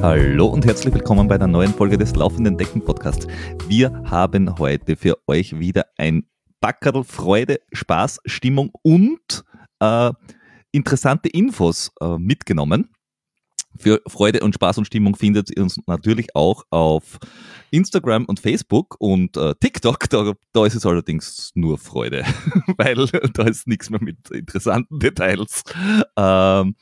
Hallo und herzlich willkommen bei einer neuen Folge des Laufenden Decken Podcasts. Wir haben heute für euch wieder ein Backerl Freude, Spaß, Stimmung und äh, interessante Infos äh, mitgenommen. Für Freude und Spaß und Stimmung findet ihr uns natürlich auch auf Instagram und Facebook und äh, TikTok. Da, da, ist es allerdings nur Freude, weil da ist nichts mehr mit interessanten Details. Ähm,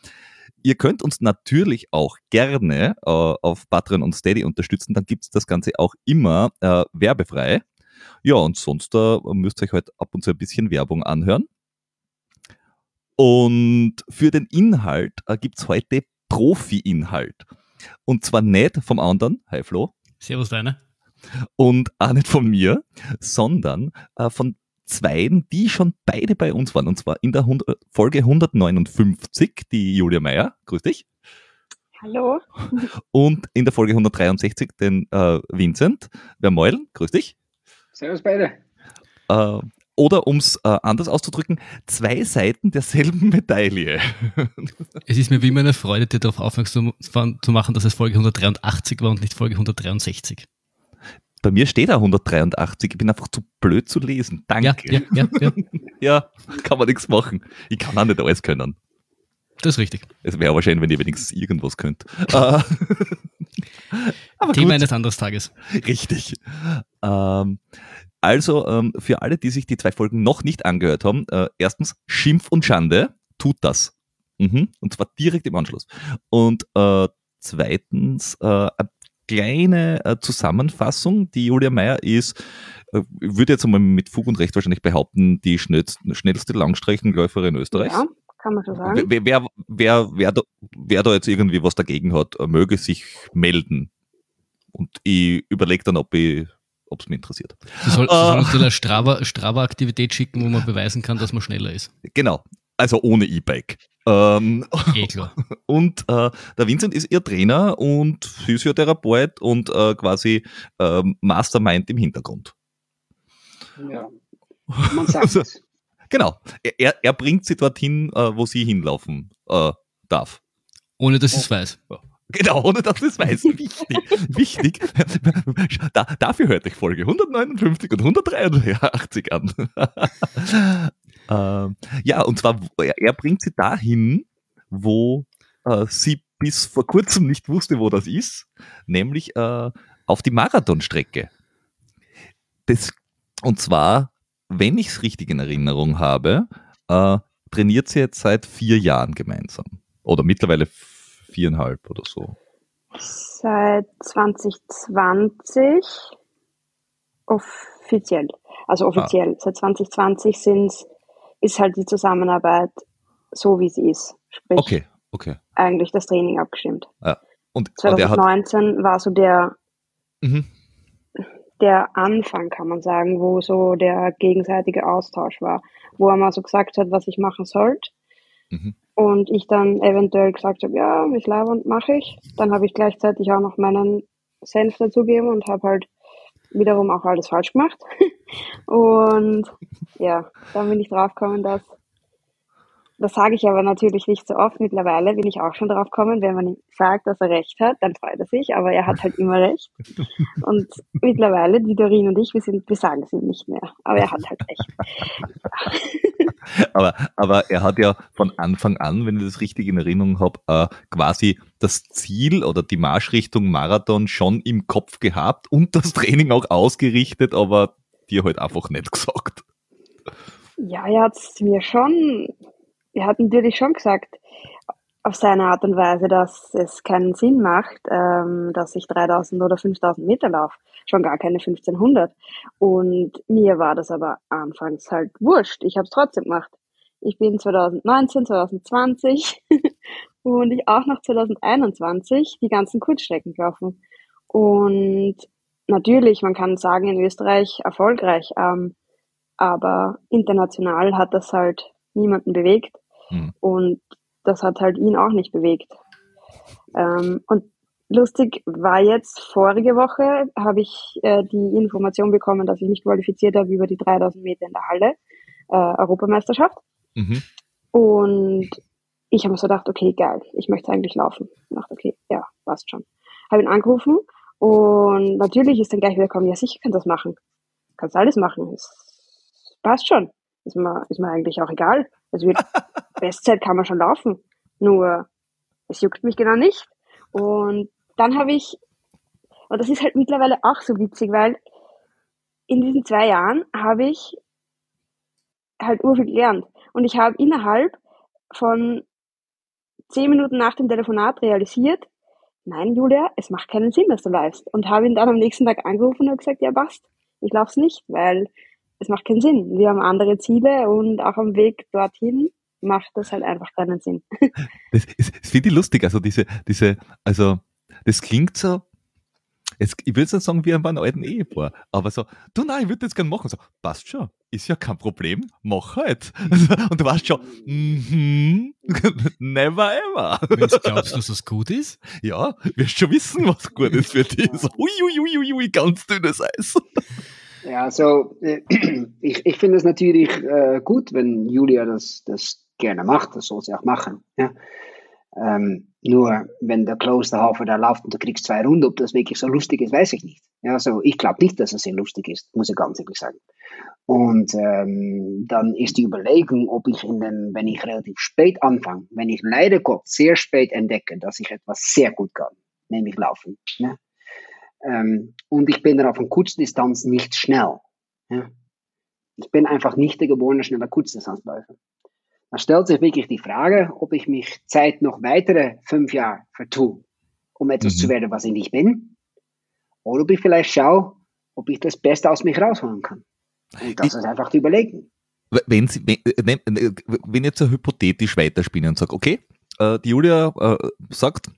Ihr könnt uns natürlich auch gerne äh, auf Patreon und Steady unterstützen. Dann gibt es das Ganze auch immer äh, werbefrei. Ja, und sonst äh, müsst ihr euch heute ab und zu ein bisschen Werbung anhören. Und für den Inhalt äh, gibt es heute Profi-Inhalt. Und zwar nicht vom anderen, hi Flo. Servus deine. Und auch nicht von mir, sondern äh, von zweien, die schon beide bei uns waren. Und zwar in der 100, Folge 159, die Julia Meyer. Grüß dich. Hallo. Und in der Folge 163 den äh, Vincent Vermeulen. Grüß dich. Servus beide. Äh, oder um es äh, anders auszudrücken, zwei Seiten derselben Medaille. Es ist mir wie immer eine Freude, dir darauf aufmerksam zu machen, dass es Folge 183 war und nicht Folge 163. Bei mir steht da 183. Ich bin einfach zu blöd zu lesen. Danke. Ja, ja, ja, ja. ja kann man nichts machen. Ich kann auch nicht alles können. Das ist richtig. Es wäre wahrscheinlich, wenn ihr wenigstens irgendwas könnt. Äh, Thema gut. eines anderen Tages. Richtig. Ähm, also, ähm, für alle, die sich die zwei Folgen noch nicht angehört haben, äh, erstens, Schimpf und Schande, tut das. Mhm. Und zwar direkt im Anschluss. Und äh, zweitens, äh, ein kleine äh, Zusammenfassung. Die Julia Meyer ist, äh, würde jetzt einmal mit Fug und Recht wahrscheinlich behaupten, die schnellste, schnellste Langstreckenläuferin Österreichs. Ja, kann man so sagen. Wer, wer, wer, wer, da, wer da jetzt irgendwie was dagegen hat, möge sich melden. Und ich überlege dann, ob ich ob es mich interessiert. Sie soll, sie soll uns eine Strava-Aktivität Strava schicken, wo man beweisen kann, dass man schneller ist. Genau, also ohne E-Bike. Ähm, eh klar. Und äh, der Vincent ist ihr Trainer und Physiotherapeut und äh, quasi äh, Mastermind im Hintergrund. Ja, man sagt also, es. Genau, er, er bringt sie dorthin, äh, wo sie hinlaufen äh, darf. Ohne dass sie es weiß. Genau, ohne dass es weiß. Wichtig. wichtig. Da, dafür hört euch Folge 159 und 183 an. Ähm, ja, und zwar, er, er, bringt sie dahin, wo äh, sie bis vor kurzem nicht wusste, wo das ist, nämlich äh, auf die Marathonstrecke. Das, und zwar, wenn ich es richtig in Erinnerung habe, äh, trainiert sie jetzt seit vier Jahren gemeinsam. Oder mittlerweile viereinhalb oder so. Seit 2020 offiziell. Also offiziell. Ah. Seit 2020 sind es ist halt die Zusammenarbeit so, wie sie ist. Sprich, okay, okay. eigentlich das Training abgestimmt. Ja. Und, 2019 war so der, mhm. der Anfang, kann man sagen, wo so der gegenseitige Austausch war, wo er mal so gesagt hat, was ich machen sollte. Mhm. Und ich dann eventuell gesagt habe, ja, ich lebe und mache ich. Dann habe ich gleichzeitig auch noch meinen Senf dazugegeben und habe halt wiederum auch alles falsch gemacht. Und ja, dann bin ich draufgekommen, dass, das sage ich aber natürlich nicht so oft, mittlerweile bin ich auch schon draufgekommen, wenn man ihm sagt, dass er recht hat, dann freut er sich, aber er hat halt immer recht. Und mittlerweile, die Dorin und ich, wir, sind, wir sagen es ihm nicht mehr, aber er hat halt recht. aber, aber er hat ja von Anfang an, wenn ich das richtig in Erinnerung habe, äh, quasi das Ziel oder die Marschrichtung Marathon schon im Kopf gehabt und das Training auch ausgerichtet, aber dir halt einfach nicht gesagt. Ja, er hat es mir schon, er hat natürlich schon gesagt, auf seine Art und Weise, dass es keinen Sinn macht, ähm, dass ich 3000 oder 5000 Meter laufe. Schon gar keine 1500. Und mir war das aber anfangs halt wurscht. Ich habe es trotzdem gemacht. Ich bin 2019, 2020 und ich auch noch 2021 die ganzen Kurzstrecken gelaufen. Und natürlich, man kann sagen, in Österreich erfolgreich, ähm, aber international hat das halt niemanden bewegt. Mhm. Und das hat halt ihn auch nicht bewegt. Ähm, und lustig war jetzt, vorige Woche habe ich äh, die Information bekommen, dass ich mich qualifiziert habe über die 3000 Meter in der Halle. äh, Europameisterschaft. Mhm. Und ich habe mir so gedacht, okay, geil, ich möchte eigentlich laufen. Ich dachte, okay, ja, passt schon. Habe ihn angerufen und natürlich ist dann gleich wieder gekommen, ja sicher kann das machen. Kannst alles machen. Es passt schon. Ist mir, ist mir eigentlich auch egal. Also wird, Bestzeit kann man schon laufen. Nur, es juckt mich genau nicht. Und dann habe ich, und das ist halt mittlerweile auch so witzig, weil in diesen zwei Jahren habe ich halt urviel gelernt. Und ich habe innerhalb von zehn Minuten nach dem Telefonat realisiert, nein, Julia, es macht keinen Sinn, dass du läufst. Und habe ihn dann am nächsten Tag angerufen und gesagt, ja, passt, ich lauf's nicht, weil es macht keinen Sinn. Wir haben andere Ziele und auch am Weg dorthin macht das halt einfach keinen Sinn. Das, das finde ich lustig, also diese, diese, also das klingt so, Jetzt, ich will jetzt sagen, wie ein alten Ehepaar, aber so, du nein, ich würde das gerne machen. So, passt schon, ist ja kein Problem, mach halt. Und du weißt schon, mm -hmm, never ever. Wenn du glaubst, dass das gut ist? Ja, wirst schon wissen, was gut ist für dich. So, ui, ui, ui, ui, ganz dünnes Eis. Ja, so, äh, ich, ich finde es natürlich äh, gut, wenn Julia das, das gerne macht, das soll sie auch machen. Ja. Ähm, nur wenn der Kloster Hafer da läuft und du kriegst zwei Runden, ob das wirklich so lustig ist, weiß ich nicht. Ja, so, ich glaube nicht, dass es sehr lustig ist, muss ich ganz ehrlich sagen. Und ähm, dann ist die Überlegung, ob ich in dem, wenn ich relativ spät anfange, wenn ich leider Gott sehr spät entdecke, dass ich etwas sehr gut kann, nämlich laufen. Ja? Ähm, und ich bin dann auf einer Kurzdistanz nicht schnell. Ja? Ich bin einfach nicht der geborene schneller Kurzdistanzläufer. Dann stellt sich wirklich die Frage, ob ich mich Zeit noch weitere fünf Jahre vertue, um etwas mhm. zu werden, was ich nicht bin. Oder ob ich vielleicht schaue, ob ich das Beste aus mich rausholen kann. Und das ich, ist einfach die Überlegung. Wenn, Sie, wenn, äh, äh, wenn jetzt so hypothetisch weiterspielen und sage, okay, äh, die Julia sagt,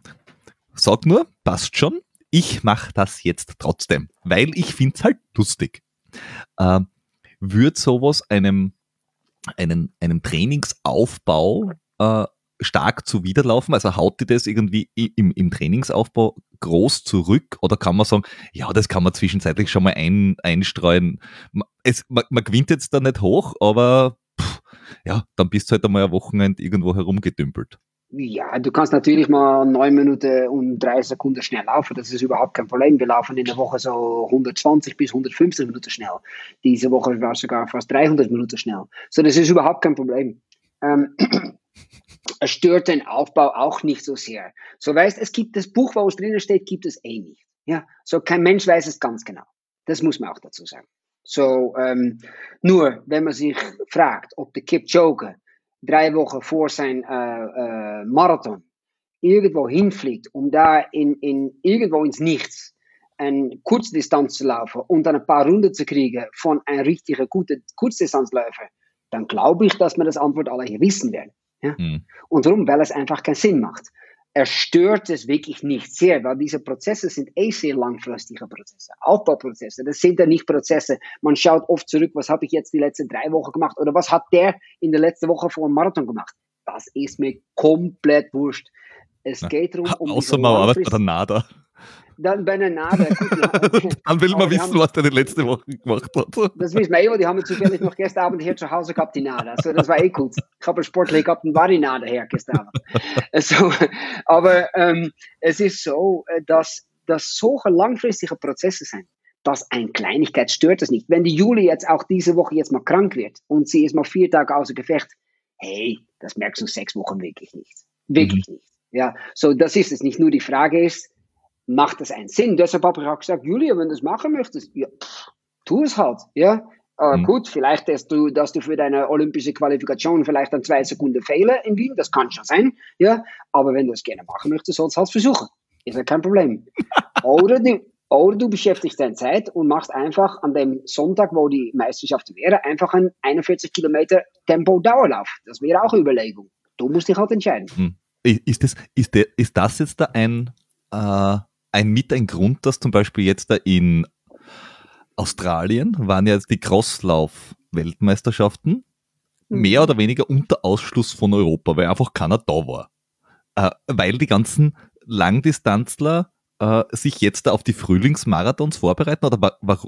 sag nur, passt schon, ich mache das jetzt trotzdem, weil ich finde es halt lustig. Äh, Würde sowas einem einen, einen Trainingsaufbau äh, stark zuwiderlaufen? Also haut die das irgendwie im, im Trainingsaufbau groß zurück oder kann man sagen, ja, das kann man zwischenzeitlich schon mal ein, einstreuen. Es, man, man gewinnt jetzt da nicht hoch, aber pff, ja, dann bist du halt einmal ein Wochenende irgendwo herumgedümpelt. Ja, du kannst natürlich mal neun Minuten und drei Sekunden schnell laufen. Das ist überhaupt kein Problem. Wir laufen in der Woche so 120 bis 150 Minuten schnell. Diese Woche war es sogar fast 300 Minuten schnell. So, das ist überhaupt kein Problem. Ähm, es stört den Aufbau auch nicht so sehr. So weißt, es gibt das Buch, wo es drinnen steht, gibt es eh nicht. Ja, so kein Mensch weiß es ganz genau. Das muss man auch dazu sagen. So, ähm, nur wenn man sich fragt, ob der Kipchoge drei Wochen vor sein äh, äh, Marathon irgendwo hinfliegt, um da in, in irgendwo ins Nichts eine Kurzdistanz zu laufen und dann ein paar Runden zu kriegen von einem richtigen guten Kurzdistanzläufer, dann glaube ich, dass wir das Antwort alle hier wissen werden. Ja? Mhm. Und darum, weil es einfach keinen Sinn macht er stört es wirklich nicht sehr, weil diese Prozesse sind eh sehr langfristige Prozesse, Aufbauprozesse. Das sind ja nicht Prozesse. Man schaut oft zurück, was habe ich jetzt die letzten drei Wochen gemacht oder was hat der in der letzten Woche vor dem Marathon gemacht. Das ist mir komplett wurscht. Es geht darum, um Außer bei der NADA. Dann bei einer Nade. Dann will man wissen, haben, was der die letzte Woche gemacht hat. Das wissen wir eh, die haben wir zufällig noch gestern Abend hier zu Hause gehabt, die Nade. Also das war eh gut. Ich habe einen Sportler gehabt und war die Nade her gestern Abend. Also, aber ähm, es ist so, äh, dass, dass solche langfristige Prozesse sind dass eine Kleinigkeit stört es nicht. Wenn die Juli jetzt auch diese Woche jetzt mal krank wird und sie ist mal vier Tage außer Gefecht, hey, das merkst du sechs Wochen wirklich nicht. Wirklich mhm. nicht. Ja, so das ist es nicht. Nur die Frage ist, macht das einen Sinn? Deshalb habe ich auch gesagt, Julia, wenn du das machen möchtest, ja, pff, tu es halt, ja. Äh, mhm. Gut, vielleicht, dass du, dass du für deine olympische Qualifikation vielleicht an zwei Sekunden fehle in Wien, das kann schon sein, ja. Aber wenn du es gerne machen möchtest, sollst du halt versuchen. Ist ja kein Problem. oder, du, oder du beschäftigst deine Zeit und machst einfach an dem Sonntag, wo die Meisterschaft wäre, einfach einen 41 Kilometer Tempo-Dauerlauf. Das wäre auch eine Überlegung. Du musst dich halt entscheiden. Mhm. Ist, das, ist, der, ist das jetzt da ein, äh, ein mit ein Grund, dass zum Beispiel jetzt da in Australien waren ja jetzt die Crosslauf-Weltmeisterschaften mhm. mehr oder weniger unter Ausschluss von Europa, weil einfach keiner da war. Äh, weil die ganzen Langdistanzler äh, sich jetzt da auf die Frühlingsmarathons vorbereiten? Oder wa wa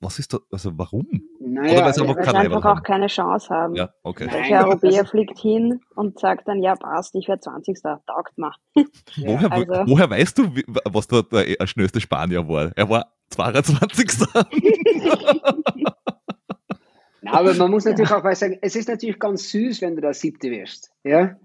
was ist da, also warum? Naja, Oder weil sie einfach, einfach auch keine Chance haben. Ja, okay. Welcher Europäer fliegt hin und sagt dann, ja passt, ich werde 20. Taugt mal. Woher, also, woher weißt du, was da der schnellste Spanier war? Er war 22. Na, aber man muss natürlich auch sagen, es ist natürlich ganz süß, wenn du da siebte wirst. Ja?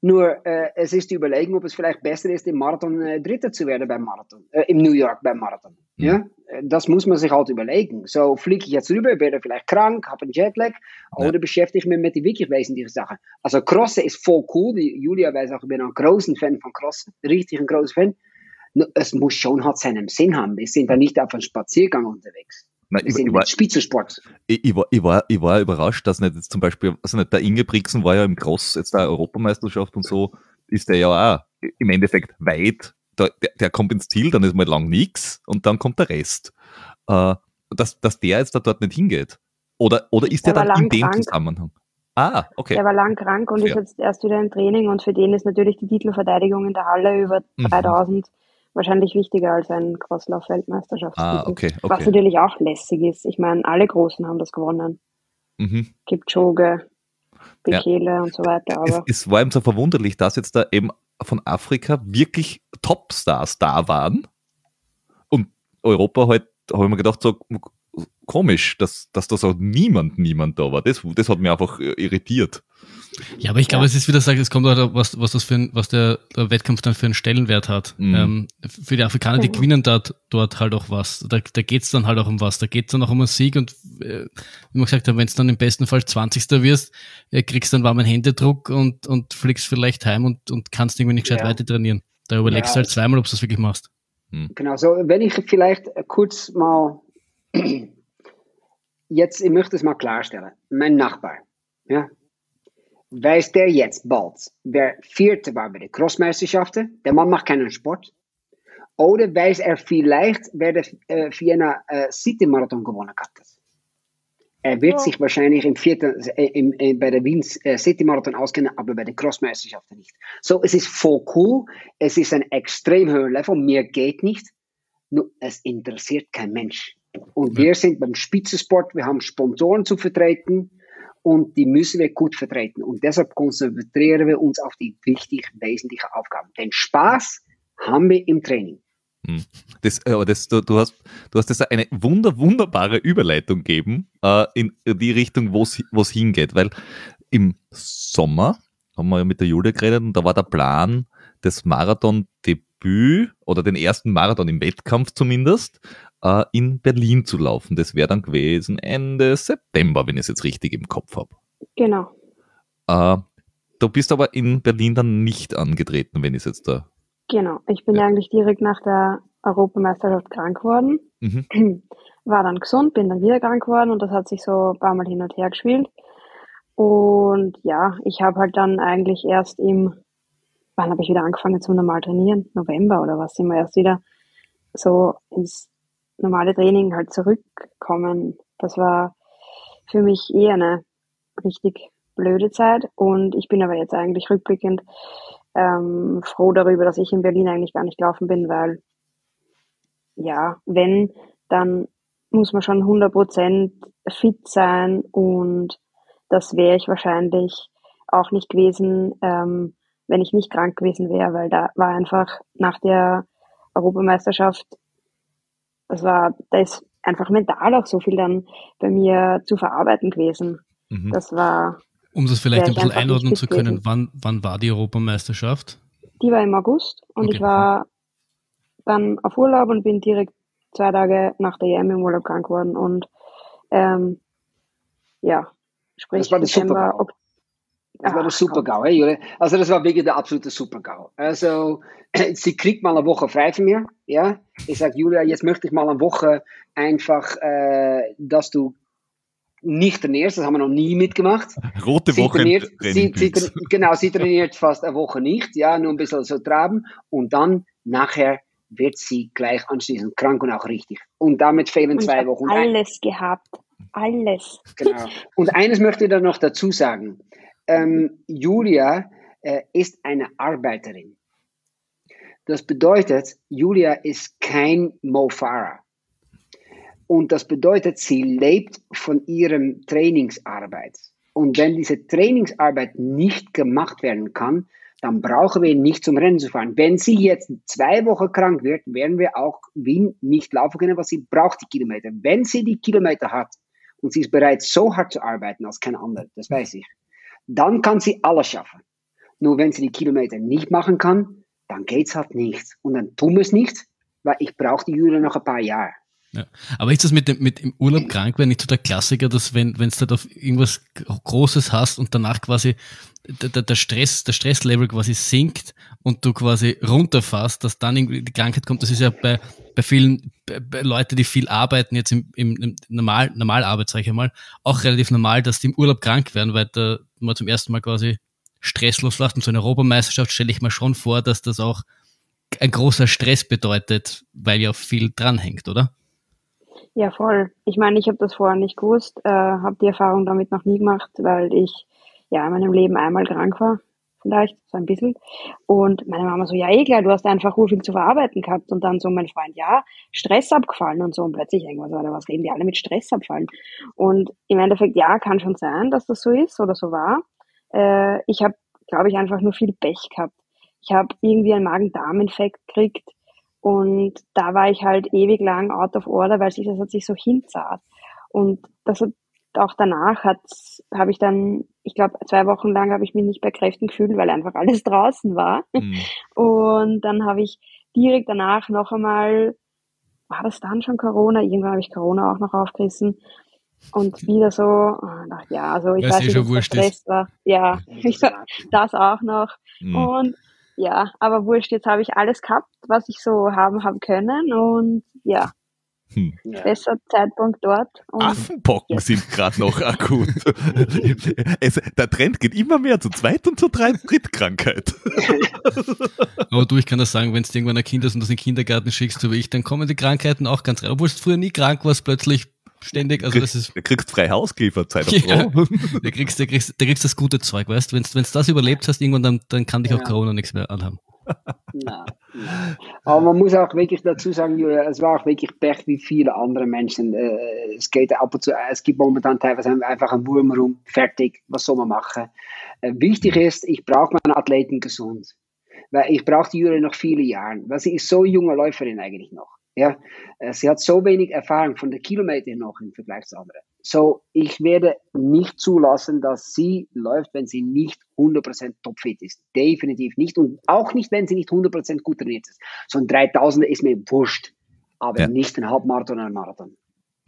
Nur äh, es ist die Überlegung, ob es vielleicht besser ist, im Marathon äh, Dritter zu werden beim Marathon, äh, im New York beim Marathon. Mhm. Ja? Äh, das muss man sich halt überlegen. So fliege ich jetzt rüber, werde vielleicht krank, habe einen Jetlag oder ja. beschäftige ich mich mit den wirklich wesentlichen Sachen. Also Crossen ist voll cool. Die Julia weiß auch, ich bin ein großer Fan von Crossen, richtig ein großer Fan. Nur es muss schon halt seinen Sinn haben. Wir sind da nicht auf einem Spaziergang unterwegs. Nein, ich, ich, war, Spitzensport. Ich, ich, war, ich, war, ich war überrascht, dass nicht jetzt zum Beispiel, also nicht, der Inge Brixen war ja im Cross, jetzt der Europameisterschaft und so, ist der ja auch im Endeffekt weit. Der, der, der kommt ins Ziel, dann ist mal lang nichts und dann kommt der Rest. Äh, dass, dass der jetzt da dort nicht hingeht. Oder, oder ist der, der dann in dem krank. Zusammenhang? Ah, okay. Der war lang krank und ja. ist jetzt erst wieder im Training und für den ist natürlich die Titelverteidigung in der Halle über mhm. 3000 wahrscheinlich wichtiger als ein Crosslauf-Weltmeisterschaftstitel. Ah, okay, okay. Was natürlich auch lässig ist. Ich meine, alle Großen haben das gewonnen. Mhm. Kipchoge, Bekele ja. und so weiter. Aber es, es war eben so verwunderlich, dass jetzt da eben von Afrika wirklich Topstars da waren und Europa halt, habe ich mir gedacht, so komisch, dass, dass da so niemand, niemand da war. Das, das hat mich einfach irritiert. Ja, aber ich glaube, ja. es ist wieder sagt, es kommt halt, was, was das für ein, was der, der Wettkampf dann für einen Stellenwert hat. Mhm. Ähm, für die Afrikaner, die mhm. gewinnen dort, dort halt auch was. Da, da geht's dann halt auch um was. Da geht's dann auch um einen Sieg und äh, wie man gesagt hat, wenn es dann im besten Fall 20. wirst, äh, kriegst dann warmen Händedruck und, und fliegst vielleicht heim und, und kannst irgendwie nicht gescheit ja. weiter trainieren. Da überlegst du halt zweimal, ob du das wirklich machst. Mhm. Genau, so wenn ich vielleicht kurz mal jetzt, ich möchte es mal klarstellen. Mein Nachbar, ja, weiß der jetzt bald, wer Vierte war bei den Crossmeisterschaften? Der Mann macht keinen Sport. Oder weiß er vielleicht, wer der äh, Vienna äh, City Marathon gewonnen hat? Er wird oh. sich wahrscheinlich im vierten, äh, im, äh, bei der Wien äh, City Marathon auskennen, aber bei den Crossmeisterschaften nicht. So, es ist voll cool. Es ist ein extrem hoher Level. Mir geht nicht. Nur, es interessiert kein Mensch. Und wir sind beim Spitzensport. Wir haben Sponsoren zu vertreten und die müssen wir gut vertreten. Und deshalb konzentrieren wir uns auf die wichtig wesentlichen Aufgaben. Denn Spaß haben wir im Training. Hm. Das, äh, das, du, du, hast, du hast das eine wunder, wunderbare Überleitung gegeben äh, in die Richtung, wo es hingeht. Weil im Sommer haben wir ja mit der Julia geredet und da war der Plan, das Marathon-Debüt oder den ersten Marathon im Wettkampf zumindest äh, in Berlin zu laufen. Das wäre dann gewesen Ende September, wenn ich es jetzt richtig im Kopf habe. Genau. Äh, du bist aber in Berlin dann nicht angetreten, wenn ich es jetzt da. Genau, ich bin ja. eigentlich direkt nach der Europameisterschaft krank geworden. Mhm. War dann gesund, bin dann wieder krank geworden und das hat sich so ein paar Mal hin und her gespielt. Und ja, ich habe halt dann eigentlich erst im, wann habe ich wieder angefangen zum normal trainieren? November oder was sind wir erst wieder so ins normale Training halt zurückkommen. Das war für mich eher eine richtig blöde Zeit und ich bin aber jetzt eigentlich rückblickend ähm, froh darüber, dass ich in Berlin eigentlich gar nicht gelaufen bin, weil ja, wenn, dann muss man schon 100% fit sein und das wäre ich wahrscheinlich auch nicht gewesen, ähm, wenn ich nicht krank gewesen wäre, weil da war einfach nach der Europameisterschaft das war, da ist einfach mental auch so viel dann bei mir zu verarbeiten gewesen. Mhm. Das war. Um das vielleicht ein bisschen einordnen zu können, wann, wann war die Europameisterschaft? Die war im August und okay. ich war dann auf Urlaub und bin direkt zwei Tage nach der EM im Urlaub krank geworden und ähm, ja, sprich das war Dezember, Super das war der Super-GAU, hey, Also das war wirklich der absolute Super-GAU. Also sie kriegt mal eine Woche frei von mir, ja. Ich sage, Julia, jetzt möchte ich mal eine Woche einfach, äh, dass du nicht trainierst, das haben wir noch nie mitgemacht. Rote sie Woche. Trainiert, sie, sie, genau, sie trainiert fast eine Woche nicht, ja, nur ein bisschen so traben und dann nachher wird sie gleich anschließend krank und auch richtig. Und damit fehlen und zwei Wochen. Alles gehabt. Alles. Genau. Und eines möchte ich dann noch dazu sagen ähm, Julia äh, ist eine Arbeiterin. Das bedeutet, Julia ist kein Mo Farah. Und das bedeutet, sie lebt von ihrem Trainingsarbeit. Und wenn diese Trainingsarbeit nicht gemacht werden kann, dann brauchen wir nicht zum Rennen zu fahren. Wenn sie jetzt zwei Wochen krank wird, werden wir auch Wien nicht laufen können, weil sie braucht die Kilometer. Wenn sie die Kilometer hat und sie ist bereit, so hart zu arbeiten als kein anderer, das weiß ich, dann kann sie alles schaffen. Nur wenn sie die Kilometer nicht machen kann, dann geht's halt nicht. Und dann tun wir es nicht, weil ich brauche die Jury noch ein paar Jahre. Ja. Aber ist das mit dem, mit im Urlaub krank werden nicht so der Klassiker, dass wenn wenn du halt auf irgendwas Großes hast und danach quasi der, der Stress, der Stresslevel quasi sinkt und du quasi runterfährst, dass dann irgendwie die Krankheit kommt. Das ist ja bei, bei vielen bei, bei Leuten, die viel arbeiten, jetzt im, im, im normal, Normalarbeit, sage ich einmal, auch relativ normal, dass die im Urlaub krank werden, weil da man zum ersten Mal quasi stresslos läuft. Und so eine Europameisterschaft stelle ich mir schon vor, dass das auch ein großer Stress bedeutet, weil ja viel dranhängt, oder? Ja, voll. Ich meine, ich habe das vorher nicht gewusst, äh, habe die Erfahrung damit noch nie gemacht, weil ich ja in meinem Leben einmal krank war, vielleicht, so ein bisschen. Und meine Mama so, ja eh klar, du hast einfach viel zu verarbeiten gehabt. Und dann so mein Freund, ja, Stress abgefallen und so. Und plötzlich irgendwas, oder was reden die alle mit Stress abfallen? Und im Endeffekt, ja, kann schon sein, dass das so ist oder so war. Äh, ich habe, glaube ich, einfach nur viel Pech gehabt. Ich habe irgendwie einen Magen-Darm-Infekt gekriegt und da war ich halt ewig lang out of order, weil sich das hat sich so hinzahlt. Und das hat auch danach hat habe ich dann, ich glaube, zwei Wochen lang habe ich mich nicht bei Kräften gefühlt, weil einfach alles draußen war. Mhm. Und dann habe ich direkt danach noch einmal, war das dann schon Corona? Irgendwann habe ich Corona auch noch aufgerissen. Und wieder so, oh, dachte, ja, also ich weiß nicht, was Stress war. Ja, ich, das auch noch. Mhm. Und ja, aber wurscht, jetzt habe ich alles gehabt, was ich so haben habe können und ja. Hm. Besser Zeitpunkt dort. Affenpocken ja. sind gerade noch akut. es, der Trend geht immer mehr zu Zweit- und zu Drittkrankheit. Aber du, ich kann das sagen, wenn du irgendwann ein Kind hast und das in den Kindergarten schickst, so wie ich, dann kommen die Krankheiten auch ganz rein. Obwohl du früher nie krank warst, plötzlich ständig. Also das ist. Du kriegst frei Haus geliefert, Zeit ja, du kriegst, du kriegst, du kriegst das gute Zeug, weißt du? Wenn du das überlebt hast, irgendwann, dann, dann kann dich ja. auch Corona nichts mehr anhaben. Nein, nein. Aber man muss auch wirklich dazu sagen, es war auch wirklich Pech wie viele andere Menschen. Äh, es geht ab und zu, es gibt momentan teilweise einfach einen Wurm rum, fertig, was soll man machen? Äh, wichtig ist, ich brauche meine Athleten gesund. Weil ich brauche die Jury noch viele Jahre, weil sie ist so junge Läuferin eigentlich noch. Ja, äh, sie hat so wenig Erfahrung von der Kilometer noch im Vergleich zu anderen. So, ich werde nicht zulassen, dass sie läuft, wenn sie nicht 100% topfit ist. Definitiv nicht. Und auch nicht, wenn sie nicht 100% gut trainiert ist. So ein 3000er ist mir wurscht. Aber ja. nicht ein Halbmarathon oder ein Marathon.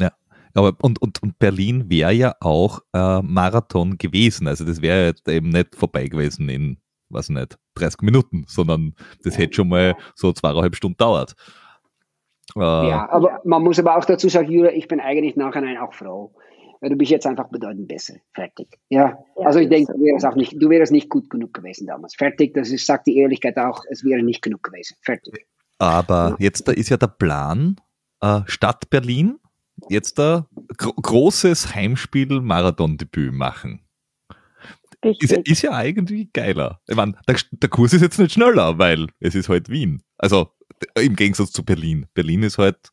Ja, aber und, und, und Berlin wäre ja auch äh, Marathon gewesen. Also das wäre eben nicht vorbei gewesen in, was nicht, 30 Minuten, sondern das ja. hätte schon mal so zweieinhalb Stunden dauert. Äh, ja, aber man muss aber auch dazu sagen, Jura, ich bin eigentlich nachher auch froh. Weil du bist jetzt einfach bedeutend besser. Fertig. Ja, ja also ich denke, du wärst auch nicht, du wärst nicht gut genug gewesen damals. Fertig, das ist, sagt die Ehrlichkeit auch, es wäre nicht genug gewesen. Fertig. Aber jetzt da ist ja der Plan, äh, Stadt Berlin, jetzt da gro großes Heimspiel-Marathon-Debüt machen. Ist, ist, ja eigentlich geiler. Ich meine, der, der Kurs ist jetzt nicht schneller, weil es ist halt Wien. Also im Gegensatz zu Berlin. Berlin ist halt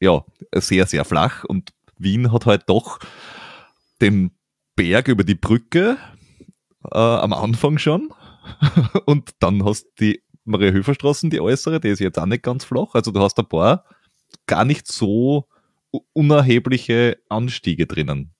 ja sehr, sehr flach und Wien hat halt doch den Berg über die Brücke äh, am Anfang schon. und dann hast du die Maria-Höfer-Straßen, die äußere, die ist jetzt auch nicht ganz flach. Also du hast ein paar gar nicht so unerhebliche Anstiege drinnen.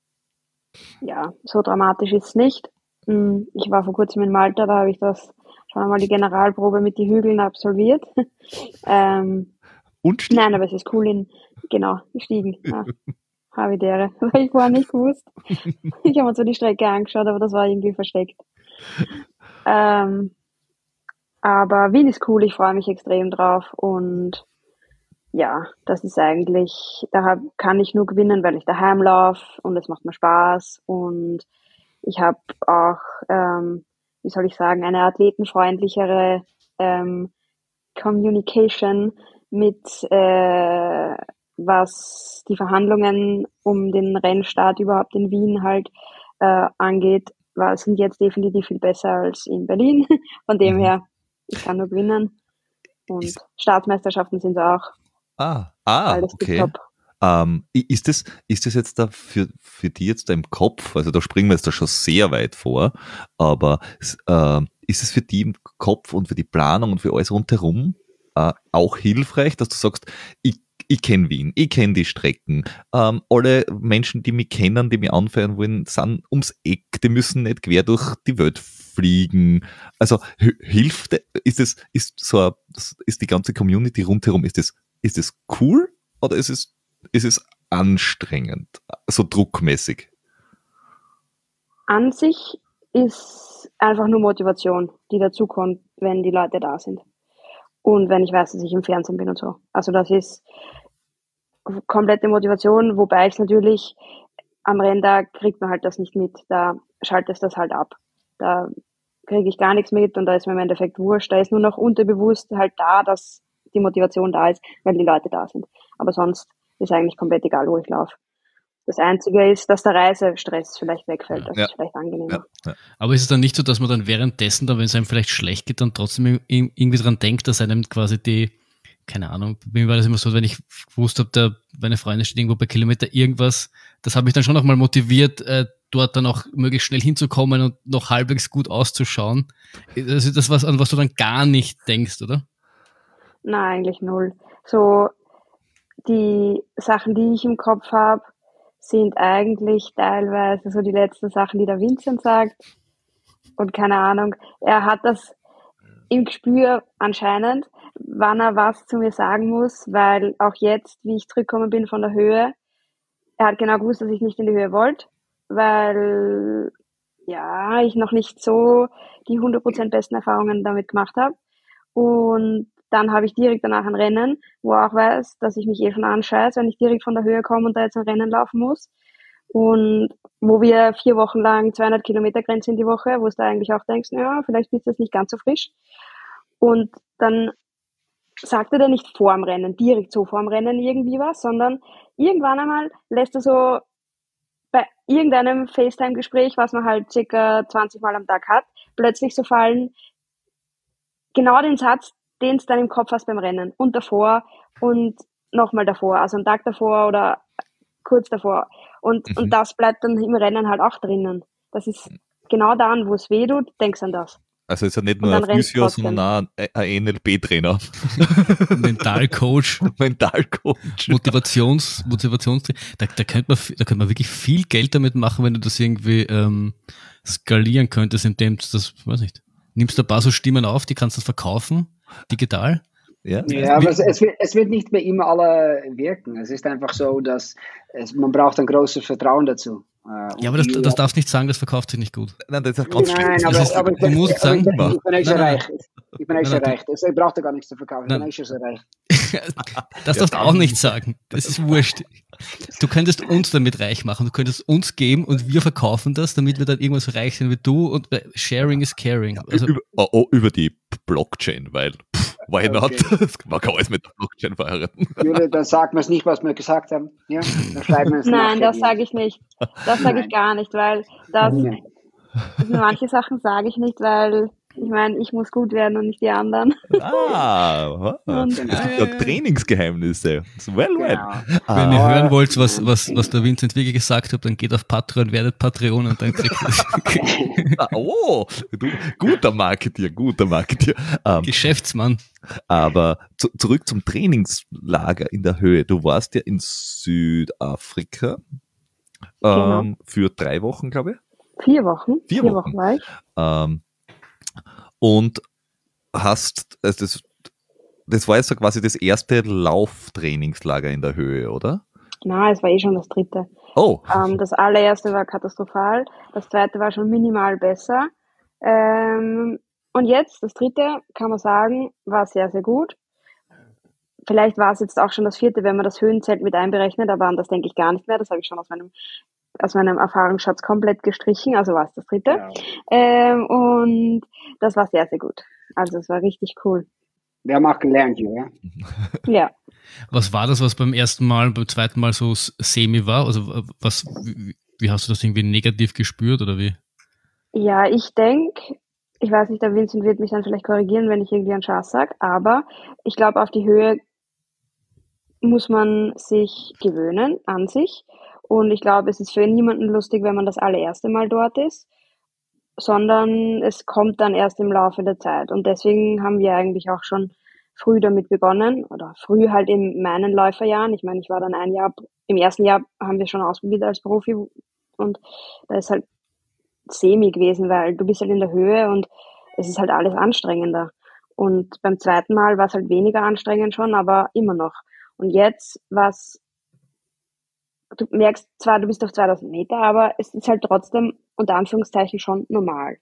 Ja, so dramatisch ist es nicht. Hm, ich war vor kurzem in Malta, da habe ich das schon einmal die Generalprobe mit den Hügeln absolviert. ähm, Und Stiegen? Nein, aber es ist cool in, genau, Stiegen. Ja. Havidere. Habe ich vorher nicht gewusst. Ich habe mir so die Strecke angeschaut, aber das war irgendwie versteckt. Ähm, aber Wien ist cool, ich freue mich extrem drauf und ja, das ist eigentlich, da kann ich nur gewinnen, weil ich daheim laufe und es macht mir Spaß und ich habe auch ähm, wie soll ich sagen, eine athletenfreundlichere ähm, Communication mit, äh, was die Verhandlungen um den Rennstart überhaupt in Wien halt äh, angeht, war, sind jetzt definitiv viel besser als in Berlin. Von dem mhm. her, ich kann nur gewinnen. Und ist, Staatsmeisterschaften sind auch. Ah, ah, Alles okay. Ähm, ist, das, ist das jetzt da für, für die jetzt da im Kopf, also da springen wir jetzt da schon sehr weit vor, aber äh, ist es für die im Kopf und für die Planung und für alles rundherum äh, auch hilfreich, dass du sagst, ich, ich kenne Wien, ich kenne die Strecken, ähm, alle Menschen, die mich kennen, die mich anfeuern wollen, sind ums Eck, die müssen nicht quer durch die Welt fliegen. Also hilft, ist es, ist so, ist die ganze Community rundherum, ist es, ist es cool oder ist es ist es anstrengend, so druckmäßig? An sich ist einfach nur Motivation, die dazukommt, wenn die Leute da sind. Und wenn ich weiß, dass ich im Fernsehen bin und so. Also das ist komplette Motivation, wobei ich natürlich am Renntag kriegt man halt das nicht mit. Da schaltet es das halt ab. Da kriege ich gar nichts mit und da ist mir im Endeffekt wurscht. Da ist nur noch unterbewusst halt da, dass die Motivation da ist, weil die Leute da sind. Aber sonst ist eigentlich komplett egal, wo ich laufe. Das Einzige ist, dass der Reisestress vielleicht wegfällt. Das ja. ist vielleicht angenehmer. Ja. Aber ist es dann nicht so, dass man dann währenddessen, dann, wenn es einem vielleicht schlecht geht, dann trotzdem irgendwie dran denkt, dass einem quasi die, keine Ahnung, bei mir war das immer so, wenn ich gewusst habe, der, meine Freundin steht irgendwo bei Kilometer irgendwas, das hat mich dann schon nochmal motiviert, äh, dort dann auch möglichst schnell hinzukommen und noch halbwegs gut auszuschauen. Das ist das, was, an was du dann gar nicht denkst, oder? Nein, eigentlich null. So, die Sachen, die ich im Kopf habe, sind eigentlich teilweise so die letzten Sachen, die der Vincent sagt. Und keine Ahnung, er hat das im Gespür anscheinend, wann er was zu mir sagen muss, weil auch jetzt, wie ich zurückgekommen bin von der Höhe, er hat genau gewusst, dass ich nicht in die Höhe wollte, weil ja, ich noch nicht so die 100% besten Erfahrungen damit gemacht habe. Und dann habe ich direkt danach ein Rennen, wo auch weiß, dass ich mich eh schon anscheiße, wenn ich direkt von der Höhe komme und da jetzt ein Rennen laufen muss. Und wo wir vier Wochen lang 200 Kilometer Grenze in die Woche, wo du eigentlich auch denkst, ja, vielleicht bist du jetzt nicht ganz so frisch. Und dann sagt er dir nicht vor dem Rennen, direkt so vor dem Rennen irgendwie was, sondern irgendwann einmal lässt er so bei irgendeinem FaceTime-Gespräch, was man halt circa 20 Mal am Tag hat, plötzlich so fallen, genau den Satz, den du dann im Kopf hast beim Rennen und davor und nochmal davor, also einen Tag davor oder kurz davor. Und, mhm. und das bleibt dann im Rennen halt auch drinnen. Das ist genau dann, wo es weh tut, denkst du an das. Also ist er nicht nur ein Physio, sondern auch ein NLP-Trainer. Mentalcoach. Mentalcoach. Motivations, Motivations da, da, könnte man, da könnte man wirklich viel Geld damit machen, wenn du das irgendwie ähm, skalieren könntest, indem du das, weiß nicht, nimmst du ein paar so Stimmen auf, die kannst du verkaufen digital? Ja, ja aber es, es, wird, es wird nicht bei ihm alle wirken. Es ist einfach so, dass es, man braucht ein großes Vertrauen dazu. Äh, ja, aber das, das darfst nicht sagen, das verkauft sich nicht gut. Nein, das ist ganz Nein, aber, ist, aber, du musst sagen, ich bin, ich bin echt reich. Ich bin echt nein, reich. Ich brauche gar nichts zu verkaufen. Ich bin echt schon reich. das darfst du auch nicht sagen. Das ist wurscht. Du könntest uns damit reich machen. Du könntest uns geben und wir verkaufen das, damit wir dann irgendwas reich sind wie du. Und Sharing is caring. Also, über, oh, oh, über die Blockchain, weil Why not? Okay. Man kann alles mit der Blockchain verheiraten. Jule, dann sagt man es nicht, was wir gesagt haben. Ja? Dann schreiben wir es Nein, das sage ich nicht. Das sage ich gar nicht, weil das, manche Sachen sage ich nicht, weil ich meine, ich muss gut werden und nicht die anderen. Ah, und, äh, Trainingsgeheimnisse. Well, well. Genau. Ah. Wenn ihr hören wollt, was, was, was der Vincent wirklich gesagt hat, dann geht auf Patreon, werdet Patreon und dann kriegt ihr das. oh, du, guter Marketier, guter Marketier. Ähm, Geschäftsmann. Aber zu, zurück zum Trainingslager in der Höhe. Du warst ja in Südafrika genau. ähm, für drei Wochen, glaube ich. Vier Wochen. Vier, Vier Wochen. Wochen war ich. Ähm, und hast, also das, das war jetzt so quasi das erste Lauftrainingslager in der Höhe, oder? Nein, es war eh schon das dritte. Oh. Ähm, das allererste war katastrophal, das zweite war schon minimal besser. Ähm, und jetzt, das dritte, kann man sagen, war sehr, sehr gut. Vielleicht war es jetzt auch schon das vierte, wenn man das Höhenzelt mit einberechnet, aber an das denke ich gar nicht mehr. Das habe ich schon aus meinem aus meinem Erfahrungsschatz komplett gestrichen, also war es das dritte. Ja. Ähm, und das war sehr, sehr gut. Also es war richtig cool. Wir haben auch gelernt, ja. ja. Was war das, was beim ersten Mal, beim zweiten Mal so semi war? Also was, wie, wie hast du das irgendwie negativ gespürt oder wie? Ja, ich denke, ich weiß nicht, der Vincent wird mich dann vielleicht korrigieren, wenn ich irgendwie einen Schaß sage, aber ich glaube, auf die Höhe muss man sich gewöhnen an sich. Und ich glaube, es ist für niemanden lustig, wenn man das allererste Mal dort ist, sondern es kommt dann erst im Laufe der Zeit. Und deswegen haben wir eigentlich auch schon früh damit begonnen oder früh halt in meinen Läuferjahren. Ich meine, ich war dann ein Jahr, im ersten Jahr haben wir schon ausprobiert als Profi und da ist halt semi gewesen, weil du bist halt in der Höhe und es ist halt alles anstrengender. Und beim zweiten Mal war es halt weniger anstrengend schon, aber immer noch. Und jetzt, was du merkst zwar, du bist auf 2000 Meter, aber es ist halt trotzdem unter Anführungszeichen schon normal.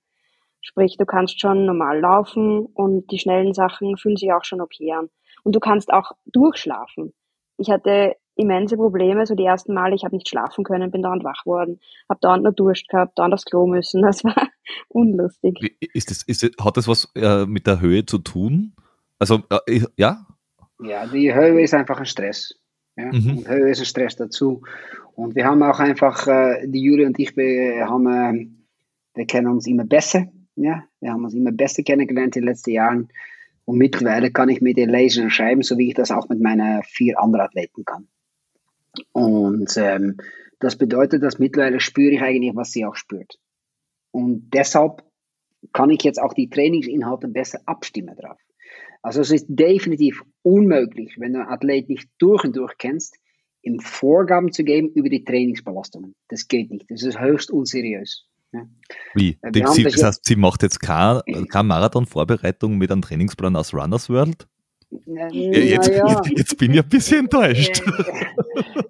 Sprich, du kannst schon normal laufen und die schnellen Sachen fühlen sich auch schon okay an. Und du kannst auch durchschlafen. Ich hatte immense Probleme, so die ersten Male, ich habe nicht schlafen können, bin dauernd wach worden, habe dauernd nur Durst gehabt, dauernd aufs Klo müssen, das war unlustig. Ist das, ist das, hat das was äh, mit der Höhe zu tun? Also, äh, ja? Ja, die Höhe ist einfach ein Stress. Ja? Mhm. Und Höhe ist ein Stress dazu. Und wir haben auch einfach, äh, die Juri und ich, wir, haben, äh, wir kennen uns immer besser. Ja? Wir haben uns immer besser kennengelernt in den letzten Jahren. Und mittlerweile kann ich mit dir lesen und schreiben, so wie ich das auch mit meinen vier anderen Athleten kann. Und ähm, das bedeutet, dass mittlerweile spüre ich eigentlich, was sie auch spürt. Und deshalb kann ich jetzt auch die Trainingsinhalte besser abstimmen drauf. Also es ist definitiv unmöglich, wenn du einen Athlet nicht durch und durch kennst, ihm Vorgaben zu geben über die Trainingsbelastungen. Das geht nicht. Das ist höchst unseriös. Wie? Sie, das heißt, sie macht jetzt keine, keine Marathon-Vorbereitung mit einem Trainingsplan aus Runners World? Ja, jetzt, ja. jetzt, bin ich ein bisschen enttäuscht.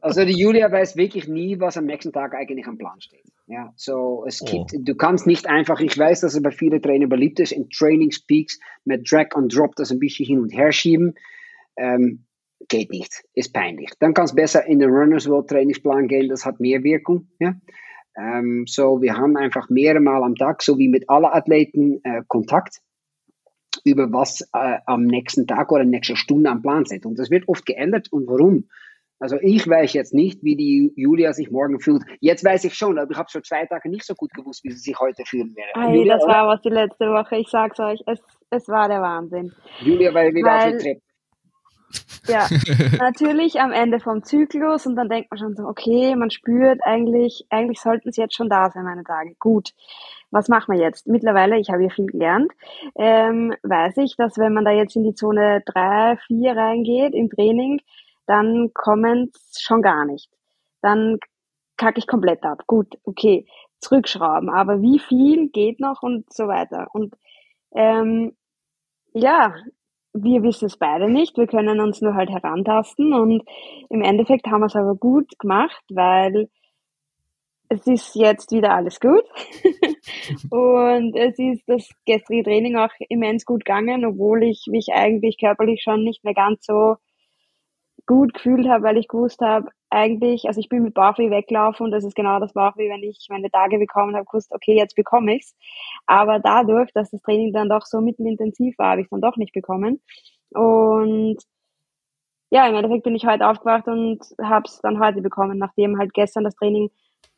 Also die Julia weiß wirklich nie, was am nächsten Tag eigentlich am Plan steht. Ja, so es oh. gibt, du kannst nicht einfach, ich weiß, dass es bei vielen Trainern beliebt ist, in Training Speaks mit Drag and Drop das ein bisschen hin und her schieben. Ähm, geht nicht, ist peinlich. Dann kannst du besser in den Runners World Trainingsplan gehen, das hat mehr Wirkung. Ja? Ähm, so, wir haben einfach mehrere Mal am Tag, so wie mit allen Athleten, äh, Kontakt über was äh, am nächsten Tag oder nächste Stunde am Plan sind. Und das wird oft geändert. Und warum? Also ich weiß jetzt nicht, wie die Julia sich morgen fühlt. Jetzt weiß ich schon, aber ich habe schon zwei Tage nicht so gut gewusst, wie sie sich heute fühlen werde. Hey, Julia, das war was die letzte Woche. Ich sag's euch, es, es war der Wahnsinn. Julia war wieder weil, auf Trip. Ja, natürlich am Ende vom Zyklus und dann denkt man schon so, okay, man spürt eigentlich, eigentlich sollten sie jetzt schon da sein, meine Tage. Gut was machen wir jetzt? Mittlerweile, ich habe ja viel gelernt, ähm, weiß ich, dass wenn man da jetzt in die Zone 3, 4 reingeht im Training, dann kommen schon gar nicht. Dann kacke ich komplett ab. Gut, okay, zurückschrauben, aber wie viel geht noch und so weiter. Und ähm, ja, wir wissen es beide nicht. Wir können uns nur halt herantasten und im Endeffekt haben wir es aber gut gemacht, weil es ist jetzt wieder alles gut. und es ist das gestrige Training auch immens gut gegangen, obwohl ich mich eigentlich körperlich schon nicht mehr ganz so gut gefühlt habe, weil ich gewusst habe, eigentlich, also ich bin mit Bauchweh weggelaufen und das ist genau das Bauchweh, wenn ich meine Tage bekommen habe, gewusst, okay, jetzt bekomme ich's. Aber dadurch, dass das Training dann doch so mittelintensiv war, habe ich es dann doch nicht bekommen. Und ja, im Endeffekt bin ich heute aufgewacht und habe es dann heute bekommen, nachdem halt gestern das Training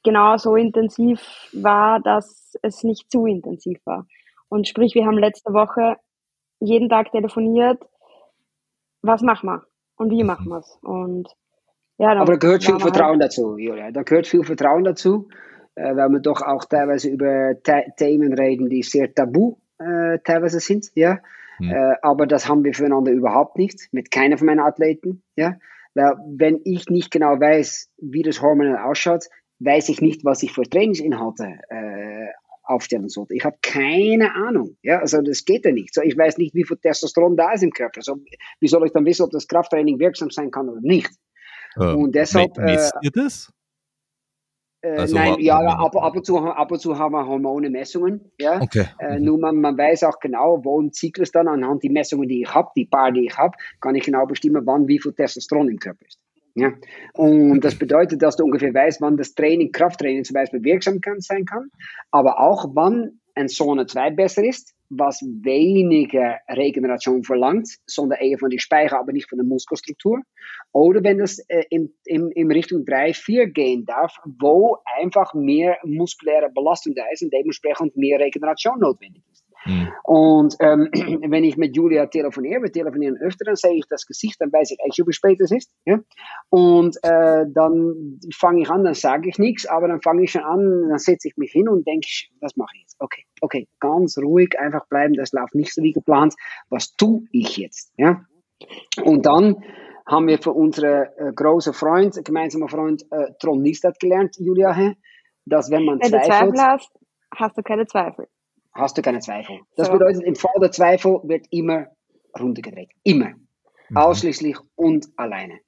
genau so intensiv war, dass es nicht zu intensiv war. Und sprich, wir haben letzte Woche jeden Tag telefoniert, was machen wir und wie machen wir es. Und ja, Aber da gehört viel Vertrauen halt dazu, Julia. Da gehört viel Vertrauen dazu, äh, weil wir doch auch teilweise über Themen reden, die sehr tabu äh, teilweise sind, ja. Mhm. Äh, aber das haben wir füreinander überhaupt nicht, mit keiner von meinen Athleten, ja. Weil wenn ich nicht genau weiß, wie das hormonell ausschaut, weiß ich nicht, was ich für Trainingsinhalte äh, aufstellen sollte. Ich habe keine Ahnung. Ja, also das geht ja nicht. So, ich weiß nicht, wie viel Testosteron da ist im Körper. So, wie soll ich dann wissen, ob das Krafttraining wirksam sein kann oder nicht? Äh, und deshalb. Messt äh, ihr das? Äh, also, nein, ja, ab, ab, und zu, ab und zu haben wir Hormone-Messungen. Ja? Okay. Äh, nur man, man weiß auch genau, wo ein Zyklus dann anhand die Messungen, die ich habe, die paar, die ich habe, kann ich genau bestimmen, wann wie viel Testosteron im Körper ist. Ja? Und das bedeutet, dass du ungefähr weißt, wann das Training, Krafttraining zum Beispiel wirksam kann, sein kann, aber auch wann ein Zone 2 besser ist, was weniger Regeneration verlangt, sondern eher von der Speicher, aber nicht von der Muskelstruktur. Oder wenn es äh, in, in, in Richtung 3, 4 gehen darf, wo einfach mehr muskuläre Belastung da ist und dementsprechend mehr Regeneration notwendig ist. Mhm. Und ähm, wenn ich mit Julia telefoniere, wir telefonieren öfter, dann sehe ich das Gesicht, dann weiß ich echt, wie spät es ist. Ja? Und äh, dann fange ich an, dann sage ich nichts, aber dann fange ich schon an, dann setze ich mich hin und denke, was mache ich jetzt? Okay, okay, ganz ruhig, einfach bleiben, das läuft nicht so wie geplant. Was tue ich jetzt? Ja? Und dann haben wir für unseren äh, großen Freund, gemeinsamen Freund äh, Tron Nistat gelernt, Julia, dass wenn man wenn zweifelt, du Zweifel hast, hast du keine Zweifel. Hast du keine Zweifel. Das so. bedeutet, im Fall der Zweifel wird immer runtergedreht. Immer. Mhm. Ausschließlich und alleine.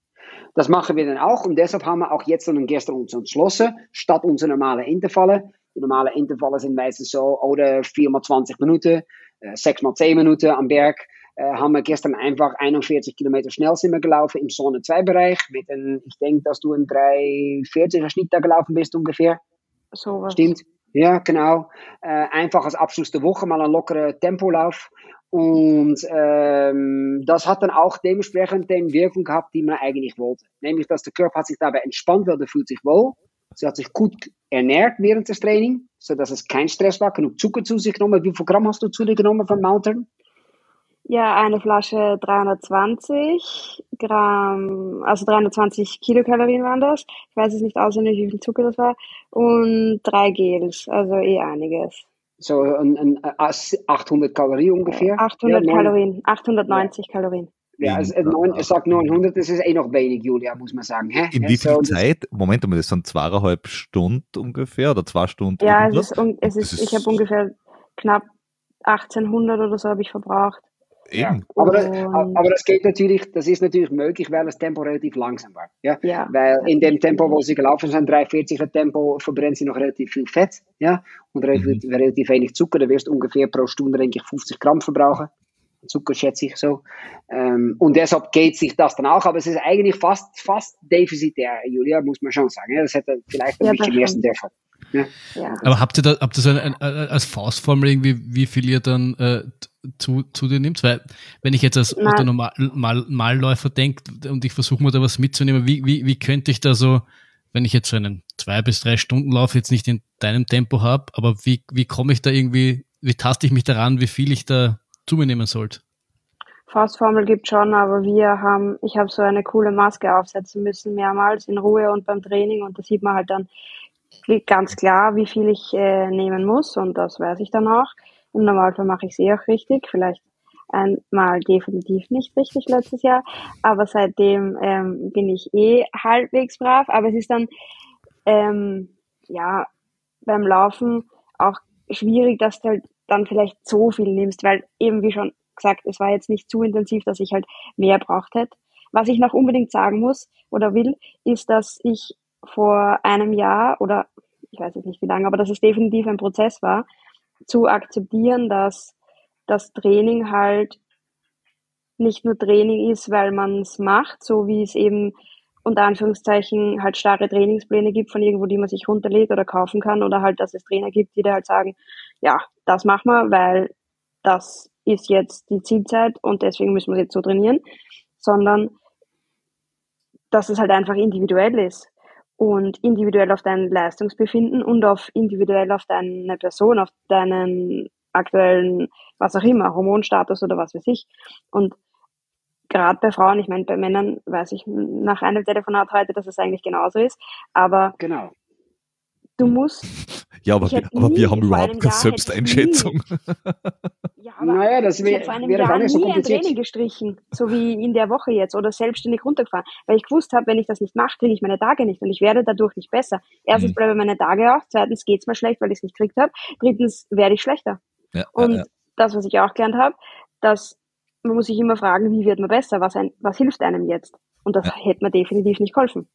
Das machen wir dann auch und deshalb haben wir auch jetzt und gestern uns entschlossen, statt unsere normalen Intervalle, die normalen Intervalle sind meistens so, oder 4 mal 20 Minuten, 6 mal 10 Minuten am Berg, äh, haben wir gestern einfach 41 Kilometer schnell sind wir gelaufen im Zone 2 Bereich. Mit einem, ich denke, dass du ein 340er Schnitt da gelaufen bist ungefähr. So was. Stimmt. Ja, genau. Äh, einfach als Abschluss der Woche mal ein lockerer Tempolauf. Und ähm, das hat dann auch dementsprechend den Wirkung gehabt, die man eigentlich wollte. Nämlich, dass der Körper hat sich dabei entspannt, weil der fühlt sich wohl. Sie hat sich gut ernährt während des Trainings, sodass es kein Stress war, genug Zucker zu sich genommen. Wie viel Gramm hast du zu dir genommen von Mountain? Ja, eine Flasche 320 Gramm, also 320 Kilokalorien waren das. Ich weiß es nicht auswendig, wie viel Zucker das war. Und drei Gels, also eh einiges. So ein, ein 800 Kalorien ungefähr? 800 ja, Kalorien, 890 ja. Kalorien. Ja, also, es sagt 900, das ist eh noch wenig, Julia, muss man sagen. Hä? In wie viel so, Zeit? Moment mal, das sind zweieinhalb Stunden ungefähr oder zwei Stunden? Ja, es ist, es ist, ist, ich habe ungefähr knapp 1800 oder so habe ich verbraucht. Ja, aber, das, aber das geht natürlich, das ist natürlich möglich, weil das Tempo relativ langsam war. Ja? ja. Weil in dem Tempo, wo sie gelaufen sind, 340er Tempo, verbrennt sie noch relativ viel Fett, ja, und relativ, mhm. relativ wenig Zucker. Da wirst du ungefähr pro Stunde, denke ich, 50 Gramm verbrauchen. Zucker schätze ich so. Ähm, und deshalb geht sich das dann auch, aber es ist eigentlich fast, fast defizitär, Julia, muss man schon sagen. Ja? Das hätte vielleicht ein ja, bisschen mehr dürfen. Ja. Ja. Aber habt ihr da, habt ihr so ein, ein, als Faustformel irgendwie, wie viel ihr dann äh, zu, zu dir nimmt? Weil, wenn ich jetzt als. Normal, Mal, Malläufer denke und ich versuche mir da was mitzunehmen, wie, wie, wie könnte ich da so, wenn ich jetzt so einen zwei bis drei Stunden Lauf jetzt nicht in deinem Tempo habe, aber wie, wie komme ich da irgendwie, wie taste ich mich daran, wie viel ich da zu mir nehmen sollte? Faustformel gibt schon, aber wir haben, ich habe so eine coole Maske aufsetzen müssen, mehrmals in Ruhe und beim Training und da sieht man halt dann ganz klar, wie viel ich äh, nehmen muss und das weiß ich dann auch. Im Normalfall mache ich es eh auch richtig, vielleicht einmal definitiv nicht richtig letztes Jahr, aber seitdem ähm, bin ich eh halbwegs brav, aber es ist dann ähm, ja beim Laufen auch schwierig, dass du halt dann vielleicht so viel nimmst, weil eben wie schon gesagt, es war jetzt nicht zu intensiv, dass ich halt mehr braucht hätte. Was ich noch unbedingt sagen muss oder will, ist, dass ich vor einem Jahr oder ich weiß jetzt nicht wie lange, aber dass es definitiv ein Prozess war, zu akzeptieren, dass das Training halt nicht nur Training ist, weil man es macht, so wie es eben unter Anführungszeichen halt starre Trainingspläne gibt von irgendwo, die man sich runterlädt oder kaufen kann oder halt, dass es Trainer gibt, die da halt sagen, ja, das machen wir, weil das ist jetzt die Zielzeit und deswegen müssen wir jetzt so trainieren, sondern dass es halt einfach individuell ist und individuell auf dein Leistungsbefinden und auf individuell auf deine Person, auf deinen aktuellen, was auch immer, Hormonstatus oder was weiß ich. Und gerade bei Frauen, ich meine, bei Männern weiß ich nach einem Telefonat heute, dass es eigentlich genauso ist, aber genau. du musst. Ja, aber, wir, aber wir haben überhaupt keine Selbsteinschätzung. Ja, aber naja, das wär, ich vor einem wäre Jahr nie so ein Training gestrichen, so wie in der Woche jetzt oder selbstständig runtergefahren, weil ich gewusst habe, wenn ich das nicht mache, kriege ich meine Tage nicht und ich werde dadurch nicht besser. Erstens mhm. bleibe meine Tage auch, zweitens geht's mir schlecht, weil ich es nicht gekriegt habe, drittens werde ich schlechter. Ja, und ja, ja. das, was ich auch gelernt habe, dass man muss sich immer fragen, wie wird man besser, was, ein, was hilft einem jetzt? Und das hätte mir definitiv nicht geholfen.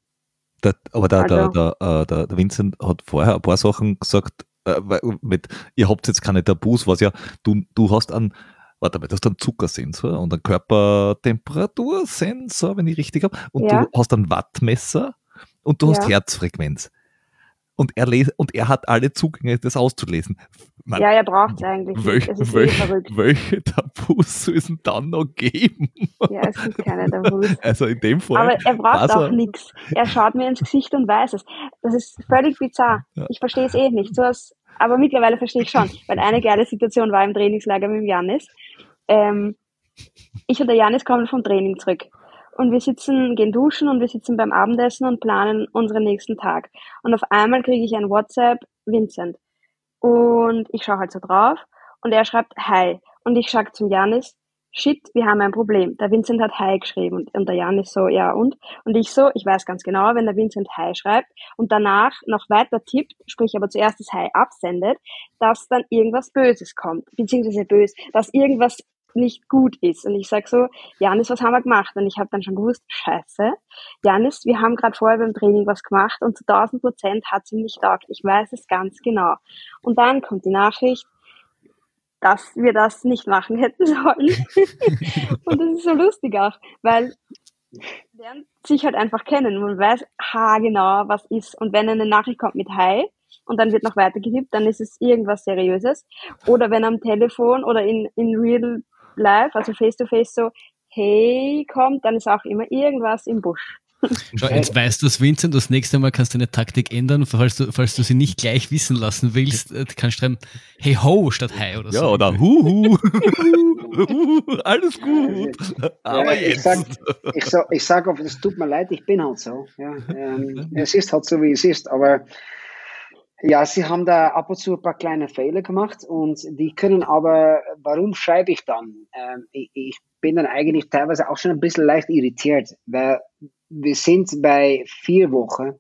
Der, aber der, also, der, der, äh, der, der Vincent hat vorher ein paar Sachen gesagt, äh, mit, ihr habt jetzt keine Tabus, was ja, du, du hast einen, warte mal, du hast einen Zuckersensor und einen Körpertemperatursensor, wenn ich richtig habe, und ja. du hast ein Wattmesser und du ja. hast Herzfrequenz und er, und er hat alle Zugänge, das auszulesen. Man, ja, er braucht es eigentlich. Welch, welch, eh welche Tabus soll es denn dann noch geben? Ja, es gibt keine Tabus. Also in dem Fall. Aber er braucht auch nichts. Er schaut mir ins Gesicht und weiß es. Das ist völlig bizarr. Ja. Ich verstehe es eh nicht. So als aber mittlerweile verstehe ich schon, weil eine geile Situation war im Trainingslager mit dem Janis. Ähm, ich und der Janis kommen vom Training zurück. Und wir sitzen, gehen duschen und wir sitzen beim Abendessen und planen unseren nächsten Tag. Und auf einmal kriege ich ein WhatsApp, Vincent. Und ich schaue halt so drauf und er schreibt Hi. Und ich sage zum Janis, shit, wir haben ein Problem. Der Vincent hat Hi geschrieben und, und der Janis so, ja und? Und ich so, ich weiß ganz genau, wenn der Vincent Hi schreibt und danach noch weiter tippt, sprich aber zuerst das Hi absendet, dass dann irgendwas Böses kommt, beziehungsweise bös, dass irgendwas nicht gut ist. Und ich sag so, Janis, was haben wir gemacht? Und ich habe dann schon gewusst, scheiße, Janis, wir haben gerade vorher beim Training was gemacht und zu 1000 Prozent hat sie nicht taugt. Ich weiß es ganz genau. Und dann kommt die Nachricht, dass wir das nicht machen hätten sollen. und das ist so lustig auch, weil lernt sich halt einfach kennen. Man weiß ha genau, was ist. Und wenn eine Nachricht kommt mit Hi und dann wird noch weitergetippt, dann ist es irgendwas Seriöses. Oder wenn am Telefon oder in, in Real Life, also face to face so Hey kommt, dann ist auch immer irgendwas im Busch. Schau, jetzt weißt du es, Vincent, das nächste Mal kannst du deine Taktik ändern, falls du, falls du sie nicht gleich wissen lassen willst, äh, kannst du schreiben, hey ho statt hi oder so. Ja, oder huhu. Alles gut. Aber ja, ich Sag, ich, sag, ich sag oft, es tut mir leid, ich bin halt so. Ja, ähm, es ist halt so, wie es ist, aber ja, sie haben da ab und zu ein paar kleine Fehler gemacht und die können aber, warum schreibe ich dann? Ähm, ich, ich bin dann eigentlich teilweise auch schon ein bisschen leicht irritiert, weil wir sind bei vier Wochen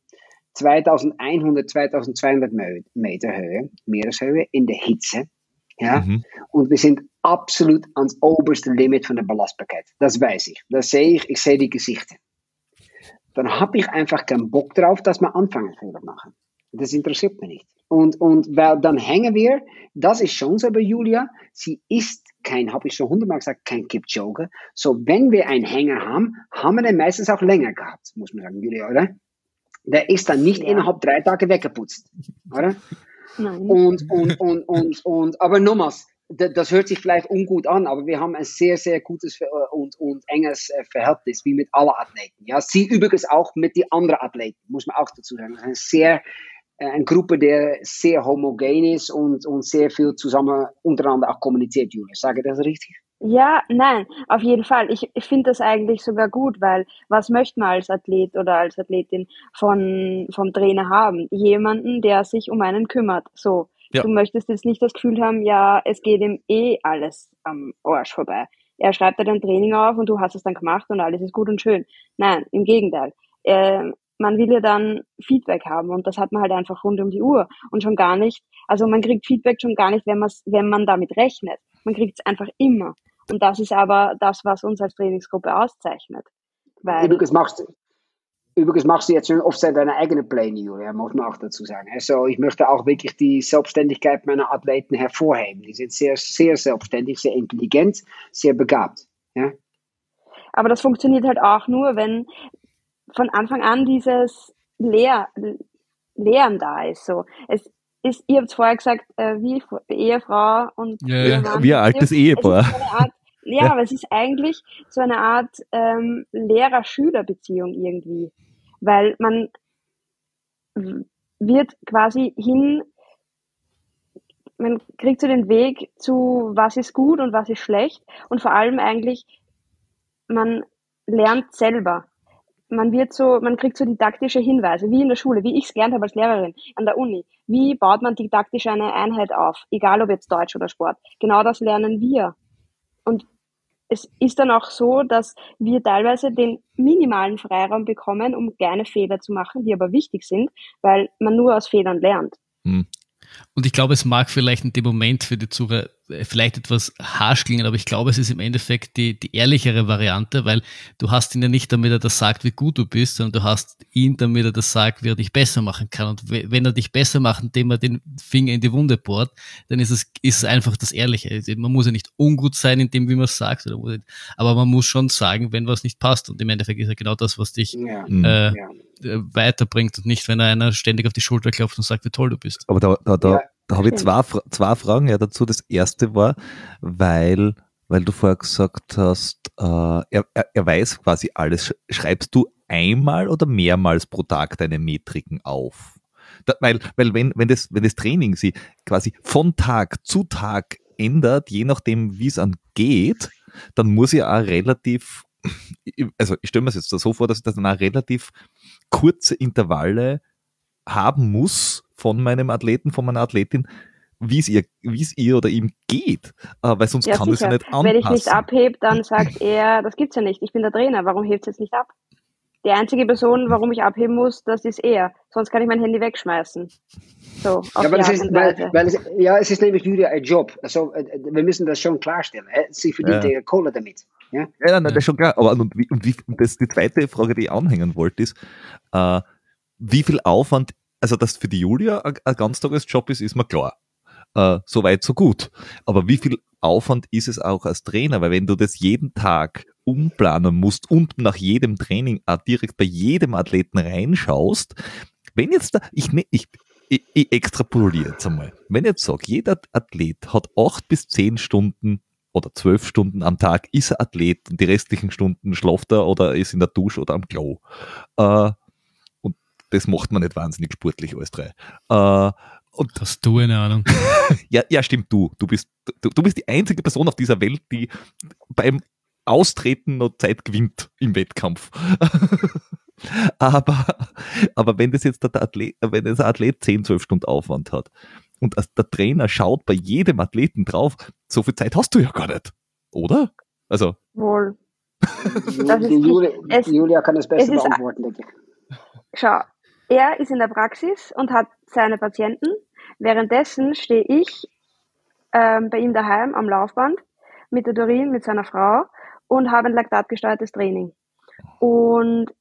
2100, 2200 Meter Höhe, Meereshöhe in der Hitze. Ja? Mhm. Und wir sind absolut ans oberste Limit von der Belastbarkeit. Das weiß ich. Das sehe ich. Ich sehe die Gesichter. Dann habe ich einfach keinen Bock drauf, dass wir anfangen machen. Das interessiert mich nicht. Und, und weil dann hängen wir, das ist schon so bei Julia, sie ist kein, habe ich schon hundertmal gesagt, kein Kipchoge. So, wenn wir einen Hänger haben, haben wir den meistens auch länger gehabt, muss man sagen, Julia, oder? Der ist dann nicht ja. innerhalb drei Tage weggeputzt, oder? Nein. Und, und, und, und, und, aber nochmals, das hört sich vielleicht ungut an, aber wir haben ein sehr, sehr gutes und, und enges äh, Verhältnis, wie mit allen Athleten. Ja, sie übrigens auch mit den anderen Athleten, muss man auch dazu sagen. Ein sehr äh, eine Gruppe, der sehr homogen ist und, und sehr viel zusammen untereinander auch kommuniziert, Julia. Sage ich das richtig? Ja, nein, auf jeden Fall. Ich, ich finde das eigentlich sogar gut, weil was möchte man als Athlet oder als Athletin von, vom Trainer haben? Jemanden, der sich um einen kümmert. So. Ja. Du möchtest jetzt nicht das Gefühl haben, ja, es geht ihm eh alles am Arsch vorbei. Er schreibt dir dein Training auf und du hast es dann gemacht und alles ist gut und schön. Nein, im Gegenteil. Ähm, man will ja dann Feedback haben und das hat man halt einfach rund um die Uhr und schon gar nicht, also man kriegt Feedback schon gar nicht, wenn, wenn man damit rechnet. Man kriegt es einfach immer. Und das ist aber das, was uns als Trainingsgruppe auszeichnet. Weil übrigens, machst, du, übrigens machst du jetzt schon oft deine eigene Pläne, Julia, muss man auch dazu sagen. Also ich möchte auch wirklich die Selbstständigkeit meiner Athleten hervorheben. Die sind sehr, sehr selbstständig, sehr intelligent, sehr begabt. Ja? Aber das funktioniert halt auch nur, wenn, von Anfang an dieses Lehr Lehren da ist. So. Es ist, ihr habt es vorher gesagt, äh, wie Ehefrau und ja, Ehemann. Wie ein altes Ehepaar. Art, ja, ja, aber es ist eigentlich so eine Art ähm, Lehrer-Schüler-Beziehung irgendwie. Weil man wird quasi hin, man kriegt so den Weg zu, was ist gut und was ist schlecht. Und vor allem eigentlich, man lernt selber man wird so, man kriegt so didaktische Hinweise, wie in der Schule, wie ich es gelernt habe als Lehrerin an der Uni. Wie baut man didaktisch eine Einheit auf, egal ob jetzt Deutsch oder Sport. Genau das lernen wir. Und es ist dann auch so, dass wir teilweise den minimalen Freiraum bekommen, um kleine Fehler zu machen, die aber wichtig sind, weil man nur aus Fehlern lernt. Hm. Und ich glaube, es mag vielleicht in dem Moment für die Zuhörer vielleicht etwas harsch klingen, aber ich glaube, es ist im Endeffekt die, die ehrlichere Variante, weil du hast ihn ja nicht, damit er das sagt, wie gut du bist, sondern du hast ihn, damit er das sagt, wie er dich besser machen kann. Und wenn er dich besser macht, indem er den Finger in die Wunde bohrt, dann ist es, ist es einfach das Ehrliche. Man muss ja nicht ungut sein in dem, wie man es sagt, aber man muss schon sagen, wenn was nicht passt. Und im Endeffekt ist ja genau das, was dich ja. Äh, ja. weiterbringt und nicht, wenn er einer ständig auf die Schulter klopft und sagt, wie toll du bist. Aber da, da, da, ja da habe ich zwei, zwei Fragen ja dazu. Das erste war, weil, weil du vorher gesagt hast, äh, er, er weiß quasi alles. Schreibst du einmal oder mehrmals pro Tag deine Metriken auf? Da, weil, weil wenn, wenn, das, wenn das Training sie quasi von Tag zu Tag ändert, je nachdem, wie es angeht, dann muss ich auch relativ, also ich stelle mir es jetzt so vor, dass ich dann auch relativ kurze Intervalle haben muss von meinem Athleten, von meiner Athletin, wie es ihr, wie es ihr oder ihm geht, äh, weil sonst ja, kann es ja nicht anpassen. Wenn ich nicht abhebe, dann sagt er, das gibt's ja nicht, ich bin der Trainer, warum hebt es jetzt nicht ab? Die einzige Person, warum ich abheben muss, das ist er. Sonst kann ich mein Handy wegschmeißen. So, ja, aber das ist, weil, weil es, ja, es ist nämlich Julia ein Job. Also, äh, wir müssen das schon klarstellen. Sie verdient ja. Kohle damit. Ja, ja nein, das ist schon klar. Aber und, wie, und, wie, und das, die zweite Frage, die ich anhängen wollte, ist, äh, wie viel Aufwand, also dass für die Julia ein, ein Ganztagesjob ist, ist mir klar. Äh, so weit, so gut. Aber wie viel Aufwand ist es auch als Trainer? Weil wenn du das jeden Tag umplanen musst und nach jedem Training auch direkt bei jedem Athleten reinschaust, wenn jetzt da, ich, ne, ich, ich, ich extrapoliere jetzt einmal, wenn ich jetzt sage, jeder Athlet hat acht bis zehn Stunden oder zwölf Stunden am Tag ist er Athlet und die restlichen Stunden schlaft er oder ist in der Dusche oder am Klo. Äh, das macht man nicht wahnsinnig sportlich alles drei. Äh, und Hast du eine Ahnung? ja, ja, stimmt, du. Du bist, du, du bist die einzige Person auf dieser Welt, die beim Austreten noch Zeit gewinnt im Wettkampf. aber, aber wenn das jetzt der Athlet, wenn das ein Athlet 10, 12 Stunden Aufwand hat und der Trainer schaut bei jedem Athleten drauf, so viel Zeit hast du ja gar nicht. Oder? Also. Wohl. Julia, Julia kann es besser es beantworten, denke ich. Schau, er ist in der Praxis und hat seine Patienten. Währenddessen stehe ich ähm, bei ihm daheim am Laufband mit der Dorin, mit seiner Frau und habe ein laktatgesteuertes Training. Und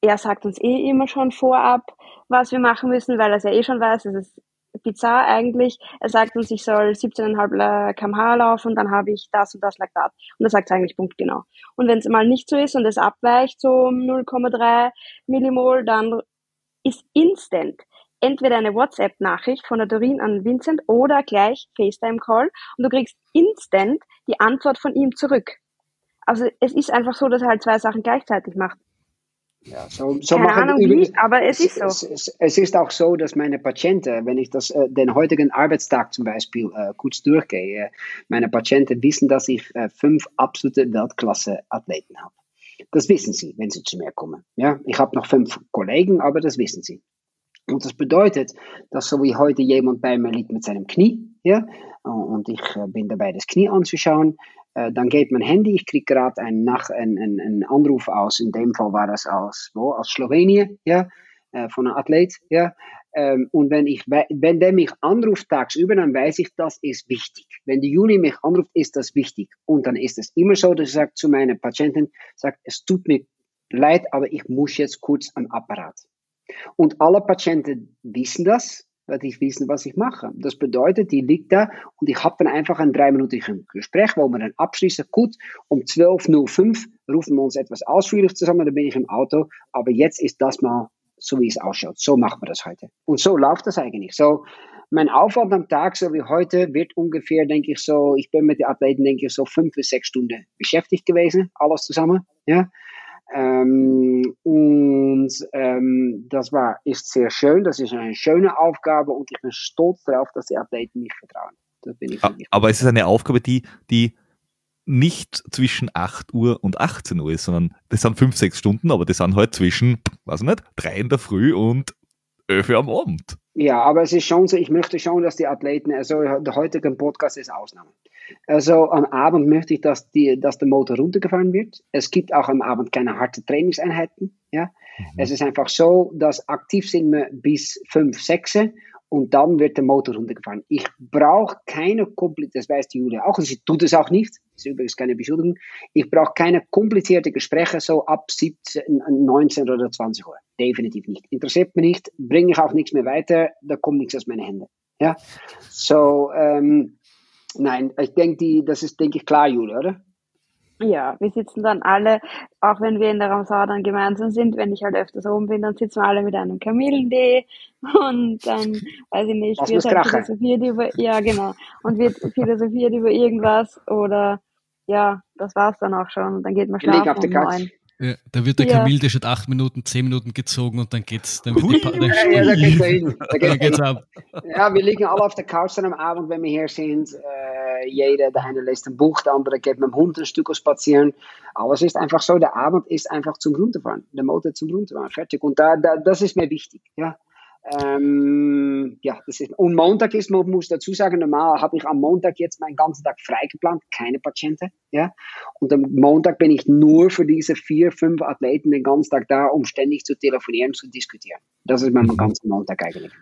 er sagt uns eh immer schon vorab, was wir machen müssen, weil er es ja eh schon weiß. Es ist bizarr eigentlich. Er sagt uns, ich soll 17,5 kmh laufen, dann habe ich das und das Laktat. Und er sagt es eigentlich punktgenau. Und wenn es mal nicht so ist und es abweicht so um 0,3 Millimol, dann ist instant entweder eine WhatsApp-Nachricht von der Dorin an Vincent oder gleich FaceTime-Call und du kriegst instant die Antwort von ihm zurück. Also es ist einfach so, dass er halt zwei Sachen gleichzeitig macht. Ja, so, so Keine Ahnung wie, aber es, es ist so. Es, es, es, ist auch so, dass meine Patienten, wenn ich das, äh, den heutigen Arbeitstag zum Beispiel äh, kurz durchgehe, meine Patienten wissen, dass ich äh, fünf absolute Weltklasse-Athleten habe. Das wissen sie, wenn sie zu mir kommen. Ja, ich habe noch fünf Kollegen, aber das wissen sie. Und das bedeutet, dass so wie heute jemand bei mir liegt mit seinem Knie, ja, und ich äh, bin dabei, das Knie anzuschauen, äh, dann geht mein Handy, ich kriege gerade einen, einen, einen, Anruf aus, in dem Fall war das aus, wo, aus Slowenien, ja, äh, von einem Athlet, ja, ähm, und wenn, ich, wenn der mich anruft tagsüber, dann weiß ich, das ist wichtig. Wenn die Juni mich anruft, ist das wichtig. Und dann ist es immer so, dass ich sage zu meiner Patientin, sage, es tut mir leid, aber ich muss jetzt kurz am Apparat. Und alle Patienten wissen das, weil ich wissen, was ich mache. Das bedeutet, die liegt da und ich habe dann einfach ein dreiminütiges Gespräch, wo wir dann abschließen, gut, um 12.05 rufen wir uns etwas ausführlich zusammen, dann bin ich im Auto, aber jetzt ist das mal so wie es ausschaut. So machen wir das heute. Und so läuft das eigentlich. So, mein Aufwand am Tag, so wie heute, wird ungefähr, denke ich, so, ich bin mit den Athleten, denke ich, so fünf bis sechs Stunden beschäftigt gewesen, alles zusammen, ja. Ähm, und ähm, das war, ist sehr schön, das ist eine schöne Aufgabe und ich bin stolz darauf, dass die Athleten mich vertrauen. Das bin ich Aber es ist eine Aufgabe, die, die nicht zwischen 8 Uhr und 18 Uhr ist, sondern das sind 5, 6 Stunden, aber das sind halt zwischen, weiß ich nicht, 3 in der Früh und 11 Uhr am Abend. Ja, aber es ist schon so, ich möchte schon, dass die Athleten, also der heutige Podcast ist Ausnahme. Also am Abend möchte ich, dass, die, dass der Motor runtergefahren wird. Es gibt auch am Abend keine harte Trainingseinheiten. Ja? Mhm. Es ist einfach so, dass aktiv sind wir bis 5, 6 und dann wird der Motor runtergefahren. Ich brauche keine komplizierte, das weiß die Julia auch, und sie tut es auch nicht, das ist übrigens keine Beschuldigung, ich brauche keine komplizierte Gespräche so ab 17, 19 oder 20 Uhr. Definitiv nicht. Interessiert mich nicht, bringe ich auch nichts mehr weiter, da kommt nichts aus meinen Händen. Ja, so, ähm, nein, ich denke, das ist, denke ich, klar, Julia, oder? Ja, wir sitzen dann alle, auch wenn wir in der Ramsau dann gemeinsam sind, wenn ich halt öfters oben bin, dann sitzen wir alle mit einem Kamillentee und dann, weiß ich nicht, wird halt philosophiert über, ja genau, und wird philosophiert über irgendwas oder ja, das war's dann auch schon und dann geht man schlafen auf um neun. Ja, da wird der ja. Kamil, der acht Minuten, zehn Minuten gezogen und dann geht's. Dann, wird die, dann, ja, ja, da geht's hin. Da geht's, geht's ab. Ja, wir liegen alle auf der Couch dann am Abend, wenn wir hier sind. Äh, jeder, der eine lässt ein Buch, der andere geht mit dem Hund ein Stück spazieren. Aber es ist einfach so, der Abend ist einfach zum Runterfahren. Der Motor zum Runterfahren. Fertig. Und da, da, das ist mir wichtig. Ja. Ähm, ja, das ist, und Montag ist, man muss dazu sagen, normal habe ich am Montag jetzt meinen ganzen Tag frei geplant, keine Patienten, ja. Und am Montag bin ich nur für diese vier, fünf Athleten den ganzen Tag da, um ständig zu telefonieren, zu diskutieren. Das ist mein ganzer Montag eigentlich.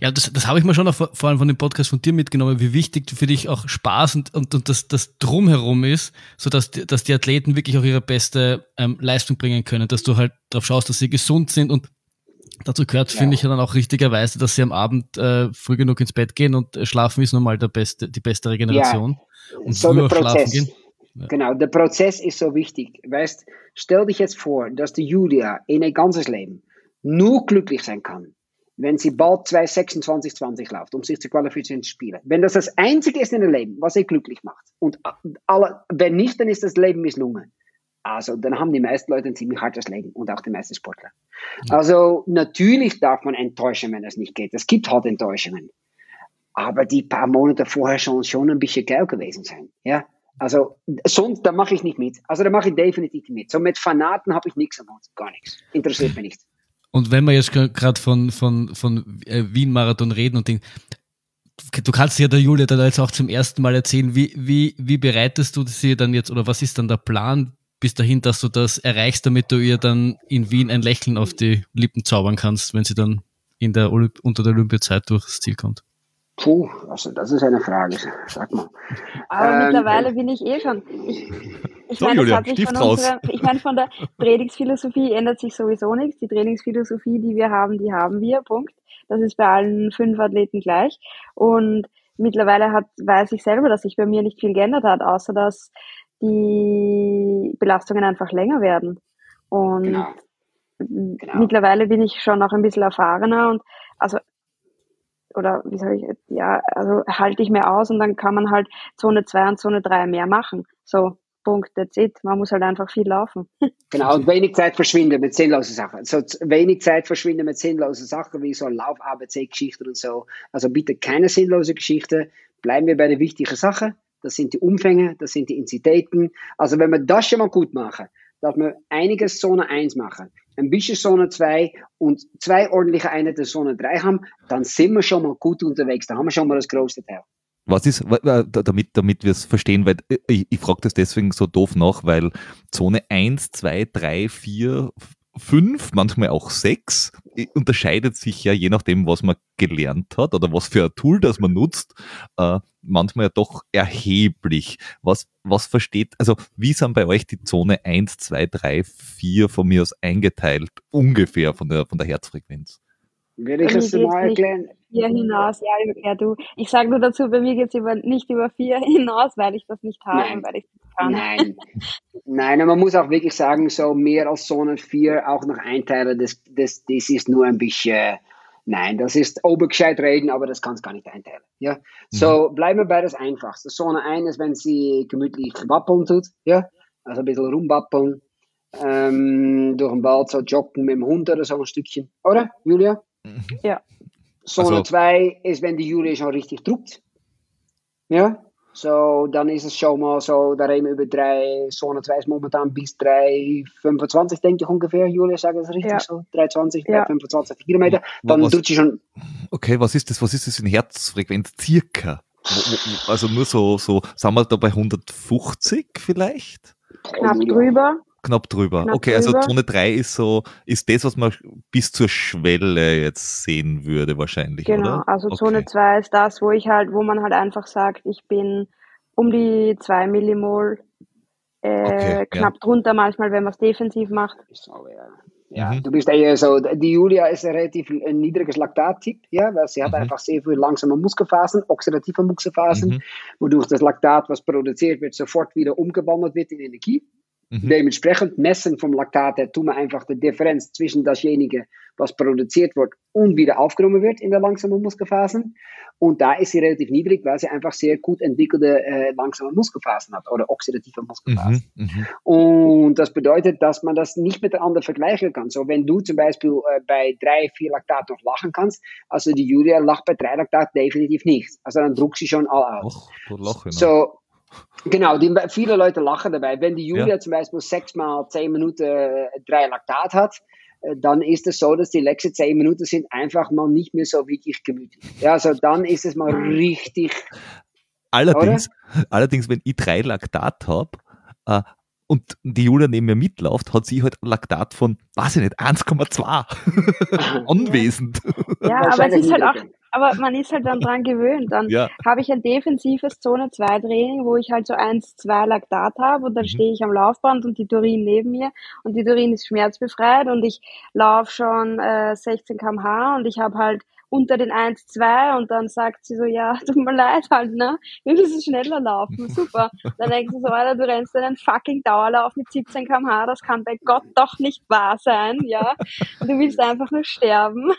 Ja, das, das habe ich mir schon auch vor, vor allem von dem Podcast von dir mitgenommen, wie wichtig für dich auch Spaß und, und, und das, das Drumherum ist, sodass die, dass die Athleten wirklich auch ihre beste ähm, Leistung bringen können, dass du halt darauf schaust, dass sie gesund sind und Dazu gehört, ja. finde ich ja dann auch richtigerweise, dass sie am Abend äh, früh genug ins Bett gehen und äh, schlafen ist nun mal der beste, die beste Regeneration. Ja. Und so früher schlafen gehen. Ja. Genau, der Prozess ist so wichtig. Weißt, stell dich jetzt vor, dass die Julia in ihr ganzes Leben nur glücklich sein kann, wenn sie bald 226 20 läuft, um sich zu qualifizieren zu spielen. Wenn das das Einzige ist in ihrem Leben, was sie glücklich macht. Und alle, wenn nicht, dann ist das Leben misslungen. Also dann haben die meisten Leute ein ziemlich hartes Leben und auch die meisten Sportler. Ja. Also natürlich darf man enttäuschen, wenn es nicht geht. Es gibt halt Enttäuschungen. Aber die paar Monate vorher schon, schon ein bisschen geil gewesen sein. Ja, also sonst, da mache ich nicht mit. Also da mache ich definitiv nicht mit. So mit Fanaten habe ich nichts am Hut, gar nichts. Interessiert mich nicht. Und wenn wir jetzt gerade von, von, von äh, Wien-Marathon reden und den, du kannst ja der Julia dann jetzt auch zum ersten Mal erzählen, wie, wie, wie bereitest du sie dann jetzt oder was ist dann der Plan bis dahin, dass du das erreichst, damit du ihr dann in Wien ein Lächeln auf die Lippen zaubern kannst, wenn sie dann in der unter der Olympiazeit durchs Ziel kommt? Puh, also das ist eine Frage, sag mal. Aber ähm, mittlerweile bin ich eh schon. Ich, ich so, meine, Julia, hat sich von unserer, ich meine, von der Trainingsphilosophie ändert sich sowieso nichts. Die Trainingsphilosophie, die wir haben, die haben wir. Punkt. Das ist bei allen fünf Athleten gleich. Und mittlerweile hat, weiß ich selber, dass sich bei mir nicht viel geändert hat, außer dass die Belastungen einfach länger werden. Und genau. Genau. mittlerweile bin ich schon noch ein bisschen erfahrener und also oder wie soll ich, ja, also halte ich mir aus und dann kann man halt Zone 2 und Zone 3 mehr machen. So, Punkt, that's it. Man muss halt einfach viel laufen. Genau, und wenig Zeit verschwinden mit sinnlosen Sachen. So wenig Zeit verschwinden mit sinnlosen Sachen wie so Lauf-ABC-Geschichten und so. Also bitte keine sinnlose Geschichte. Bleiben wir bei der wichtigen Sache das sind die Umfänge, das sind die Intensitäten. Also wenn wir das schon mal gut machen, dass wir einiges Zone 1 machen, ein bisschen Zone 2 und zwei ordentliche Einheiten Zone 3 haben, dann sind wir schon mal gut unterwegs. Da haben wir schon mal das größte Teil. Was ist, damit, damit wir es verstehen, weil äh, ich, ich frage das deswegen so doof nach, weil Zone 1, 2, 3, 4, fünf, manchmal auch sechs, unterscheidet sich ja je nachdem, was man gelernt hat oder was für ein Tool das man nutzt, äh, manchmal ja doch erheblich. Was, was versteht, also wie sind bei euch die Zone 1, 2, 3, 4 von mir aus eingeteilt, ungefähr von der, von der Herzfrequenz? Will ich es mal erklären? Vier hinaus, ja, ja du. Ich sage nur dazu, bei mir geht es nicht über vier hinaus, weil ich das nicht habe, Nein. weil ich das kann. Nein. Nein, und man muss auch wirklich sagen, so mehr als Zone 4 auch noch einteilen, das, das, das ist nur ein bisschen, nein, das ist obergescheit reden, aber das kannst gar nicht einteilen. Ja? So, mhm. bleiben wir bei das Einfachste. Zone 1 ist, wenn sie gemütlich wappeln tut, ja, also ein bisschen rumwappeln, ähm, durch den Wald so joggen mit dem Hund oder so ein Stückchen, oder, Julia? Ja. Zone 2 also, ist, wenn die Jury schon richtig druckt. Ja. So, dann ist es schon mal so, da reden wir über drei, Zone 2 ist momentan bis 3,25, denke ich ungefähr, Julia, sage ich das richtig ja. so? 3,20, ja. 3,25 Kilometer. Dann was, tut sie schon. Okay, was ist das, was ist das in Herzfrequenz circa? Also nur so, so, sind wir da bei 150 vielleicht? Knapp drüber knapp drüber. Knapp okay, also drüber. also Zone 3 ist so, ist das, was man bis zur Schwelle jetzt sehen würde, wahrscheinlich. Genau, oder? also okay. Zone 2 ist das, wo ich halt, wo man halt einfach sagt, ich bin um die 2 Millimol, äh, okay, knapp ja. drunter manchmal, wenn man es defensiv macht. So, ja. Ja, mhm. du bist eher so, die Julia ist ein relativ ein niedriges Laktattyp, ja, weil sie hat mhm. einfach sehr viel langsame Muskelphasen, oxidative Muskelphasen, mhm. wodurch das Laktat, was produziert wird, sofort wieder umgewandelt wird in Energie. Mhm. Dementsprechend messen vom Laktat her tun wir einfach die Differenz zwischen dasjenige, was produziert wird und wieder aufgenommen wird in der langsamen Muskelphasen. Und da ist sie relativ niedrig, weil sie einfach sehr gut entwickelte äh, langsame Muskelphasen hat oder oxidative Muskelphasen. Mhm, mhm. und das bedeutet, dass man das nicht miteinander vergleichen kann. So, wenn du zum Beispiel äh, bei drei, vier Laktat noch lachen kannst, also die Julia lacht bei drei Laktat definitiv nicht. Also dann druckt sie schon all aus. Och, lachen, so, Genau, die, viele Leute lachen dabei. Wenn die Julia ja. zum Beispiel sechs mal zehn Minuten äh, drei Laktat hat, äh, dann ist es so, dass die letzten zehn Minuten sind einfach mal nicht mehr so wirklich gemütlich. Ja, also dann ist es mal richtig. Allerdings, allerdings wenn ich drei Laktat habe, äh, und die Julia neben mir mitläuft, hat sie halt ein Laktat von, weiß ich nicht, 1,2 anwesend. Ja, aber es ist halt auch, aber man ist halt dann dran gewöhnt. Dann ja. habe ich ein defensives Zone 2 Training, wo ich halt so 1, 2 Laktat habe und dann mhm. stehe ich am Laufband und die Turin neben mir und die Turin ist schmerzbefreit und ich laufe schon äh, 16 kmh und ich habe halt unter den 1, 2 und dann sagt sie so, ja, tut mir leid halt, ne? Wir müssen schneller laufen. Super. Dann denkst du so, Alter, du rennst einen fucking Dauerlauf mit 17 kmh, das kann bei Gott doch nicht wahr sein, ja? Und du willst einfach nur sterben.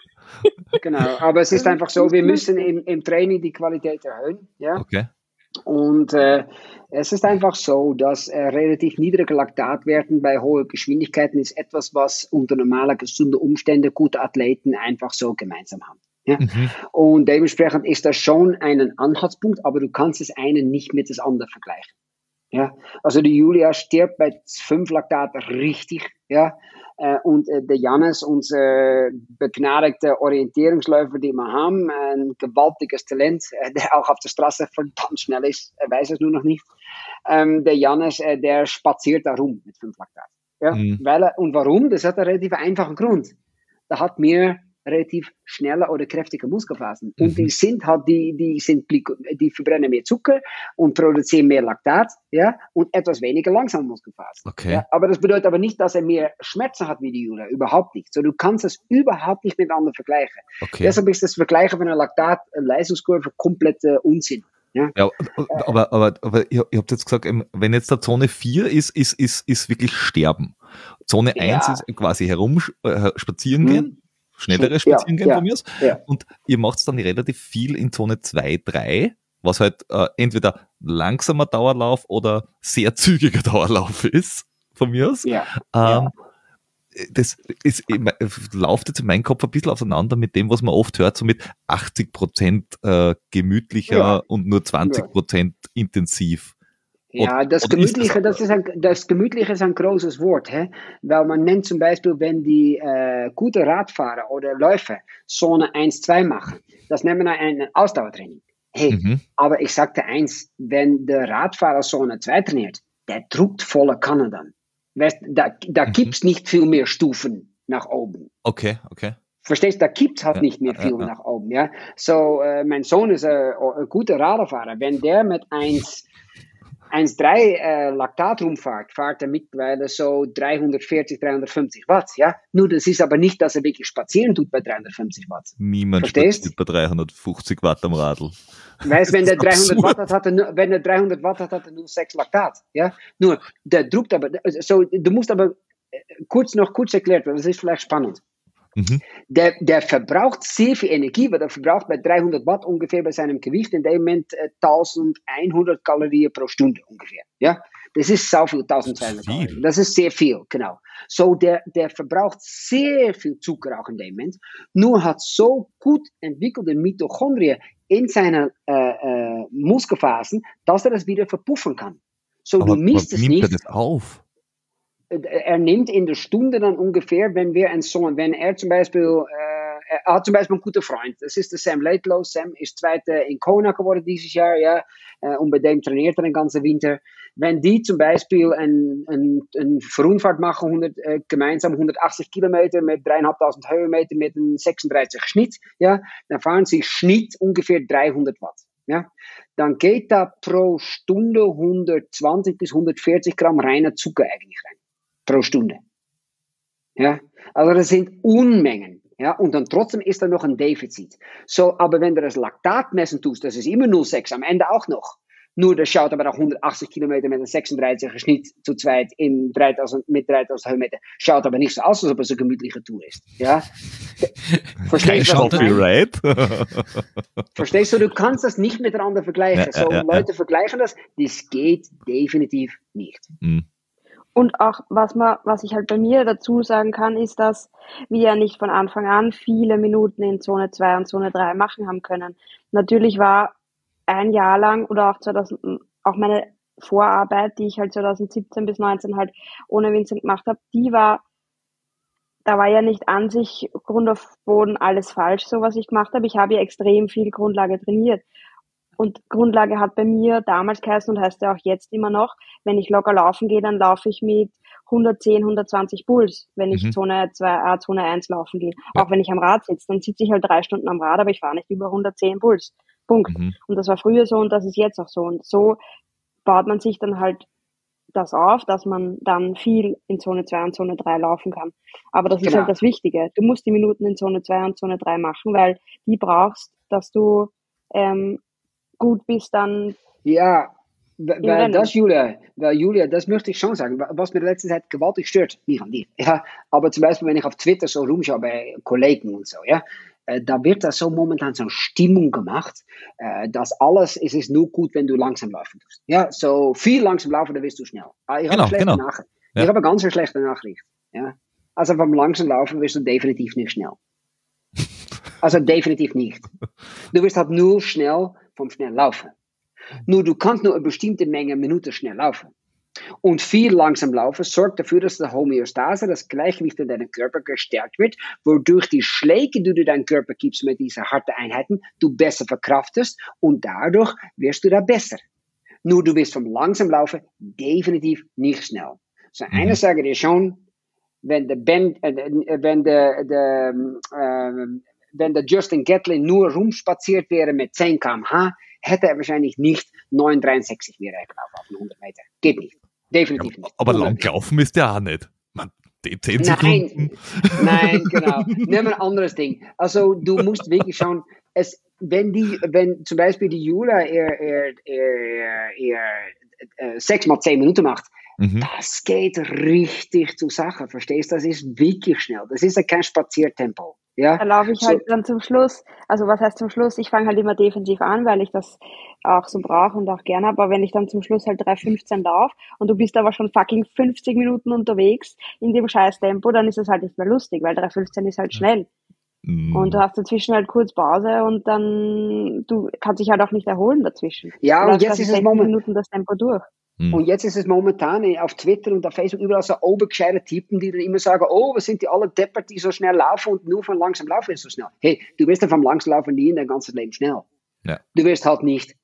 Genau, aber es ist einfach so, wir müssen im, im Training die Qualität erhöhen. Ja? Okay. Und äh, es ist einfach so, dass äh, relativ niedrige Laktatwerten bei hohen Geschwindigkeiten ist etwas, was unter normaler gesunder Umstände gute Athleten einfach so gemeinsam haben. Ja? Mhm. Und dementsprechend ist das schon ein Anhaltspunkt, aber du kannst das eine nicht mit das andere vergleichen. Ja? Also die Julia stirbt bei fünf Laktat richtig, ja, äh, und äh, der Jannes, unser begnadigte Orientierungsläufer, den wir haben, ein gewaltiges Talent, äh, der auch auf der Straße verdammt schnell ist, er weiß es nur noch nicht. Ähm, der Jannes, äh, der spaziert da rum mit fünf Laktat. Ja? Mhm. Weil er, und warum? Das hat einen relativ einfachen Grund. Da hat mir relativ schneller oder kräftiger Muskelfasern. Mhm. Und die sind halt, die, die sind, die verbrennen mehr Zucker und produzieren mehr Laktat, ja, und etwas weniger langsam Muskelfasern. Okay. Ja, aber das bedeutet aber nicht, dass er mehr Schmerzen hat wie die Jura. Überhaupt nicht. So, du kannst es überhaupt nicht miteinander vergleichen. Okay. Deshalb ist das Vergleichen von einer Laktat-Leistungskurve komplett äh, Unsinn. Ja, ja aber, aber, aber ihr, ihr habt jetzt gesagt, wenn jetzt der Zone 4 ist, ist, ist, ist wirklich Sterben. Zone ja. 1 ist quasi herumspazieren äh, gehen. Schnellere Spazieren gehen ja, von mir aus. Ja. Und ihr macht dann relativ viel in Zone 2, 3, was halt äh, entweder langsamer Dauerlauf oder sehr zügiger Dauerlauf ist, von mir aus. Ja, ähm, das ist, läuft jetzt in meinem Kopf ein bisschen auseinander mit dem, was man oft hört, so mit 80 Prozent äh, gemütlicher und nur 20 Prozent intensiv. Ja, das Gemütliche, das, ist ein, das Gemütliche ist ein großes Wort, hè? weil man nennt zum Beispiel, wenn die äh, gute Radfahrer oder Läufer Zone 1, 2 machen, das nennen wir ein Ausdauertraining. Hey, mhm. aber ich sagte eins, wenn der Radfahrer Zone 2 trainiert, der druckt volle Kanne dann. Weißt, da da mhm. gibt es nicht viel mehr Stufen nach oben. Okay, okay. Verstehst, da gibt es halt ja, nicht mehr viel ja, ja. nach oben. Ja? So, äh, mein Sohn ist ein, ein guter Radfahrer. Wenn der mit 1 1,3 äh, Laktat rumfahrt, fahrt er mittlerweile so 340, 350 Watt. Ja? Nur das ist aber nicht, dass er wirklich spazieren tut bei 350 Watt. Niemand Verstehst? spaziert bei 350 Watt am Radl. Weißt, wenn der 300 Watt hat, hat er nur, wenn er 300 Watt hat, hat er nur 6 Laktat. Ja? Nur, der druckt aber, so, du musst aber äh, kurz noch kurz erklärt werden, das ist vielleicht spannend. Mhm. Der, der verbraucht sehr viel Energie, weil er verbraucht bei 300 Watt ungefähr bei seinem Gewicht in dem Moment äh, 1100 Kalorien pro Stunde ungefähr. Ja, das ist so viel, 1200 Kalorien. Das ist sehr viel, genau. So, der, der verbraucht sehr viel Zucker auch in dem Moment, nur hat so gut entwickelte Mitochondrien in seinen äh, äh, Muskelphasen, dass er das wieder verpuffen kann. So, aber, du misst es nicht. Er das auf? Er nimmt in der Stunde dann ungefähr, wenn wir ein Sohn, wenn er zum Beispiel, äh, er hat zum Beispiel einen guten Freund, das ist der Sam Laidlow. Sam ist Zweiter in Kona geworden dieses Jahr, ja, äh, und bei dem trainiert er den ganzen Winter. Wenn die zum Beispiel eine ein, ein machen, 100, äh, gemeinsam 180 Kilometer mit 3.500 Höhenmeter mit einem 36 Schnitt, ja, dann fahren sie Schnitt ungefähr 300 Watt. Ja, dann geht da pro Stunde 120 bis 140 Gramm reiner Zucker eigentlich rein pro Stunde. Ja, also das sind Unmengen. Ja, und dann trotzdem ist da noch ein Defizit. So, aber wenn du das Laktat messen tust, das ist immer 0,6 am Ende auch noch. Nur das schaut aber auch 180 Kilometer mit einem 36er Schnitt zu zweit in 3000, mit 3000 Höhenmeter. Schaut aber nicht so aus, als ob es eine gemütliche Tour ist. Ja? Verstehst du. Verstehst du, du kannst das nicht miteinander vergleichen. Ja, so, ja, Leute vergleichen das, das geht definitiv nicht. Mhm. Und auch, was man, was ich halt bei mir dazu sagen kann, ist, dass wir ja nicht von Anfang an viele Minuten in Zone 2 und Zone 3 machen haben können. Natürlich war ein Jahr lang oder auch 2000, auch meine Vorarbeit, die ich halt 2017 bis 19 halt ohne Vincent gemacht habe, die war, da war ja nicht an sich Grund auf Boden alles falsch, so was ich gemacht habe. Ich habe ja extrem viel Grundlage trainiert. Und Grundlage hat bei mir damals geheißen und heißt ja auch jetzt immer noch, wenn ich locker laufen gehe, dann laufe ich mit 110, 120 Puls, wenn ich mhm. Zone 2, äh, Zone 1 laufen gehe. Ja. Auch wenn ich am Rad sitze, dann sitze ich halt drei Stunden am Rad, aber ich fahre nicht über 110 Puls. Punkt. Mhm. Und das war früher so und das ist jetzt auch so. Und so baut man sich dann halt das auf, dass man dann viel in Zone 2 und Zone 3 laufen kann. Aber das genau. ist halt das Wichtige. Du musst die Minuten in Zone 2 und Zone 3 machen, weil die brauchst, dass du ähm, gut bist dann. Ja, weil das, Julia, weil Julia, das möchte ich schon sagen, was mir in letzter Zeit gewaltig stört, nicht an dir, ja, aber zum Beispiel, wenn ich auf Twitter so rumschaue bei Kollegen und so, ja, äh, da wird da so momentan so eine Stimmung gemacht, äh, dass alles, es ist nur gut, wenn du langsam laufen tust. Ja, so viel langsam laufen, dann wirst du schnell. Ah, ich habe genau, genau. Ja. Ich habe eine ganz schlechte Nachricht. Ja. Also vom langsam laufen wirst du definitiv nicht schnell. Also definitiv nicht. Du wirst halt nur schnell vom schnell laufen. Nur du kannst nur eine bestimmte Menge Minuten schnell laufen. Und viel langsam laufen sorgt dafür, dass die Homöostase, das Gleichgewicht in deinem Körper gestärkt wird, wodurch die Schläge, die du deinem Körper gibst mit diesen harten Einheiten, du besser verkraftest und dadurch wirst du da besser. Nur du wirst vom langsam Laufen definitiv nicht schnell. So, mhm. eine sage dir schon, wenn der Ben, äh, wenn der, der äh, wenn der Justin Gatlin nur rumspaziert wäre mit 10 km/h, hätte er wahrscheinlich nicht 9,63 wäre er gelaufen auf 100 Meter. Geht nicht. Definitiv nicht. Aber lang laufen ist er auch nicht. Man, die 10 Sekunden. Nein, nein, genau. Nimm ein anderes Ding. Also du musst wirklich schauen, es, wenn die, wenn zum Beispiel die Jula ihr, ihr, ihr, ihr, äh, 6 mal 10 Minuten macht, mhm. das geht richtig zur Sache, verstehst du? Das ist wirklich schnell. Das ist ja kein Spaziertempo. Ja, da laufe ich so. halt dann zum Schluss, also was heißt zum Schluss? Ich fange halt immer defensiv an, weil ich das auch so brauche und auch gerne, aber wenn ich dann zum Schluss halt 3,15 laufe und du bist aber schon fucking 50 Minuten unterwegs in dem scheiß Tempo, dann ist es halt nicht mehr lustig, weil 3,15 ist halt schnell. Mhm. Und du hast dazwischen halt kurz Pause und dann, du kannst dich halt auch nicht erholen dazwischen. Ja, und jetzt ist es momentan. Minuten das Tempo durch. Mhm. Und jetzt ist es momentan eh, auf Twitter und auf Facebook überall so obergescheite Typen, die dann immer sagen, oh, was sind die alle Deppert, die so schnell laufen und nur von langsam laufen ist so schnell. Hey, du wirst ja vom langsam laufen nie in dein ganzes Leben schnell. Ja. Du wirst halt nicht,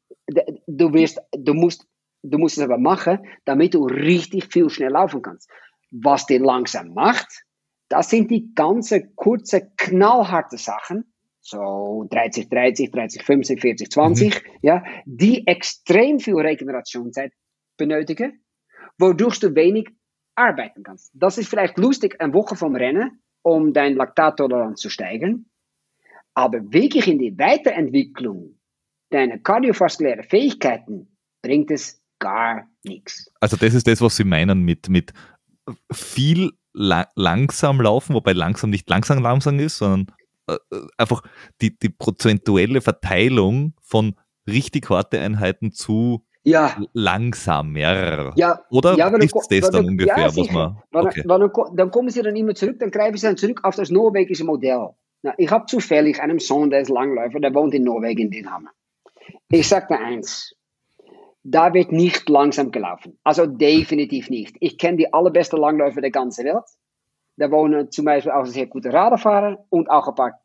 du wirst, du musst, du musst es aber machen, damit du richtig viel schnell laufen kannst. Was den langsam macht, das sind die ganze kurze, knallharte Sachen, so 30, 30, 30, 50, 40, 20, mhm. ja, die extrem viel Regenerationszeit benötigen, wodurch du wenig arbeiten kannst. Das ist vielleicht lustig, eine Woche vom Rennen, um dein Laktattoleranz zu steigern, aber wirklich in die Weiterentwicklung deiner kardiovaskulären Fähigkeiten bringt es gar nichts. Also das ist das, was Sie meinen mit, mit viel la langsam laufen, wobei langsam nicht langsam langsam ist, sondern äh einfach die, die prozentuelle Verteilung von richtig harte Einheiten zu ja. langsamer. Ja, Oder ja, ist das dann ungefähr, ja, was man. Okay. Dann, dann, kommen sie dann immer zurück, dann greifen sie dann zurück auf das norwegische Modell. Na, ich habe zufällig einen Sohn, der ist Langläufer, der wohnt in Norwegen, den haben Ich sage dir eins, da wird nicht langsam gelaufen. Also definitiv nicht. Ich kenne die allerbeste Langläufer der ganzen Welt. Da wohnen zum Beispiel auch sehr gute Radfahrer und auch ein paar,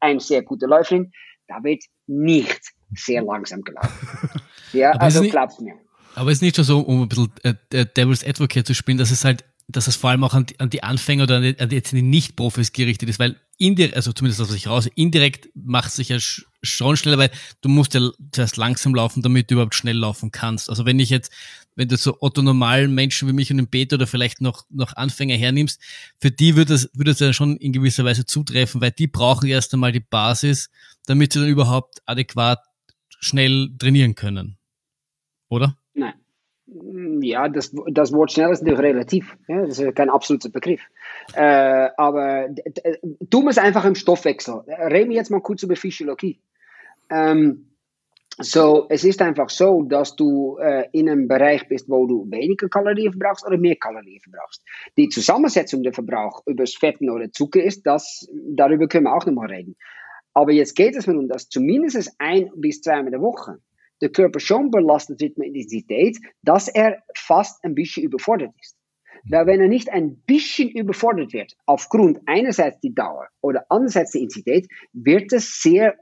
ein sehr gute Läuferin. Da wird nicht sehr langsam gelaufen. Ja, aber also glaub's mir. Aber es ist nicht so, um ein bisschen äh, Devil's Advocate zu spielen, dass es halt, dass es vor allem auch an die, an die Anfänger oder an die, an die, die Nicht-Profis gerichtet ist, weil indirekt, also zumindest das, was ich raus, indirekt macht es sich ja schon schneller, weil du musst ja zuerst langsam laufen, damit du überhaupt schnell laufen kannst. Also wenn ich jetzt, wenn du so otto normalen Menschen wie mich und den Beta oder vielleicht noch, noch Anfänger hernimmst, für die würde das, würde das ja schon in gewisser Weise zutreffen, weil die brauchen erst einmal die Basis, damit sie dann überhaupt adäquat schnell trainieren können. Oder? Nein. Ja, das, das Wort schnell ist natürlich relativ. Ja, das ist kein absoluter Begriff. Äh, aber tun wir es einfach im Stoffwechsel. Reden wir jetzt mal kurz über Physiologie. Ähm, so, es ist einfach so, dass du äh, in einem Bereich bist, wo du weniger Kalorien verbrauchst oder mehr Kalorien verbrauchst. Die Zusammensetzung der Verbrauch über Fetten oder Zucker ist, das, darüber können wir auch nochmal reden. Aber jetzt geht es mir um, dass zumindest ein bis zweimal in der Woche der Körper schon belastet wird mit Intensität, dass er fast ein bisschen überfordert ist. Weil wenn er nicht ein bisschen überfordert wird, aufgrund einerseits die Dauer oder andererseits die Intensität, wird es sehr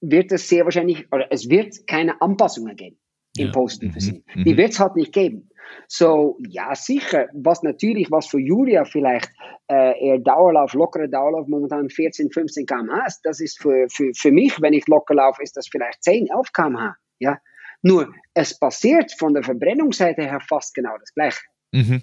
wird es sehr wahrscheinlich, oder es wird keine Anpassungen geben im ja. positiven mhm. Sinn. Die mhm. wird es halt nicht geben. So, ja, sicher. Was natürlich, was für Julia vielleicht äh, eher Dauerlauf, lockere Dauerlauf momentan 14, 15 km/h ist, das ist für, für, für mich, wenn ich locker laufe, ist das vielleicht 10, 11 km/h. Ja? Nur, es passiert von der Verbrennungsseite her fast genau das Gleiche. Mhm.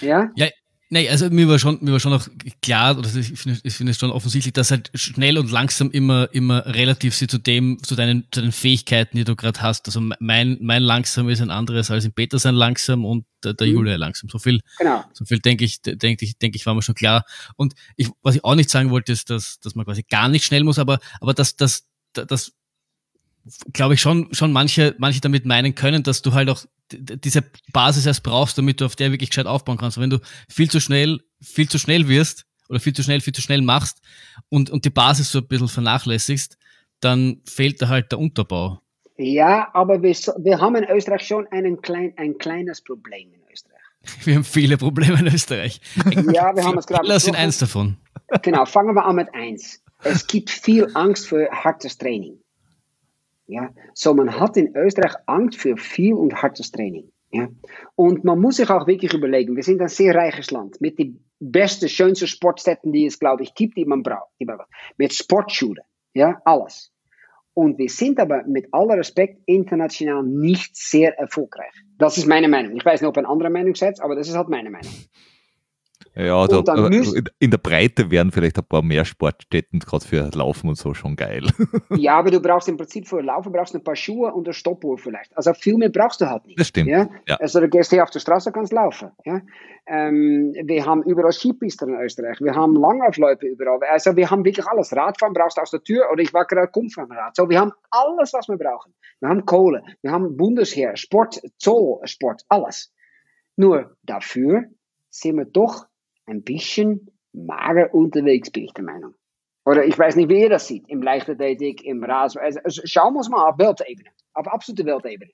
Ja? ja, Nee, also mir war schon, mir war schon auch klar, oder ich finde, ich finde es schon offensichtlich, dass halt schnell und langsam immer, immer relativ sie zu dem, zu deinen, zu den Fähigkeiten, die du gerade hast. Also mein, mein langsam ist ein anderes als in Peter sein langsam und der, der mhm. Julia langsam. So viel, genau. so viel denke ich, denke ich, denke ich, war mir schon klar. Und ich, was ich auch nicht sagen wollte, ist, dass, dass man quasi gar nicht schnell muss, aber, aber dass, dass, dass, glaube ich schon, schon manche, manche damit meinen können, dass du halt auch diese Basis erst brauchst, damit du auf der wirklich gescheit aufbauen kannst. wenn du viel zu schnell, viel zu schnell wirst oder viel zu schnell, viel zu schnell machst und, und die Basis so ein bisschen vernachlässigst, dann fehlt da halt der Unterbau. Ja, aber wir, wir haben in Österreich schon einen klein, ein kleines Problem in Österreich. Wir haben viele Probleme in Österreich. Ja, wir haben es gerade. Das sind eins davon. Genau, fangen wir an mit eins. Es gibt viel Angst für hartes Training. Ja, so man hat in Österreich Angst für viel und hartes Training. Ja, und man muss sich auch wirklich überlegen, wir sind ein sehr reiches Land mit den besten, schönsten Sportstätten, die es, glaube ich, gibt, die man braucht. Mit Sportschulen, ja, alles. Und wir sind aber mit aller Respekt international nicht sehr erfolgreich. Das ist meine Meinung. Ich weiß nicht, ob ein anderer Meinung seid, aber das ist halt meine Meinung. Ja, da, in der Breite wären vielleicht ein paar mehr Sportstätten, gerade für Laufen und so, schon geil. Ja, aber du brauchst im Prinzip für Laufen brauchst ein paar Schuhe und eine Stoppuhr vielleicht. Also viel mehr brauchst du halt nicht. Das stimmt. Ja? ja. Also du gehst hier auf der Straße, kannst laufen. Ja? Ähm, wir haben überall Skipisten in Österreich. Wir haben Langlaufläufe überall. Also wir haben wirklich alles. Radfahren brauchst du aus der Tür oder ich war gerade Kumpf am Rad. So, wir haben alles, was wir brauchen. Wir haben Kohle, wir haben Bundesheer, Sport, Zoll, Sport, alles. Nur dafür sind wir doch ein bisschen mager unterwegs, bin ich der Meinung. Oder ich weiß nicht, wie ihr das sieht, im Leichtathletik, im Rasen. Also, also schauen wir uns mal auf Weltebene, auf absolute Weltebene.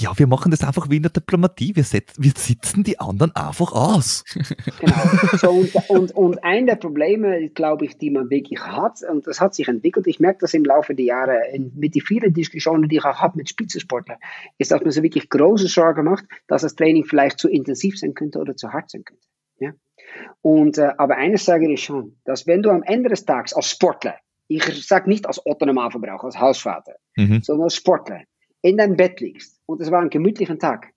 Ja, wir machen das einfach wie in der Diplomatie. Wir, set, wir sitzen die anderen einfach aus. Genau. So, und, und, und ein der Probleme, glaube ich, die man wirklich hat, und das hat sich entwickelt, ich merke das im Laufe der Jahre mit den vielen Diskussionen, die ich auch habe mit Spitzensportlern, ist, dass man sich wirklich große Sorge macht, dass das Training vielleicht zu intensiv sein könnte oder zu hart sein könnte. Ja? Und, äh, aber eines sage ich schon, dass wenn du am Ende des Tages als Sportler, ich sage nicht als Otto Normalverbraucher, als Hausvater, mhm. sondern als Sportler, in deinem Bett liegst und es war ein gemütlicher Tag,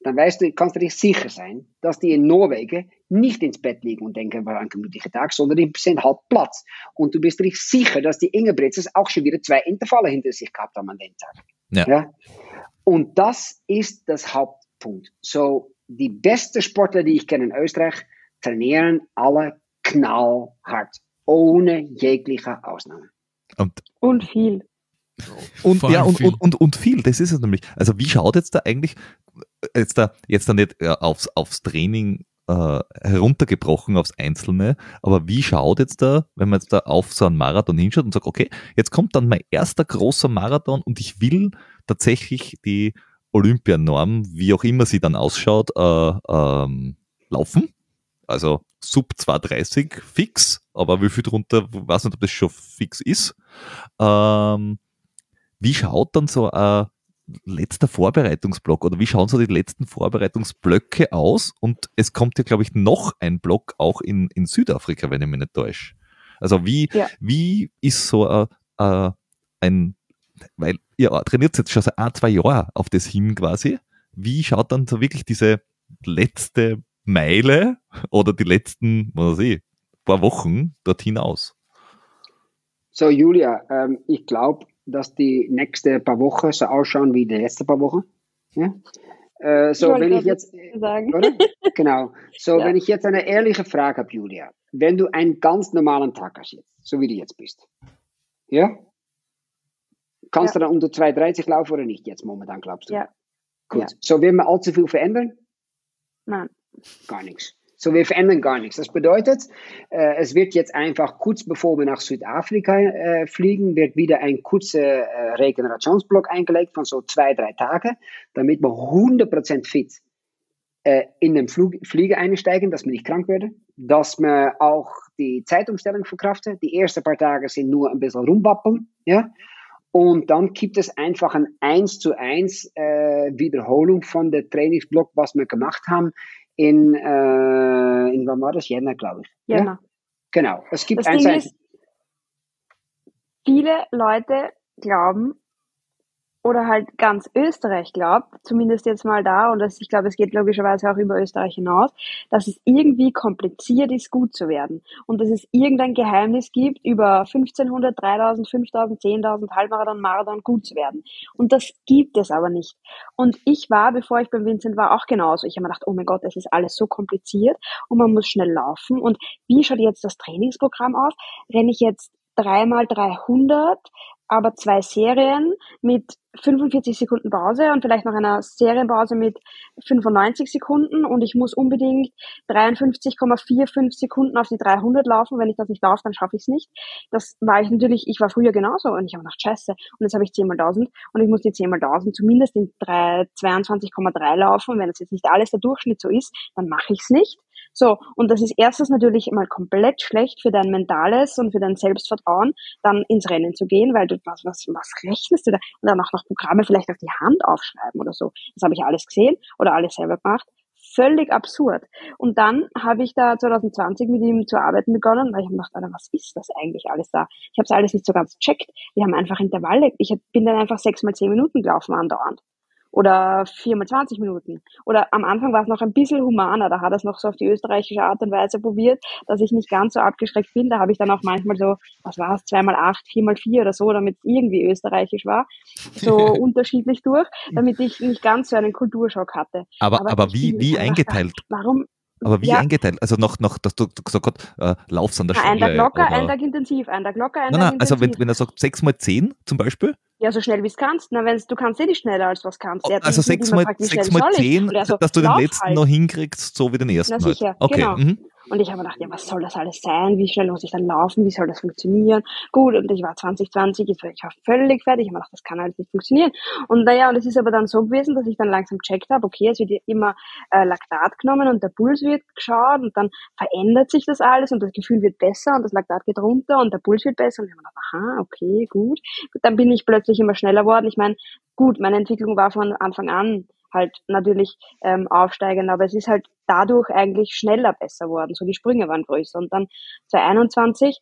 dann weißt du, kannst du dich sicher sein, dass die in Norwegen nicht ins Bett liegen und denken, war ein gemütlicher Tag, sondern die sind halt Platz. Und du bist dich sicher, dass die Ingebritzes auch schon wieder zwei Intervalle hinter sich gehabt haben an dem Tag. Ja. ja? Und das ist das Hauptpunkt. So, die besten Sportler, die ich kenne in Österreich, trainieren alle knallhart, ohne jegliche Ausnahme. Und, und viel. Und, ja, und, und, und, und viel, das ist es nämlich. Also wie schaut jetzt da eigentlich, jetzt da, jetzt da nicht ja, aufs, aufs Training äh, heruntergebrochen, aufs Einzelne, aber wie schaut jetzt da, wenn man jetzt da auf so einen Marathon hinschaut und sagt, okay, jetzt kommt dann mein erster großer Marathon und ich will tatsächlich die Olympianorm, wie auch immer sie dann ausschaut, äh, ähm, laufen. Also sub 230 fix, aber wie viel drunter, weiß nicht, ob das schon fix ist. Ähm, wie schaut dann so ein letzter Vorbereitungsblock oder wie schauen so die letzten Vorbereitungsblöcke aus? Und es kommt ja, glaube ich, noch ein Block auch in, in Südafrika, wenn ich mich nicht täusche. Also wie, ja. wie ist so ein, ein weil ihr trainiert jetzt schon seit ein, zwei Jahren auf das hin quasi. Wie schaut dann so wirklich diese letzte Meile oder die letzten, was weiß ich, paar Wochen dorthin aus? So, Julia, ähm, ich glaube, dass die nächsten paar Wochen so ausschauen wie die letzten paar Wochen. Ja? Äh, so, ich wenn ich jetzt, sagen. Oder? Genau. So, ja. wenn ich jetzt eine ehrliche Frage habe, Julia, wenn du einen ganz normalen Tag hast jetzt, so wie du jetzt bist, ja? Kannst ja. du dann unter 2,30 laufen oder nicht jetzt momentan, glaubst du? Ja. Gut. Ja. So, werden wir allzu viel verändern? Nein. Gar nichts. So, wir verändern gar nichts. Das bedeutet, äh, es wird jetzt einfach kurz bevor wir nach Südafrika äh, fliegen, wird wieder ein kurzer äh, Regenerationsblock eingelegt von so zwei, drei Tagen, damit wir 100% fit äh, in den Flug, Flieger einsteigen, dass wir nicht krank werden, dass wir auch die Zeitumstellung verkraften. Die ersten paar Tage sind nur ein bisschen rumwappeln, ja. Und dann gibt es einfach ein 1 zu 1 äh, Wiederholung von der Trainingsblock, was wir gemacht haben in, äh, in wann war das? Jänner, glaube ich. Jänner. Ja? Genau. Es gibt das eins, Ding ist, viele Leute glauben, oder halt ganz Österreich glaubt, zumindest jetzt mal da, und das, ich glaube, es geht logischerweise auch über Österreich hinaus, dass es irgendwie kompliziert ist, gut zu werden. Und dass es irgendein Geheimnis gibt, über 1500, 3000, 5000, 10.000 Halbmarathon, Marathon gut zu werden. Und das gibt es aber nicht. Und ich war, bevor ich beim Vincent war, auch genauso. Ich habe mir gedacht, oh mein Gott, es ist alles so kompliziert und man muss schnell laufen. Und wie schaut jetzt das Trainingsprogramm aus? Renne ich jetzt dreimal 300, aber zwei Serien mit 45 Sekunden Pause und vielleicht noch einer Serienpause mit 95 Sekunden und ich muss unbedingt 53,45 Sekunden auf die 300 laufen. Wenn ich das nicht laufe, dann schaffe ich es nicht. Das war ich natürlich, ich war früher genauso und ich habe gedacht, scheiße. Und jetzt habe ich 10 mal 1000 und ich muss die 10 mal 1000 zumindest in 22,3 laufen. Wenn das jetzt nicht alles der Durchschnitt so ist, dann mache ich es nicht. So, und das ist erstens natürlich mal komplett schlecht für dein mentales und für dein Selbstvertrauen, dann ins Rennen zu gehen, weil du, was, was, was rechnest du da? Und dann auch noch Programme vielleicht auf die Hand aufschreiben oder so. Das habe ich alles gesehen oder alles selber gemacht. Völlig absurd. Und dann habe ich da 2020 mit ihm zu arbeiten begonnen, weil ich habe gedacht, Alter, was ist das eigentlich alles da? Ich habe es alles nicht so ganz checkt. Wir haben einfach Intervalle. Ich bin dann einfach sechs mal zehn Minuten gelaufen andauernd oder viermal 20 Minuten. Oder am Anfang war es noch ein bisschen humaner, da hat er es noch so auf die österreichische Art und Weise probiert, dass ich nicht ganz so abgeschreckt bin. Da habe ich dann auch manchmal so, was war es, zweimal acht, viermal vier oder so, damit es irgendwie österreichisch war, so unterschiedlich durch, damit ich nicht ganz so einen Kulturschock hatte. Aber, aber, aber wie, wie eingeteilt? Warum, aber wie ja. eingeteilt? Also noch, noch, dass du gesagt hast, äh, laufst an der Stelle. Ein Tag locker, oder? ein Tag intensiv, ein Tag locker, ein nein, Tag nein, intensiv. Also wenn, wenn er sagt 6 mal 10 zum Beispiel? Ja, so schnell wie es kannst. Na, wenn's, du kannst eh nicht schneller als was kannst. Er also 6 mal, 6 mal 10, so, dass du den letzten halt. noch hinkriegst, so wie den ersten. Na sicher, halt. okay. genau. Mhm. Und ich habe gedacht, ja, was soll das alles sein? Wie schnell muss ich dann laufen? Wie soll das funktionieren? Gut, und ich war 2020, ich war völlig fertig. Ich habe gedacht, das kann halt nicht funktionieren. Und naja, und es ist aber dann so gewesen, dass ich dann langsam checkt habe, okay, es wird immer äh, Laktat genommen und der Puls wird geschaut und dann verändert sich das alles und das Gefühl wird besser und das Laktat geht runter und der Puls wird besser. Und ich habe gedacht, aha, okay, gut. Dann bin ich plötzlich immer schneller worden. Ich meine, gut, meine Entwicklung war von Anfang an halt natürlich ähm, aufsteigend, aber es ist halt dadurch eigentlich schneller besser worden. So die Sprünge waren größer. Und dann 2021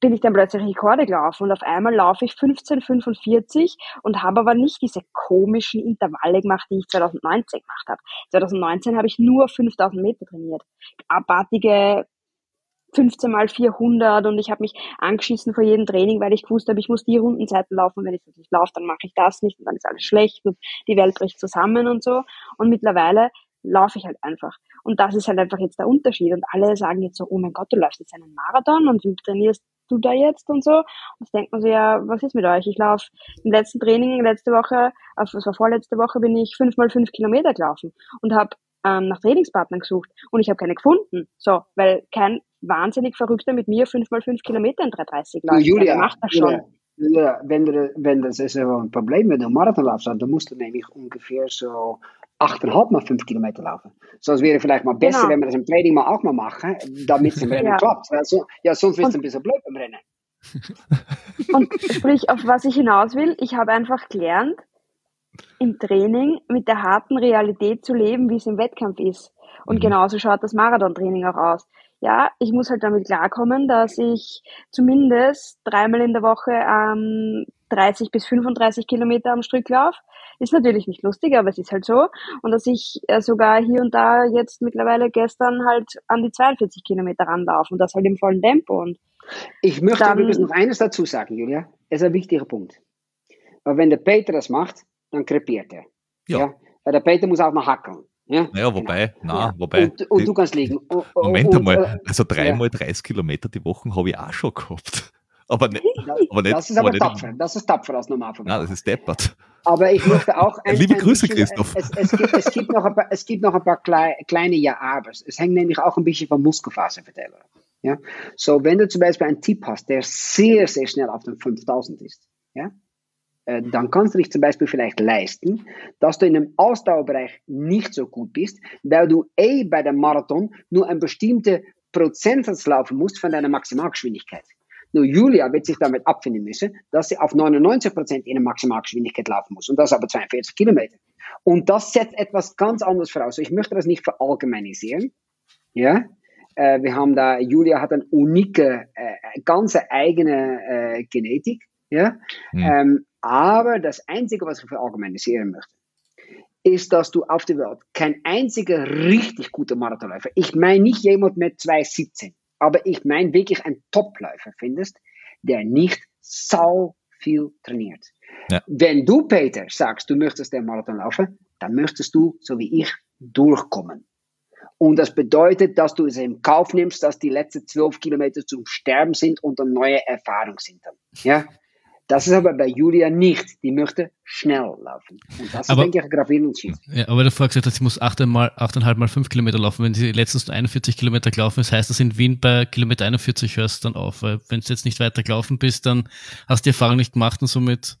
bin ich dann plötzlich Rekorde gelaufen und auf einmal laufe ich 15,45 und habe aber nicht diese komischen Intervalle gemacht, die ich 2019 gemacht habe. 2019 habe ich nur 5000 Meter trainiert. Abartige 15 mal 400 und ich habe mich angeschissen vor jedem Training, weil ich gewusst habe, ich muss die Rundenzeiten laufen. Wenn ich das nicht laufe, dann mache ich das nicht und dann ist alles schlecht und die Welt bricht zusammen und so. Und mittlerweile laufe ich halt einfach. Und das ist halt einfach jetzt der Unterschied. Und alle sagen jetzt so, oh mein Gott, du läufst jetzt einen Marathon und wie trainierst du da jetzt und so. Und das denkt man so, ja, was ist mit euch? Ich laufe im letzten Training, letzte Woche, auf, was war vorletzte Woche, bin ich fünf mal fünf Kilometer gelaufen und habe ähm, nach Trainingspartnern gesucht und ich habe keine gefunden. So, weil kein wahnsinnig Verrückter mit mir 5x5 Kilometer in 330 läuft. Julia, der macht das schon. Julia, wenn, du, wenn das ist ein Problem mit dem Marathonlauf, dann musst du nämlich ungefähr so 8,5 mal 5 Kilometer laufen. So, es wäre vielleicht mal besser, genau. wenn wir das im Training mal auch mal machen, damit es im Rennen ja. klappt. Also, ja, sonst wird es ein bisschen blöd im Rennen. Und sprich, auf was ich hinaus will, ich habe einfach gelernt, im Training mit der harten Realität zu leben, wie es im Wettkampf ist. Und mhm. genauso schaut das Marathontraining auch aus. Ja, ich muss halt damit klarkommen, dass ich zumindest dreimal in der Woche ähm, 30 bis 35 Kilometer am Stück laufe. Ist natürlich nicht lustig, aber es ist halt so. Und dass ich äh, sogar hier und da jetzt mittlerweile gestern halt an die 42 Kilometer ranlaufe und das halt im vollen Tempo. Und ich möchte dann, übrigens noch eines dazu sagen, Julia. ist ein wichtiger Punkt. Aber wenn der Peter das macht, dann krepiert er. Ja. ja? Weil der Peter muss auch noch hackeln. Ja, naja, wobei, genau. na, wobei. Und, und die, du kannst liegen. Moment und, einmal, äh, also dreimal ja. 30 Kilometer die Woche habe ich auch schon gehabt. Aber, ne, aber nicht. Das ist aber, tapfer. Das ist tapfer als Normalverbraucher. Nein, das ist deppert. Aber ich möchte auch. Ein, Liebe ein Grüße, bisschen, Christoph. Es, es, gibt, es, gibt noch ein paar, es gibt noch ein paar kleine Ja-Abers. Es hängt nämlich auch ein bisschen von Muskelfaserverteilung ab. Ja? So, wenn du zum Beispiel einen Tipp hast, der sehr, sehr schnell auf den 5000 ist, ja? Äh, dann kannst du dich zum Beispiel vielleicht leisten, dass du in einem Ausdauerbereich nicht so gut bist, weil du eh bei dem Marathon nur ein bestimmter Prozentsatz laufen musst von deiner Maximalgeschwindigkeit. Nur Julia wird sich damit abfinden müssen, dass sie auf 99% in der Maximalgeschwindigkeit laufen muss. Und das aber 42 Kilometer. Und das setzt etwas ganz anderes voraus. Ich möchte das nicht verallgemeinisieren. Ja? Äh, wir haben da, Julia hat eine unique, äh, ganz eigene Genetik. Ja? Mhm. Ähm, aber das Einzige, was ich verallgemeinisieren möchte, ist, dass du auf der Welt kein einziger richtig guter Marathonläufer, ich meine nicht jemand mit 2,17, aber ich meine wirklich ein Topläufer findest, der nicht sau viel trainiert. Ja. Wenn du, Peter, sagst, du möchtest den Marathon laufen, dann möchtest du, so wie ich, durchkommen. Und das bedeutet, dass du es in Kauf nimmst, dass die letzten zwölf Kilometer zum Sterben sind und eine neue Erfahrung sind dann. Ja? Das ist aber bei Julia nicht. Die möchte schnell laufen. Und das aber, ist, denke ich, ein gravierender Unterschied. Ja, aber davor gesagt, dass sie muss 8 mal, 8,5 mal 5 Kilometer laufen. Wenn sie letztens 41 Kilometer gelaufen ist, heißt das in Wien bei Kilometer 41 hörst du dann auf. Weil wenn du jetzt nicht weiter gelaufen bist, dann hast du die Erfahrung nicht gemacht und somit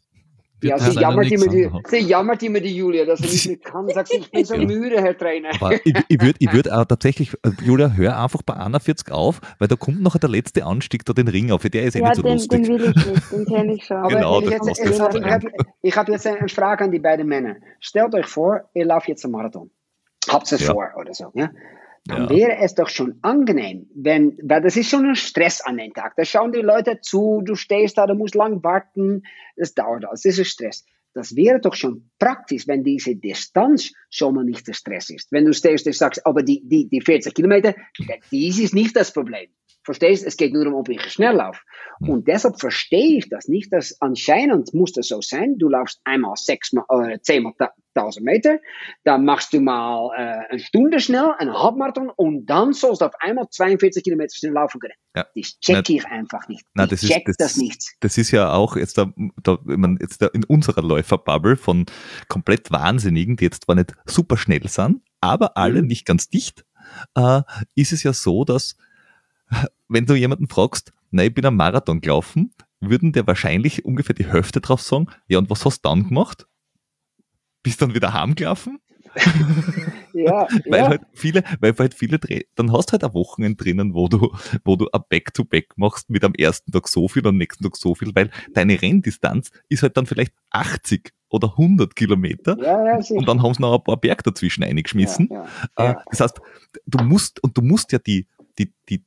ja, sie jammert, immer die, sie jammert immer die Julia, dass sie nicht mehr kann. Sagt sie, ich bin so müde, Herr Trainer. Aber ich, ich würde ich würd auch tatsächlich, äh, Julia, hör einfach bei 41 auf, weil da kommt noch der letzte Anstieg da den Ring auf. Der ist eh ja, nicht so den, lustig. den will ich nicht, den kenne ich schon. genau, ich, jetzt, ich, habe ich hab jetzt eine Frage an die beiden Männer. Stellt euch vor, ihr lauft jetzt einen Marathon. Habt es ja. vor oder so. Ja? Dann ja. wäre es doch schon angenehm, wenn, weil das ist schon ein Stress an den Tag. Da schauen die Leute zu, du stehst da, du musst lang warten, das dauert alles, das ist Stress. Das wäre doch schon praktisch, wenn diese Distanz schon mal nicht der Stress ist. Wenn du stehst und sagst, aber die, die, die 40 Kilometer, dies ist nicht das Problem. Verstehst? Es geht nur um, ob ich schnell laufe. Und deshalb verstehe ich das nicht, dass anscheinend muss das so sein. Du laufst einmal sechs mal, äh, zehnmal 1000 Meter, dann machst du mal äh, eine Stunde schnell, einen Halbmarathon und dann sollst du auf einmal 42 Kilometer schnell laufen können. Ja. Das checke ich einfach nicht. Na, das ich check ist, das, das, nicht. Das ist ja auch jetzt, da, da, man, jetzt da in unserer Läuferbubble von komplett Wahnsinnigen, die jetzt zwar nicht super schnell sind, aber alle mhm. nicht ganz dicht, äh, ist es ja so, dass wenn du jemanden fragst, na, ich bin am Marathon gelaufen, würden der wahrscheinlich ungefähr die Hälfte drauf sagen, ja, und was hast du dann gemacht? Bist dann wieder heimgelaufen? ja, weil ja. halt viele, weil halt viele dann hast du halt ein Wochenende drinnen, wo du, wo du ein Back-to-Back machst mit am ersten Tag so viel und am nächsten Tag so viel, weil deine Renndistanz ist halt dann vielleicht 80 oder 100 Kilometer ja, ja, und dann haben sie noch ein paar Berg dazwischen eingeschmissen. Äh, das heißt, du musst, und du musst ja die, die, die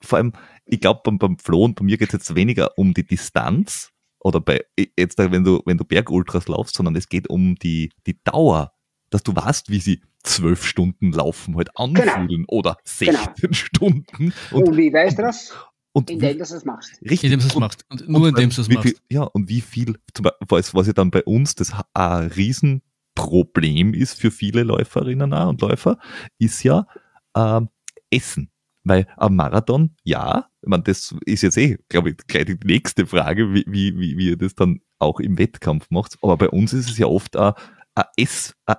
vor allem, ich glaube, beim, beim Flo und bei mir geht es jetzt weniger um die Distanz oder bei jetzt, wenn du, wenn du Bergultras laufst, sondern es geht um die, die Dauer, dass du weißt, wie sie zwölf Stunden laufen halt anfühlen genau. oder 16 genau. Stunden. Und, und, wie weißt du das? Und indem du es machst. Richtig. Indem du es machst. Und nur indem du es machst. Viel, ja, und wie viel, was, was ja dann bei uns das ein Riesenproblem ist für viele Läuferinnen und Läufer, ist ja äh, Essen. Weil am Marathon, ja, meine, das ist jetzt eh, glaube ich, gleich die nächste Frage, wie, wie, wie, ihr das dann auch im Wettkampf macht. Aber bei uns ist es ja oft ein, ein S, ein,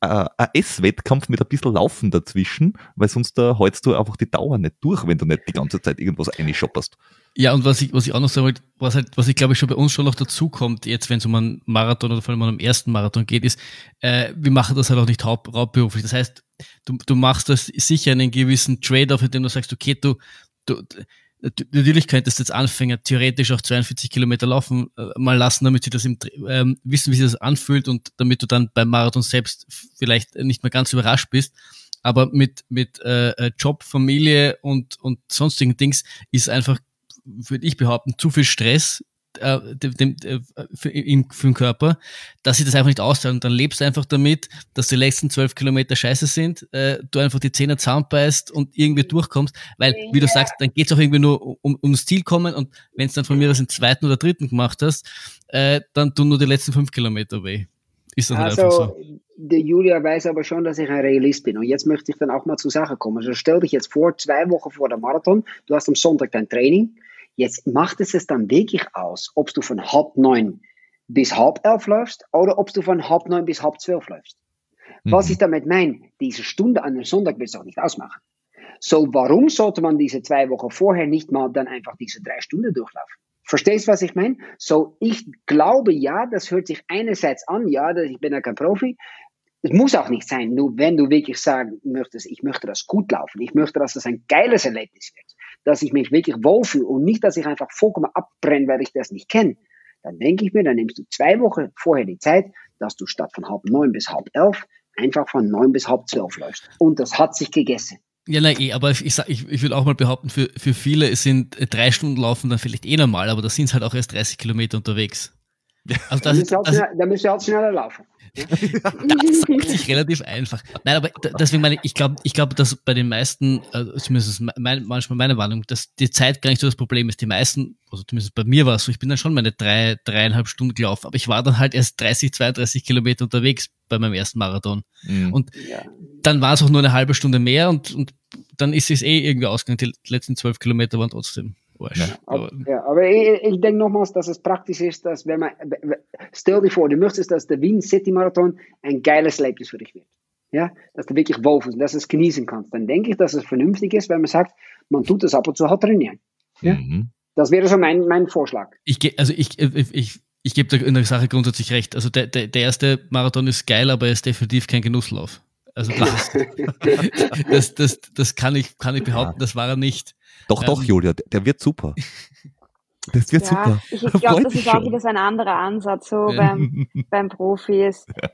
ein S-Wettkampf mit ein bisschen Laufen dazwischen, weil sonst da hältst du einfach die Dauer nicht durch, wenn du nicht die ganze Zeit irgendwas einschopperst. Ja, und was ich, was ich auch noch sagen wollte, was halt, was ich glaube ich schon bei uns schon noch dazu kommt, jetzt wenn es um einen Marathon oder vor allem um einen ersten Marathon geht, ist, äh, wir machen das halt auch nicht haupt, hauptberuflich. Das heißt, du, du machst das sicher einen gewissen Trade-off, indem du sagst, okay, du, du, natürlich könntest du jetzt Anfänger theoretisch auch 42 Kilometer laufen äh, mal lassen, damit sie das im, ähm, wissen, wie sich das anfühlt und damit du dann beim Marathon selbst vielleicht nicht mehr ganz überrascht bist. Aber mit, mit äh, äh Job, Familie und, und sonstigen Dings ist einfach, würde ich behaupten, zu viel Stress äh, dem, dem, äh, für, im, für den Körper, dass sie das einfach nicht auszahlen. Und dann lebst du einfach damit, dass die letzten zwölf Kilometer scheiße sind, äh, du einfach die Zähne zusammenbeißt und irgendwie durchkommst, weil, wie du sagst, dann geht's auch irgendwie nur um, ums Ziel kommen und wenn es dann von mir das im zweiten oder dritten gemacht hast, äh, dann tun nur die letzten fünf Kilometer weh. Ist das also, einfach so? Der Julia weiß aber schon, dass ich ein Realist bin. Und jetzt möchte ich dann auch mal zur Sache kommen. Also stell dich jetzt vor, zwei Wochen vor der Marathon, du hast am Sonntag dein Training, Jetzt macht es es dann wirklich aus, ob du von halb neun bis halb elf läufst oder ob du von halb neun bis halb zwölf läufst. Mhm. Was ich damit meine, diese Stunde an einem Sonntag wird es auch nicht ausmachen. So, warum sollte man diese zwei Wochen vorher nicht mal dann einfach diese drei Stunden durchlaufen? Verstehst du, was ich meine? So, ich glaube, ja, das hört sich einerseits an, ja, ich bin ja kein Profi. Es muss auch nicht sein, nur wenn du wirklich sagen möchtest, ich möchte das gut laufen, ich möchte, dass das ein geiles Erlebnis wird dass ich mich wirklich wohlfühle und nicht, dass ich einfach vollkommen abbrenne, weil ich das nicht kenne, dann denke ich mir, dann nimmst du zwei Wochen vorher die Zeit, dass du statt von halb neun bis halb elf einfach von neun bis halb zwölf läufst. Und das hat sich gegessen. Ja, nein, eh, aber ich, ich, ich will auch mal behaupten, für, für viele sind drei Stunden laufen dann vielleicht eh normal, aber da sind es halt auch erst 30 Kilometer unterwegs. Also das, da, müssen halt, da müssen wir halt schneller laufen. das sagt sich relativ einfach. Nein, aber deswegen meine ich, ich glaube, ich glaube, dass bei den meisten, also zumindest mein, manchmal meine Warnung, dass die Zeit gar nicht so das Problem ist. Die meisten, also zumindest bei mir war es so, ich bin dann schon meine drei, dreieinhalb Stunden gelaufen, aber ich war dann halt erst 30, 32 Kilometer unterwegs bei meinem ersten Marathon. Mhm. Und ja. dann war es auch nur eine halbe Stunde mehr und, und dann ist es eh irgendwie ausgegangen. Die letzten zwölf Kilometer waren trotzdem ja. Aber, ja, aber ich, ich denke nochmals, dass es praktisch ist, dass wenn man, stell dir vor, du möchtest, dass der Wien City Marathon ein geiles Erlebnis für dich wird. Ja, dass du wirklich wohl und dass du es genießen kannst. Dann denke ich, dass es vernünftig ist, wenn man sagt, man tut das ab und zu halt trainieren. Ja? Mhm. Das wäre so mein, mein Vorschlag. Ich, also ich, ich, ich, ich gebe in der Sache grundsätzlich recht. Also der, der, der erste Marathon ist geil, aber er ist definitiv kein Genusslauf. Also das, das, das, das kann ich, kann ich behaupten, das war er nicht. Doch, doch, ähm, Julia, der wird super. Das wird ja, super. Ich, ich glaube, das ist schon. auch wieder so ein anderer Ansatz, so beim, beim Profis. Ja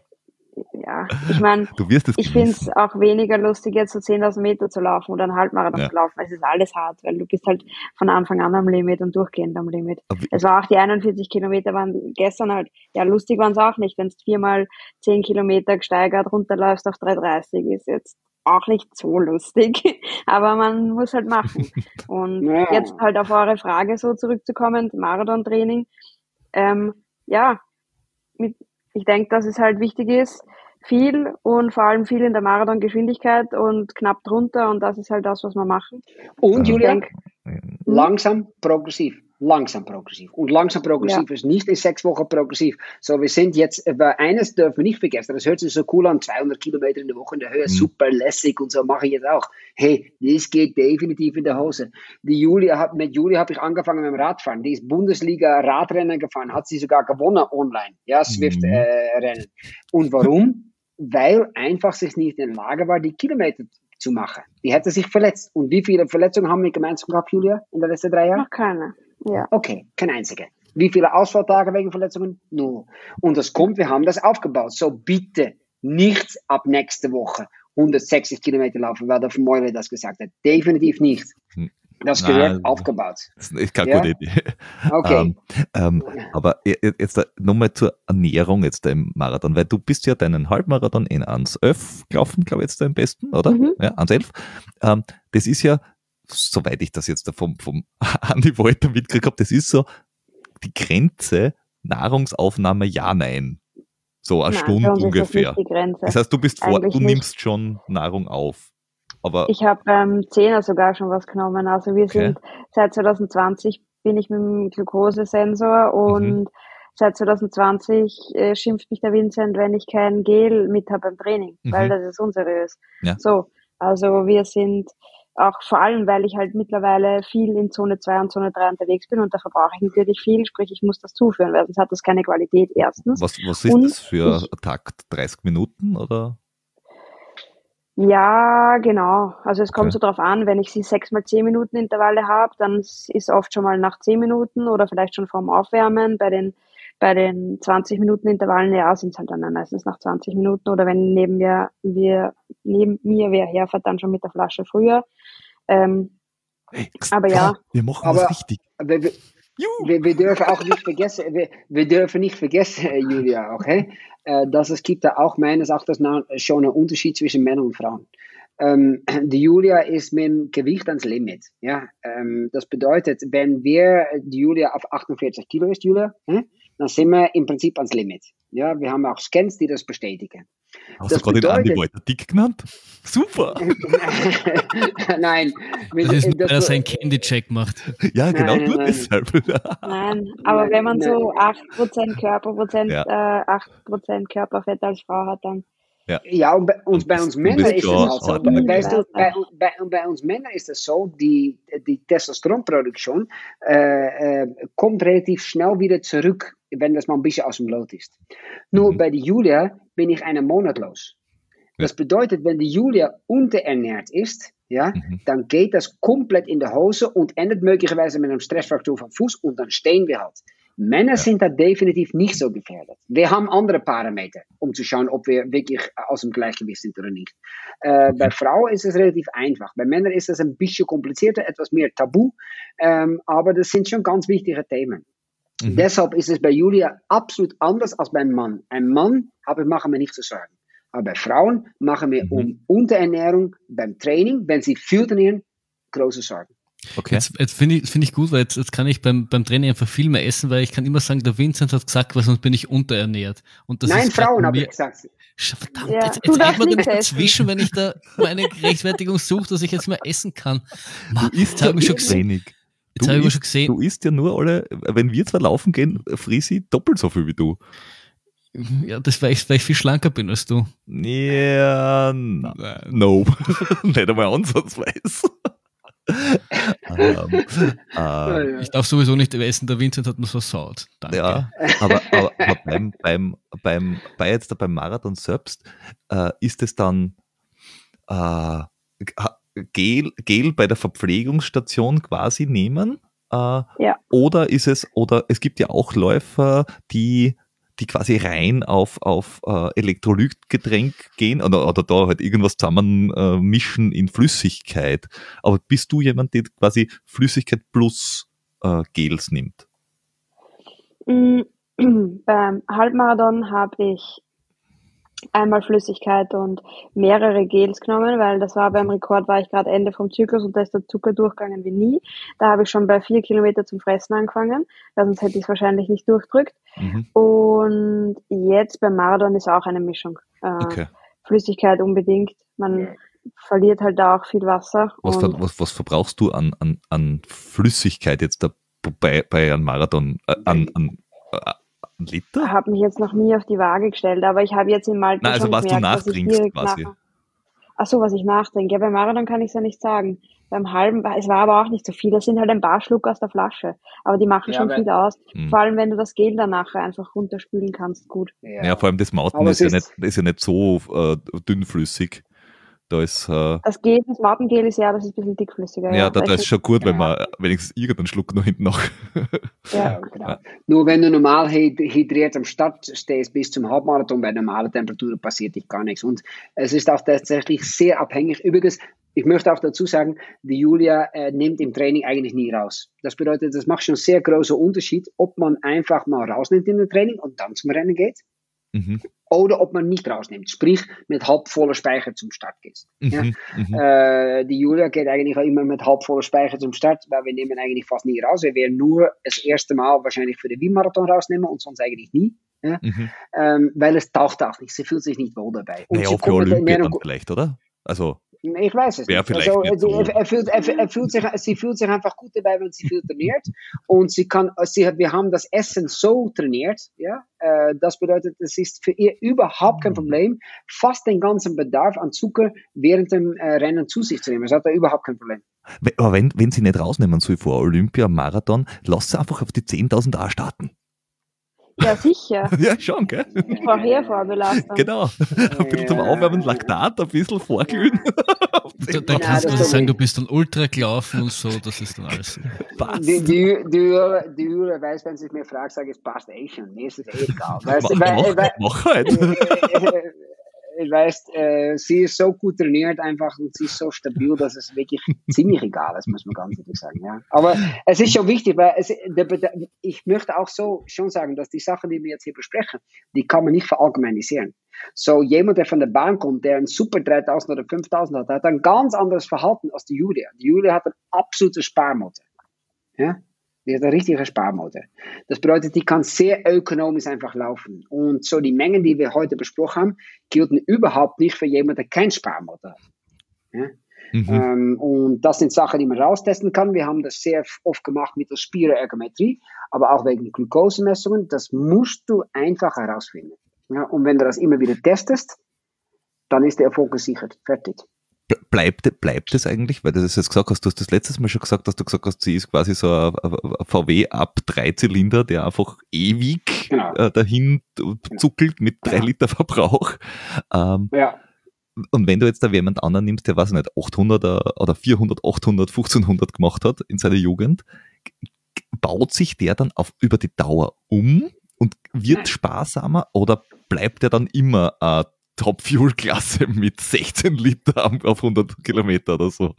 ja, ich meine, ich finde es auch weniger lustig, jetzt so 10.000 Meter zu laufen oder einen Halbmarathon ja. zu laufen. Es ist alles hart, weil du bist halt von Anfang an am Limit und durchgehend am Limit. es war auch die 41 Kilometer waren gestern halt, ja, lustig waren es auch nicht, wenn es viermal 10 Kilometer gesteigert runterläufst auf 3,30 ist jetzt auch nicht so lustig, aber man muss halt machen. Und ja. jetzt halt auf eure Frage so zurückzukommen, Marathon-Training, ähm, ja, mit, ich denke, dass es halt wichtig ist, viel und vor allem viel in der Marathon-Geschwindigkeit und knapp drunter und das ist halt das, was wir machen. Und Julia, denk, langsam, progressiv langsam progressiv. Und langsam progressiv ja. ist nicht in sechs Wochen progressiv. So, wir sind jetzt, aber eines dürfen wir nicht vergessen, das hört sich so cool an, 200 Kilometer in der Woche in der Höhe, mhm. super lässig und so mache ich jetzt auch. Hey, das geht definitiv in der Hose. Die Julia hat, mit Julia habe ich angefangen mit dem Radfahren. Die ist Bundesliga Radrennen gefahren, hat sie sogar gewonnen online. Ja, Swift-Rennen. Mhm. Äh, und warum? Weil einfach sich nicht in der Lage war, die Kilometer zu machen. Die hätte sich verletzt. Und wie viele Verletzungen haben wir gemeinsam gehabt, Julia, in den letzten drei Jahren? Noch keine. Ja. Okay, kein einziger. Wie viele Ausfalltage wegen Verletzungen? Null. Und das kommt, wir haben das aufgebaut. So bitte nicht ab nächste Woche 160 Kilometer laufen, weil der Vermeule das gesagt hat. Definitiv nicht. Hm. Das gehört Nein, aufgebaut. Das ist keine ja? gute Idee. Okay. ähm, ähm, aber jetzt nochmal zur Ernährung jetzt im Marathon, weil du bist ja deinen Halbmarathon in 1,11 gelaufen, glaube ich, jetzt am besten, oder? Mhm. Ja, 1,11. Ähm, das ist ja soweit ich das jetzt vom, vom Andi Wolter mitgekriegt habe, das ist so die Grenze Nahrungsaufnahme ja, nein. So eine nein, Stunde ungefähr. Das, das, heißt, du bist vor, du nimmst schon Nahrung auf. Aber ich habe beim ähm, Zehner sogar schon was genommen. Also wir okay. sind seit 2020 bin ich mit dem Glukosesensor und mhm. seit 2020 äh, schimpft mich der Vincent, wenn ich kein Gel mit habe beim Training, mhm. weil das ist unseriös. Ja. So, also wir sind auch vor allem, weil ich halt mittlerweile viel in Zone 2 und Zone 3 unterwegs bin und da verbrauche ich natürlich viel, sprich ich muss das zuführen, weil sonst hat das keine Qualität erstens. Was, was ist und das für ein Takt? 30 Minuten oder? Ja, genau. Also es kommt okay. so drauf an, wenn ich sie sechs mal zehn Minuten Intervalle habe, dann ist oft schon mal nach zehn Minuten oder vielleicht schon vorm Aufwärmen. Bei den bei den 20 Minuten Intervallen, ja, sind es halt dann meistens nach 20 Minuten oder wenn neben mir, wir, neben mir wer herfährt, dann schon mit der Flasche früher. Ähm, hey, aber ja. Wir machen aber, was richtig. wir, wir, dürfen auch nicht vergessen, wir, wir dürfen nicht vergessen, äh, Julia, okay, äh, dass es gibt da auch meines Erachtens schon einen Unterschied zwischen Männern und Frauen. Ähm, die Julia ist mit dem Gewicht ans Limit. Ja? Ähm, das bedeutet, wenn wir, die Julia auf 48 Kilo ist, Julia, hm, dann sind wir im Prinzip ans Limit. Ja, wir haben auch Scans, die das bestätigen. Hast das du gerade bedeutet, den Andi Walter dick genannt? Super! nein. das ist nur, weil er seinen Candy-Check macht. Ja, genau, nein, nur nein. deshalb. nein, aber wenn man so 8% Körperprozent, ja. äh, 8% Körperfett als Frau hat, dann ja, ja ist es halt so. Weißt du, bei, bei, bei uns Männern ist es so, die, die Testosteronproduktion äh, äh, kommt relativ schnell wieder zurück, wenn das mal ein bisschen aus dem Lot ist. Nur mhm. bei der Julia bin ich einen Monat los. Das bedeutet, wenn die Julia unterernährt ist, ja, mhm. dann geht das komplett in die Hose und endet möglicherweise mit einem Stressfaktor vom Fuß und dann stehen wir halt. Männer ja. sind da definitiv nicht so gefährdet. Wir haben andere Parameter, um zu schauen, ob wir wirklich aus dem Gleichgewicht sind oder nicht. Äh, okay. Bei Frauen ist es relativ einfach. Bei Männern ist es ein bisschen komplizierter, etwas mehr tabu, ähm, aber das sind schon ganz wichtige Themen. Mhm. Deshalb ist es bei Julia absolut anders als beim Mann. Ein Mann habe, machen wir nicht zu sagen. Aber bei Frauen machen wir mhm. um Unterernährung beim Training, wenn sie viel trainieren, große Sorgen. Okay. Jetzt, jetzt finde ich, find ich gut, weil jetzt, jetzt kann ich beim, beim Training einfach viel mehr essen, weil ich kann immer sagen, der Vincent hat gesagt, weil sonst bin ich unterernährt. Und das Nein, Frauen habe ich gesagt. Verdammt, ja, jetzt, jetzt man nicht dazwischen, wenn ich da meine Rechtfertigung suche, dass ich jetzt mal essen kann. Man, du isst ja schon gesehen. Jetzt habe ich schon gesehen. Du isst ja nur alle, wenn wir zwar laufen gehen, Frisi doppelt so viel wie du. Ja, das weil ich, weil ich viel schlanker bin als du. Ja, no. Nicht einmal ansatzweise ähm, äh, ich darf sowieso nicht essen, der Vincent hat mir versaut. Danke. Ja, aber, aber, aber beim, beim, beim, bei jetzt beim Marathon selbst äh, ist es dann äh, Gel, Gel bei der Verpflegungsstation quasi nehmen? Äh, ja. Oder ist es, oder es gibt ja auch Läufer, die die quasi rein auf, auf äh, Elektrolytgetränk gehen oder, oder da halt irgendwas zusammen äh, mischen in Flüssigkeit. Aber bist du jemand, der quasi Flüssigkeit plus äh, Gels nimmt? Mm, beim Halbmarathon habe ich einmal Flüssigkeit und mehrere Gels genommen, weil das war beim Rekord, war ich gerade Ende vom Zyklus und da ist der Zucker durchgegangen wie nie. Da habe ich schon bei vier Kilometer zum Fressen angefangen, weil sonst hätte ich es wahrscheinlich nicht durchdrückt. Mhm. Und jetzt beim Marathon ist auch eine Mischung. Äh, okay. Flüssigkeit unbedingt. Man verliert halt da auch viel Wasser. Was, ver was, was verbrauchst du an, an, an Flüssigkeit jetzt da bei, bei einem Marathon, äh, an, an äh, Liter? Ich habe mich jetzt noch nie auf die Waage gestellt, aber ich habe jetzt in Malta Nein, also was gemerkt, du nachtrinkst quasi. Ach so, was ich nachdenke. Ja, beim Marathon kann ich es ja nicht sagen. Beim halben, es war aber auch nicht so viel. Das sind halt ein paar Schluck aus der Flasche. Aber die machen ja, schon viel aus. Mh. Vor allem, wenn du das Gel dann nachher einfach runterspülen kannst, gut. Ja, ja vor allem das Mountain ist, ist, ja nicht, ist ja nicht so äh, dünnflüssig. Da ist, äh, das Gel, das Martengel ist ja, das ist ein bisschen dickflüssiger. Ja, ja da, da ist schon gut, wenn man wenigstens irgendeinen Schluck noch hinten noch. ja, genau. Nur wenn du normal hydriert am Start stehst bis zum Halbmarathon bei normaler Temperatur passiert dich gar nichts. Und es ist auch tatsächlich sehr abhängig. Übrigens, ich möchte auch dazu sagen, die Julia äh, nimmt im Training eigentlich nie raus. Das bedeutet, das macht schon einen sehr großen Unterschied, ob man einfach mal rausnimmt in den Training und dann zum Rennen geht Mhm. Oder ob man nicht rausnimmt, sprich mit halbvoller Speicher zum Start geht. Mhm. Ja? Mhm. Äh, die Julia geht eigentlich auch immer mit halbvoller Speicher zum Start, weil wir nehmen eigentlich fast nie raus. Wir werden nur das erste Mal wahrscheinlich für den Wien-Marathon rausnehmen und sonst eigentlich nie. Ja? Mhm. Ähm, weil es taucht auch nicht, sie fühlt sich nicht wohl dabei. Und naja, für Olympia dann vielleicht, oder? Also ich weiß es nicht. Also, also er, fühlt, er, er, fühlt sich, sie fühlt sich einfach gut dabei, wenn sie viel trainiert. Und sie kann, sie, wir haben das Essen so trainiert, ja. Das bedeutet, es ist für ihr überhaupt kein Problem, fast den ganzen Bedarf an Zucker während dem äh, Rennen zu sich zu nehmen. Das hat er überhaupt kein Problem. Aber wenn, wenn sie nicht rausnehmen soll vor Olympia, Marathon, lass sie einfach auf die 10.000 A starten. Ja, sicher. ja, schon, gell? Vorher Vorbelastung. Genau. Ein bisschen zum Aufwärmen, Laktat, ein bisschen vorglühen. da, da kannst du sagen, du bist dann ultra gelaufen und so, das ist dann alles. Passt. Die, die, die, die Jure weiß, wenn sie mich fragt, sage ich, es passt eh schon. Mir ist es eh egal. Weißt, mach, weil, weil, mach halt. Weißt, äh, sie ist so gut trainiert einfach und sie ist so stabil, dass es wirklich ziemlich egal ist, muss man ganz ehrlich sagen. Ja. Aber es ist schon wichtig, weil es, der, ich möchte auch so schon sagen, dass die Sachen, die wir jetzt hier besprechen, die kann man nicht verallgemeinisieren. So jemand, der von der Bahn kommt, der ein super 3000 oder 5000 hat, hat ein ganz anderes Verhalten als die Julia. Die Julia hat ein absolutes Sparmotor. Ja? Die hat eine richtige Sparmotor. Das bedeutet, die kann sehr ökonomisch einfach laufen. Und so die Mengen, die wir heute besprochen haben, gelten überhaupt nicht für jemanden, der keinen Sparmotor hat. Ja? Mhm. Ähm, und das sind Sachen, die man raustesten kann. Wir haben das sehr oft gemacht mit der Spiroergometrie, aber auch wegen Glukosemessungen. Das musst du einfach herausfinden. Ja? Und wenn du das immer wieder testest, dann ist der Erfolg gesichert. Fertig bleibt, bleibt es eigentlich, weil du das jetzt gesagt hast, du hast das letztes Mal schon gesagt, dass du gesagt hast, sie ist quasi so ein, ein VW ab drei Zylinder, der einfach ewig genau. äh, dahin zuckelt mit drei genau. Liter Verbrauch. Ähm, ja. Und wenn du jetzt da jemand anderen nimmst, der, weiß ich nicht, 800 oder 400, 800, 1500 gemacht hat in seiner Jugend, baut sich der dann auf, über die Dauer um und wird sparsamer oder bleibt er dann immer äh, Top-Fuel-Klasse mit 16 Liter auf 100 Kilometer oder so.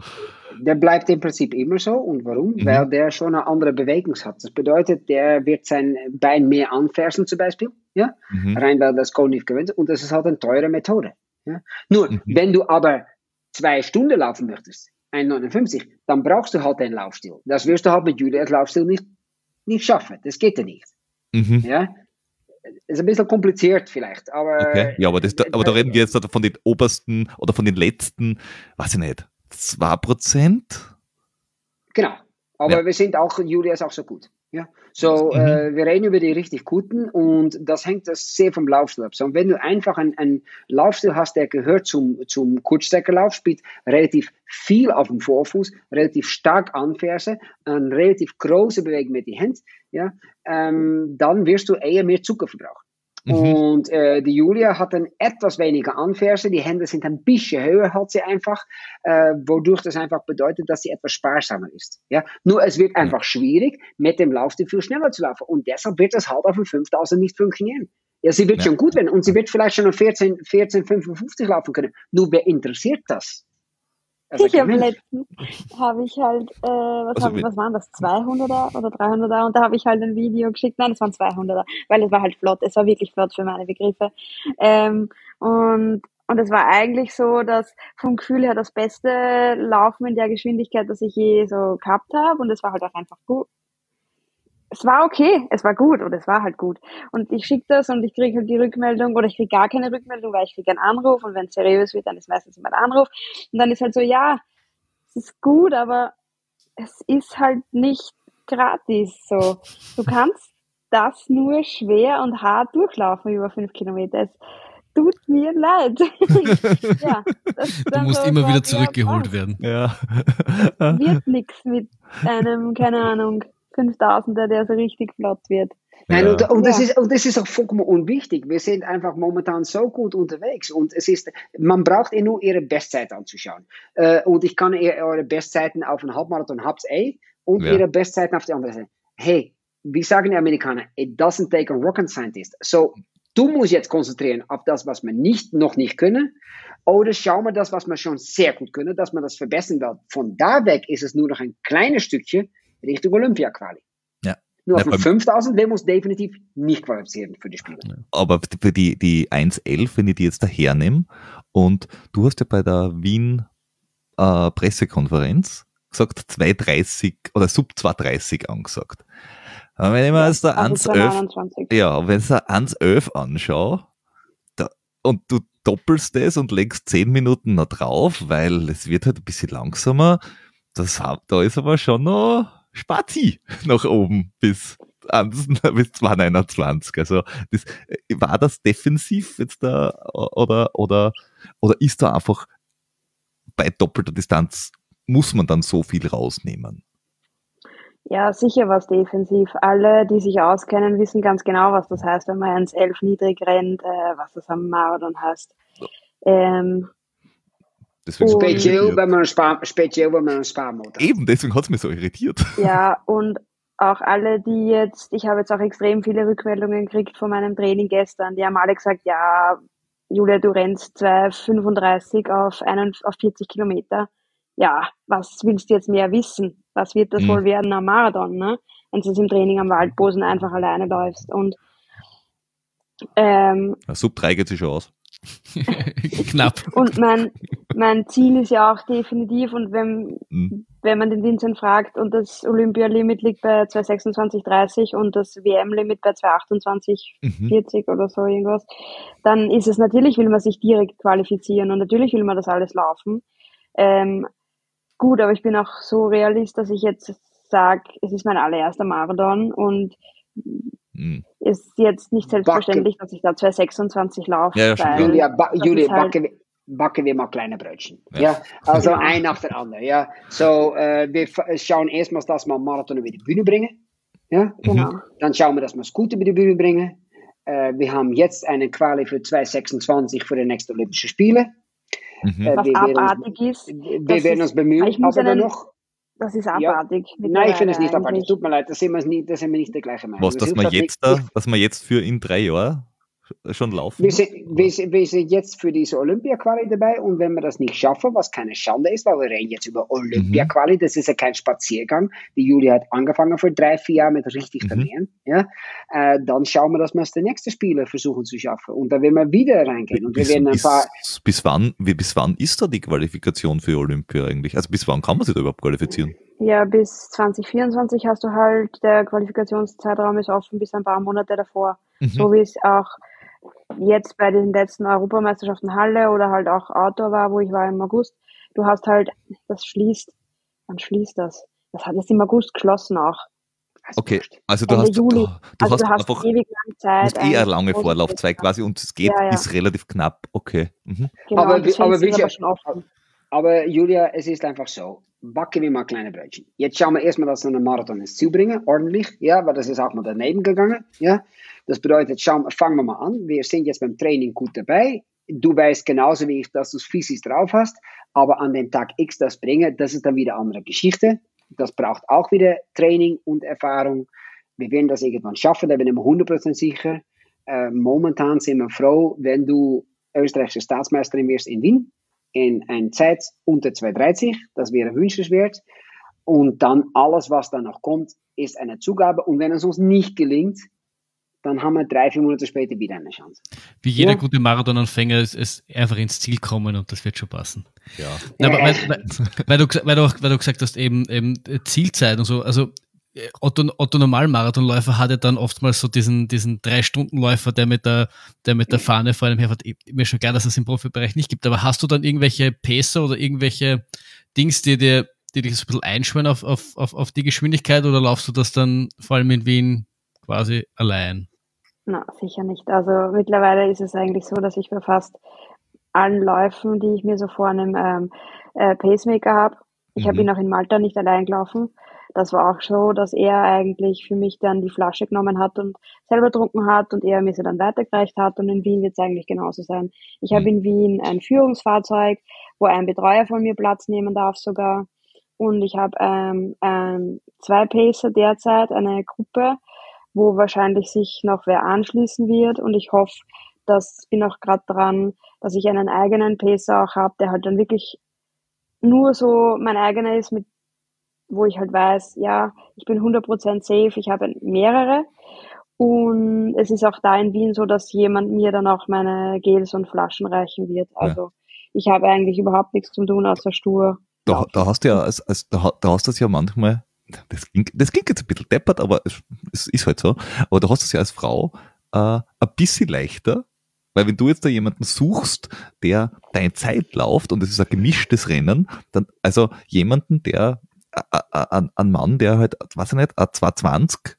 Der bleibt im Prinzip immer so. Und warum? Mhm. Weil der schon eine andere Bewegung hat. Das bedeutet, der wird sein Bein mehr anfersen zum Beispiel. Ja? Mhm. Rein, weil das kognitiv gewöhnt ist. Und das ist halt eine teure Methode. Ja? Nur, mhm. wenn du aber zwei Stunden laufen möchtest, 1,59, dann brauchst du halt einen Laufstil. Das wirst du halt mit Julias Laufstil nicht, nicht schaffen. Das geht ja nicht. Mhm. Ja? Ist ein bisschen kompliziert vielleicht, aber. Okay. Ja, aber, das, aber da reden wir jetzt von den obersten oder von den letzten, weiß ich nicht, 2%? Genau. Aber ja. wir sind auch, Julia ist auch so gut. Ja, so, mhm. äh, wir reden über die richtig guten und das hängt das sehr vom Laufstil ab. So, wenn du einfach einen Laufstil hast, der gehört zum, zum Kurzstreckerlauf, spielt relativ viel auf dem Vorfuß, relativ stark anferse, eine relativ große Bewegung mit den Händen, ja, ähm, dann wirst du eher mehr Zucker verbrauchen. Mhm. Und äh, die Julia hat dann etwas weniger Anferse, die Hände sind ein bisschen höher, hat sie einfach, äh, wodurch das einfach bedeutet, dass sie etwas sparsamer ist. Ja? Nur es wird einfach schwierig, mit dem Laufstil viel schneller zu laufen. Und deshalb wird das halt auf dem 5000 nicht funktionieren. Ja, sie wird ja. schon gut werden und sie wird vielleicht schon auf 14, 14, 55 laufen können. Nur wer interessiert das? Also ich habe letztens habe ich halt, äh, was, also hab, was waren das, 200er oder 300er und da habe ich halt ein Video geschickt, nein, es waren 200er, weil es war halt flott, es war wirklich flott für meine Begriffe. Ähm, und und es war eigentlich so, dass vom Gefühl her das beste Laufen in der Geschwindigkeit, das ich je so gehabt habe und es war halt auch einfach gut, es war okay, es war gut oder es war halt gut. Und ich schicke das und ich kriege halt die Rückmeldung oder ich kriege gar keine Rückmeldung, weil ich kriege einen Anruf und wenn es seriös wird, dann ist meistens immer ein Anruf. Und dann ist halt so, ja, es ist gut, aber es ist halt nicht gratis so. Du kannst das nur schwer und hart durchlaufen über fünf Kilometer. Es tut mir leid. ja, du musst so immer wieder zurückgeholt werden. Ja. Wird nichts mit einem, keine Ahnung, 5000er, der so richtig flott wird. Nein, und, und, das ist, und das ist auch vollkommen unwichtig. Wir sind einfach momentan so gut unterwegs und es ist, man braucht eh nur ihre Bestzeit anzuschauen. Äh, und ich kann eure Bestzeiten auf einen Halbmarathon habt eh und ja. ihre Bestzeiten auf die andere Seite. Hey, wie sagen die Amerikaner? It doesn't take a rocket scientist. So, du musst jetzt konzentrieren auf das, was wir nicht, noch nicht können. Oder schauen wir das, was wir schon sehr gut können, dass man das verbessern will. Von da weg ist es nur noch ein kleines Stückchen Richtung Olympia-Quali. Ja. Nur auf ja, 5000 werden wir uns definitiv nicht qualifizieren für die Spiele. Aber für die, die 1.11, wenn ich die jetzt dahernehme, und du hast ja bei der Wien äh, Pressekonferenz gesagt 2.30 oder sub 2.30 angesagt. Aber wenn ich mir jetzt da 1.11 ja, wenn ich da 1.11 anschaue, da, und du doppelst das und legst 10 Minuten noch drauf, weil es wird halt ein bisschen langsamer, das, da ist aber schon noch Spazi nach oben bis, bis 2021. Also das, war das defensiv jetzt da oder, oder, oder ist da einfach bei doppelter Distanz muss man dann so viel rausnehmen? Ja, sicher was defensiv. Alle, die sich auskennen, wissen ganz genau, was das heißt, wenn man ins Elf niedrig rennt, äh, was das am Marathon heißt. Ähm, Deswegen speziell, wenn man Spar, speziell, wenn man einen Sparmotor Eben, deswegen hat es mich so irritiert. Ja, und auch alle, die jetzt, ich habe jetzt auch extrem viele Rückmeldungen gekriegt von meinem Training gestern, die haben alle gesagt, ja, Julia, du rennst 2,35 auf, einen, auf 40 Kilometer. Ja, was willst du jetzt mehr wissen? Was wird das mhm. wohl werden am Marathon, ne? Wenn du es im Training am Waldbosen einfach alleine läufst. Und ähm, Sub 3 geht sich schon aus. Knapp. Und mein, mein Ziel ist ja auch definitiv, und wenn, mhm. wenn man den Vincent fragt und das Olympia-Limit liegt bei 226,30 und das WM-Limit bei 228,40 mhm. oder so irgendwas, dann ist es natürlich, will man sich direkt qualifizieren und natürlich will man das alles laufen. Ähm, gut, aber ich bin auch so realist, dass ich jetzt sage, es ist mein allererster Marathon und Mhm. Ist jetzt nicht selbstverständlich, Backe. dass ich da 226 laufe. Ja, ja, Julia, ba Julia halt backe, backen wir mal kleine Brötchen. Ja, ja? also ja. ein nach der andere. Ja, so äh, wir schauen erstmals, dass wir Marathon über die Bühne bringen. Ja, genau. Dann schauen wir, dass wir Scooter über die Bühne bringen. Äh, wir haben jetzt eine Quali für 226 für die nächsten Olympischen Spiele. Mhm. Äh, Was abartig uns, ist. Wir werden uns bemühen, aber dann noch das ist abartig. Ja. Nein, ich finde es nicht abartig. Tut mir leid, da sind wir nicht, da sind wir nicht der gleiche Meinung. Was, dass wir jetzt, da, dass wir jetzt für in drei Jahren schon laufen? Wir sind, wir, wir sind jetzt für diese Olympia-Quali dabei und wenn wir das nicht schaffen, was keine Schande ist, weil wir reden jetzt über Olympia-Quali, mhm. das ist ja kein Spaziergang. Die Julia hat angefangen vor drei, vier Jahren mit richtig mhm. trainieren. Ja? Äh, dann schauen wir, dass wir es die nächste Spiele versuchen zu schaffen und da werden wir wieder reingehen. Und bis, wir werden ein paar bis, bis, wann, bis wann ist da die Qualifikation für Olympia eigentlich? Also bis wann kann man sich da überhaupt qualifizieren? Ja, bis 2024 hast du halt, der Qualifikationszeitraum ist offen bis ein paar Monate davor. Mhm. So wie es auch jetzt bei den letzten Europameisterschaften Halle oder halt auch Outdoor war, wo ich war im August, du hast halt, das schließt, wann schließt das? Das hat jetzt im August geschlossen auch. Also okay, also du hast, Juli. Du, du also hast, du hast einfach ewig lange Zeit. Musst eh eine lange Vorlaufzeit quasi und es geht ja, ja. ist relativ knapp. Okay. Mhm. Genau, aber, aber, aber, aber Julia, es ist einfach so. Backen wir mal kleine Brötchen. Jetzt schauen wir erstmal, dass wir einen Marathon ins Ziel bringen, ordentlich. Ja, weil das ist auch mal daneben gegangen. Ja, das bedeutet, schauen, fangen wir mal an. Wir sind jetzt beim Training gut dabei. Du weißt genauso wie ich, dass du es physisch drauf hast, aber an dem Tag X das bringen, das ist dann wieder eine andere Geschichte. Das braucht auch wieder Training und Erfahrung. Wir werden das irgendwann schaffen, da bin ich mir 100% sicher. Äh, momentan sind wir froh, wenn du österreichische Staatsmeisterin wirst in Wien, in eine Zeit unter 2,30, das wäre wünschenswert. Und dann alles, was dann noch kommt, ist eine Zugabe. Und wenn es uns nicht gelingt, dann haben wir drei, vier Monate später wieder eine Chance. Wie jeder ja. gute Marathonanfänger ist, ist einfach ins Ziel kommen und das wird schon passen. Ja. Na, aber, weil, weil, weil, du, weil, du auch, weil du gesagt hast, eben, eben Zielzeit und so, also Otto, Otto Normalmarathonläufer hat ja dann oftmals so diesen, diesen Drei-Stunden-Läufer, der mit der, der mit der Fahne vor allem herfährt. Mir schon klar, dass es im Profibereich nicht gibt, aber hast du dann irgendwelche Pacer oder irgendwelche Dings, die dir, die dich so ein bisschen einschwören auf, auf, auf, auf die Geschwindigkeit oder laufst du das dann vor allem in Wien quasi allein? Na, sicher nicht. Also mittlerweile ist es eigentlich so, dass ich bei fast allen Läufen, die ich mir so vornehme, ähm, äh, Pacemaker habe. Ich mhm. habe ihn auch in Malta nicht allein gelaufen. Das war auch so, dass er eigentlich für mich dann die Flasche genommen hat und selber getrunken hat und er mir sie dann weitergereicht hat. Und in Wien wird es eigentlich genauso sein. Ich habe mhm. in Wien ein Führungsfahrzeug, wo ein Betreuer von mir Platz nehmen darf sogar. Und ich habe ähm, ähm, zwei Pacer derzeit, eine Gruppe, wo wahrscheinlich sich noch wer anschließen wird. Und ich hoffe, dass bin auch gerade dran, dass ich einen eigenen Pacer auch habe, der halt dann wirklich nur so mein eigener ist, mit, wo ich halt weiß, ja, ich bin 100% safe, ich habe mehrere. Und es ist auch da in Wien so, dass jemand mir dann auch meine Gels und Flaschen reichen wird. Also ja. ich habe eigentlich überhaupt nichts zu tun, außer stur. Da, da hast du ja, als, als, da, da hast du es ja manchmal das klingt, das klingt jetzt ein bisschen deppert, aber es, es ist halt so. Aber du hast es ja als Frau äh, ein bisschen leichter, weil wenn du jetzt da jemanden suchst, der deine Zeit läuft und es ist ein gemischtes Rennen, dann, also jemanden, der, ein, ein Mann, der halt, weiß ich nicht, ein 220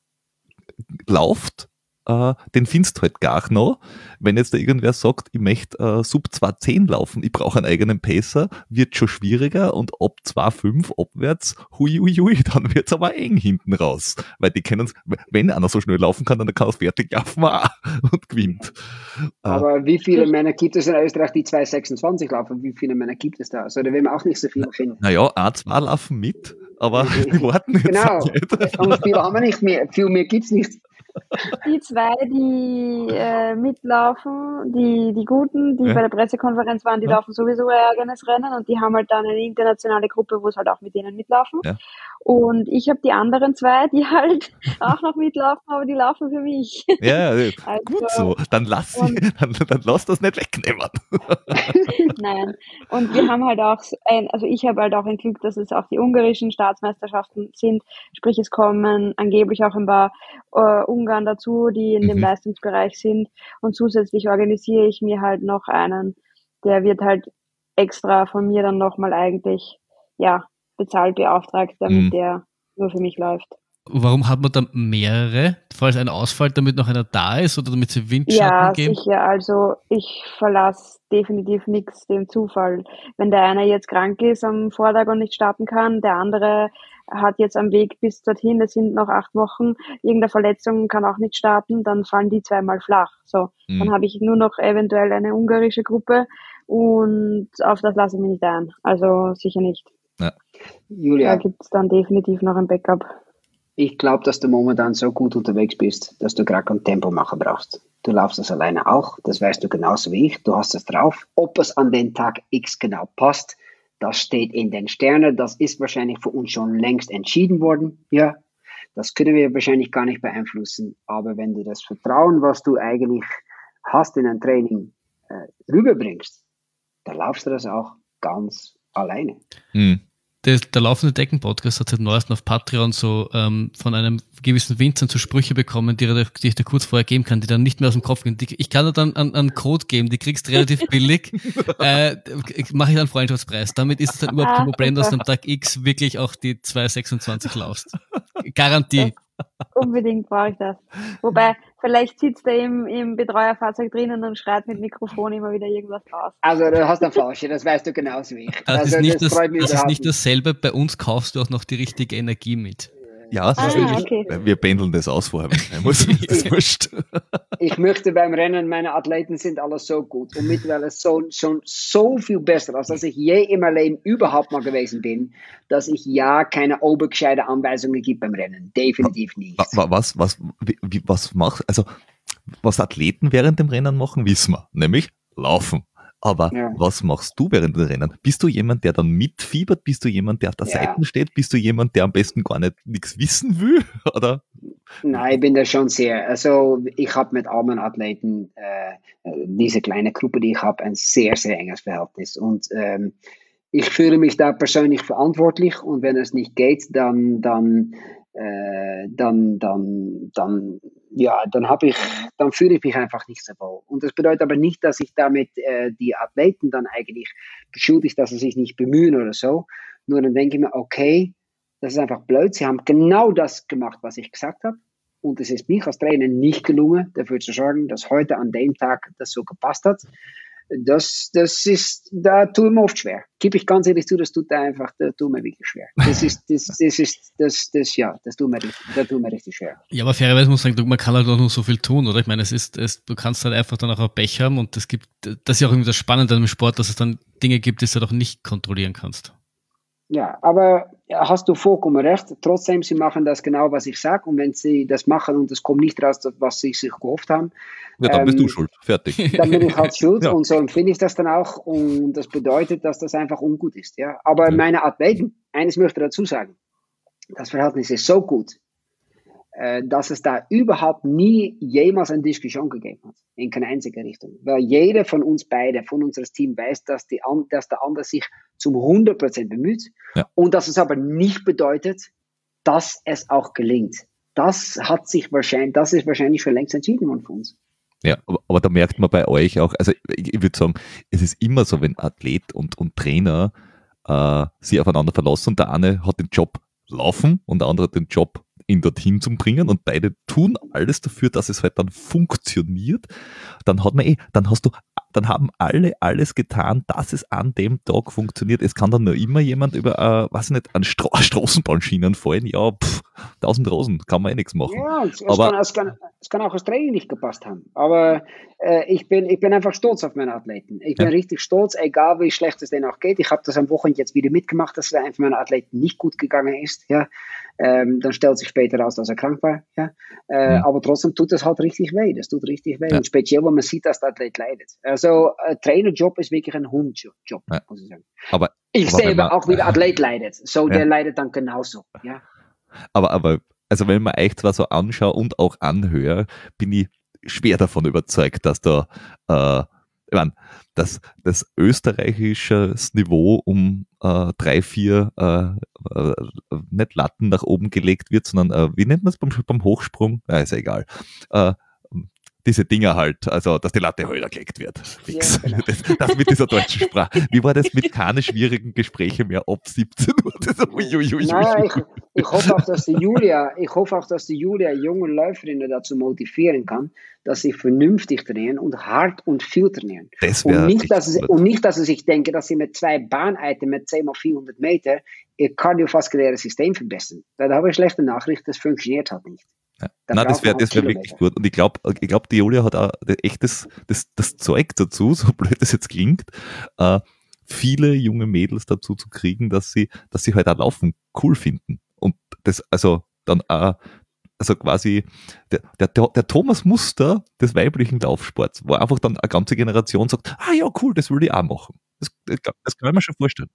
läuft, äh, den findest du halt gar noch. Wenn jetzt da irgendwer sagt, ich möchte äh, Sub 210 laufen, ich brauche einen eigenen Pacer, wird schon schwieriger und ab 2,5 abwärts, hui, hui, hui, dann wird's aber eng hinten raus. Weil die kennen wenn einer so schnell laufen kann, dann kann er fertig laufen und gewinnt. Äh, aber wie viele Männer gibt es in Österreich, die 2,26 laufen? Wie viele Männer gibt es da? Also da will man auch nicht so viele finden. Naja, ein, zwei laufen mit, aber die warten jetzt Genau, und viel haben wir nicht mehr, viel mehr gibt's nicht. die zwei, die äh, mitlaufen, die, die Guten, die ja. bei der Pressekonferenz waren, die ja. laufen sowieso ihr eigenes Rennen und die haben halt dann eine internationale Gruppe, wo es halt auch mit denen mitlaufen. Ja. Und ich habe die anderen zwei, die halt auch noch mitlaufen, aber die laufen für mich. Ja, also, gut so. Dann lass, sie, dann, dann lass das nicht wegnehmen. Nein. Und wir haben halt auch, ein, also ich habe halt auch ein Glück, dass es auch die ungarischen Staatsmeisterschaften sind. Sprich, es kommen angeblich auch ein paar äh, Ungarn dazu, die in mhm. dem Leistungsbereich sind. Und zusätzlich organisiere ich mir halt noch einen, der wird halt extra von mir dann nochmal eigentlich, ja, bezahlt beauftragt, damit mhm. der nur für mich läuft. Warum hat man dann mehrere, falls einer ausfällt, damit noch einer da ist oder damit sie Windschatten ja, geben? Ja, sicher. Also ich verlasse definitiv nichts dem Zufall. Wenn der eine jetzt krank ist am Vortag und nicht starten kann, der andere hat jetzt am Weg bis dorthin, das sind noch acht Wochen, irgendeine Verletzung kann auch nicht starten, dann fallen die zweimal flach. So, mhm. dann habe ich nur noch eventuell eine ungarische Gruppe und auf das lasse ich mich nicht ein. Also sicher nicht. Ja. Julia. Da gibt es dann definitiv noch ein Backup. Ich glaube, dass du momentan so gut unterwegs bist, dass du gerade kein Tempo machen brauchst. Du laufst das alleine auch, das weißt du genauso wie ich. Du hast es drauf. Ob es an den Tag X genau passt, das steht in den Sternen. Das ist wahrscheinlich für uns schon längst entschieden worden. Ja, das können wir wahrscheinlich gar nicht beeinflussen. Aber wenn du das Vertrauen, was du eigentlich hast in ein Training, äh, rüberbringst, dann laufst du das auch ganz alleine. Hm der, der laufende Decken-Podcast hat seit neuestem auf Patreon so ähm, von einem gewissen Vincent so Sprüche bekommen, die, die ich dir kurz vorher geben kann, die dann nicht mehr aus dem Kopf gehen. Die, ich kann dir dann einen, einen Code geben, die kriegst relativ billig. äh, Mache ich einen Freundschaftspreis. Damit ist es dann überhaupt kein Problem, dass du am Tag X wirklich auch die 226 laufst. Garantie. Unbedingt brauche ich das. Wobei, vielleicht sitzt er im, im Betreuerfahrzeug drinnen und schreit mit Mikrofon immer wieder irgendwas raus. Also du hast eine Flasche, das weißt du genauso wie ich. Das, also, ist, nicht das, das, das ist nicht dasselbe, bei uns kaufst du auch noch die richtige Energie mit. Ja, ah, okay. wir pendeln das aus vorher. Muss, wurscht. ich möchte beim Rennen, meine Athleten sind alle so gut und mittlerweile so, schon so viel besser, als dass ich je in meinem Leben überhaupt mal gewesen bin, dass ich ja keine obergescheite Anweisungen gibt beim Rennen. Definitiv nicht. Was, was, wie, was macht, also, was Athleten während dem Rennen machen, wissen wir, nämlich laufen. Aber ja. was machst du während den Rennen? Bist du jemand, der dann mitfiebert? Bist du jemand, der auf der ja. Seite steht? Bist du jemand, der am besten gar nicht nichts wissen will? Oder? Nein, ich bin da schon sehr. Also ich habe mit armen Athleten, äh, diese kleine Gruppe, die ich habe, ein sehr, sehr enges Verhältnis. Und ähm, ich fühle mich da persönlich verantwortlich und wenn es nicht geht, dann, dann äh, dann, dann, dann, ja, dann habe ich, dann fühle ich mich einfach nicht so wohl. Und das bedeutet aber nicht, dass ich damit äh, die Athleten dann eigentlich beschuldige, dass sie sich nicht bemühen oder so. Nur dann denke ich mir, okay, das ist einfach blöd. Sie haben genau das gemacht, was ich gesagt habe. Und es ist mir als Trainer nicht gelungen, dafür zu sorgen, dass heute an dem Tag das so gepasst hat das, das ist, da tut mir oft schwer. Gebe ich ganz ehrlich zu, das tut einfach, da tut mir wirklich schwer. Das ist, das, das ist, das, das, ja, das tut mir richtig, da tut mir richtig schwer. Ja, aber fairerweise muss man sagen, man kann halt auch nur so viel tun, oder? Ich meine, es ist, es, du kannst halt einfach dann auch ein Pech haben und es gibt, das ist ja auch irgendwie das Spannende an dem Sport, dass es dann Dinge gibt, die du halt auch nicht kontrollieren kannst. Ja, aber hast du vollkommen recht. Trotzdem, sie machen das genau, was ich sage. Und wenn sie das machen und es kommt nicht raus, was sie sich gehofft haben, ja, dann ähm, bist du ähm, schuld. Fertig. Dann bin ich halt schuld ja. und so empfinde ich das dann auch. Und das bedeutet, dass das einfach ungut ist. Ja? Aber mhm. meine Athleten, eines möchte ich dazu sagen, das Verhältnis ist so gut, äh, dass es da überhaupt nie jemals eine Diskussion gegeben hat. In keine einzige Richtung. Weil jeder von uns beide, von unserem Team weiß, dass, die, dass der andere sich zum 100% bemüht. Ja. Und dass es aber nicht bedeutet, dass es auch gelingt. Das hat sich wahrscheinlich, das ist wahrscheinlich schon längst entschieden worden von uns. Ja, aber, aber, da merkt man bei euch auch, also ich, ich würde sagen, es ist immer so, wenn Athlet und, und Trainer äh, sich aufeinander verlassen und der eine hat den Job laufen und der andere hat den Job ihn dorthin zu bringen und beide tun alles dafür, dass es halt dann funktioniert, dann hat man eh, dann hast du dann haben alle alles getan, dass es an dem Tag funktioniert. Es kann dann nur immer jemand über, äh, was nicht, an Stra Straßenbahnschienen fallen. Ja, pff, tausend Rosen, kann man eh nichts machen. Ja, es, Aber- kann, es, kann, es kann auch das Training nicht gepasst haben. Aber äh, ich, bin, ich bin einfach stolz auf meine Athleten. Ich bin Ja. richtig stolz, egal wie schlecht es denen auch geht. Ich habe das am Wochenende jetzt wieder mitgemacht, dass es einem von meinen Athleten nicht gut gegangen ist. Ja. Ähm, dann stellt sich später raus, dass er krank war. Ja. Äh, Mhm. Aber trotzdem tut es halt richtig weh. Das tut richtig weh. Ja. Und speziell, wenn man sieht, dass der Athlet leidet. Also, ein Trainerjob ist wirklich ein Hundjob, Ja. muss ich sagen. Aber, Ich Aber sehe wenn man- auch, wie der Athlet leidet. So, Ja. der leidet dann genauso. Ja. aber, aber, also wenn man euch zwar so anschaue und auch anhöre, bin ich schwer davon überzeugt, dass da, äh, ich mein, dass das österreichische Niveau um äh, drei, vier äh, äh, nicht Latten nach oben gelegt wird, sondern äh, wie nennt man es beim, beim Hochsprung? Ja, ist ja egal. Diese Dinger halt, also dass die Latte höher gelegt wird. Ja, genau. das, das mit dieser deutschen Sprache. Wie war das mit keine schwierigen Gespräche mehr ab 17 Uhr? Das, uiuiui. Naja, ich, ich hoffe auch, dass die Julia, ich hoffe auch, dass die Julia junge Läuferinnen dazu motivieren kann, dass sie vernünftig trainieren und hart und viel trainieren. das Und nicht, dass sie, und nicht, dass sie sich denken, dass sie mit zwei Bahneiten mit 10 mal 400 Meter ihr kardiovaskuläres System verbessern. Da habe ich schlechte Nachricht, das funktioniert halt nicht. Ja. Da Nein, das wäre das wär wirklich gut. Und ich glaube, ich glaub, die Julia hat auch echt das, das, das Zeug dazu, so blöd das jetzt klingt, äh, viele junge Mädels dazu zu kriegen, dass sie, dass sie halt auch Laufen cool finden. Und das, also dann auch, also quasi der, der, der Thomas Muster des weiblichen Laufsports, wo einfach dann eine ganze Generation sagt, ah ja, cool, das will ich auch machen. Das, das, das kann man schon vorstellen.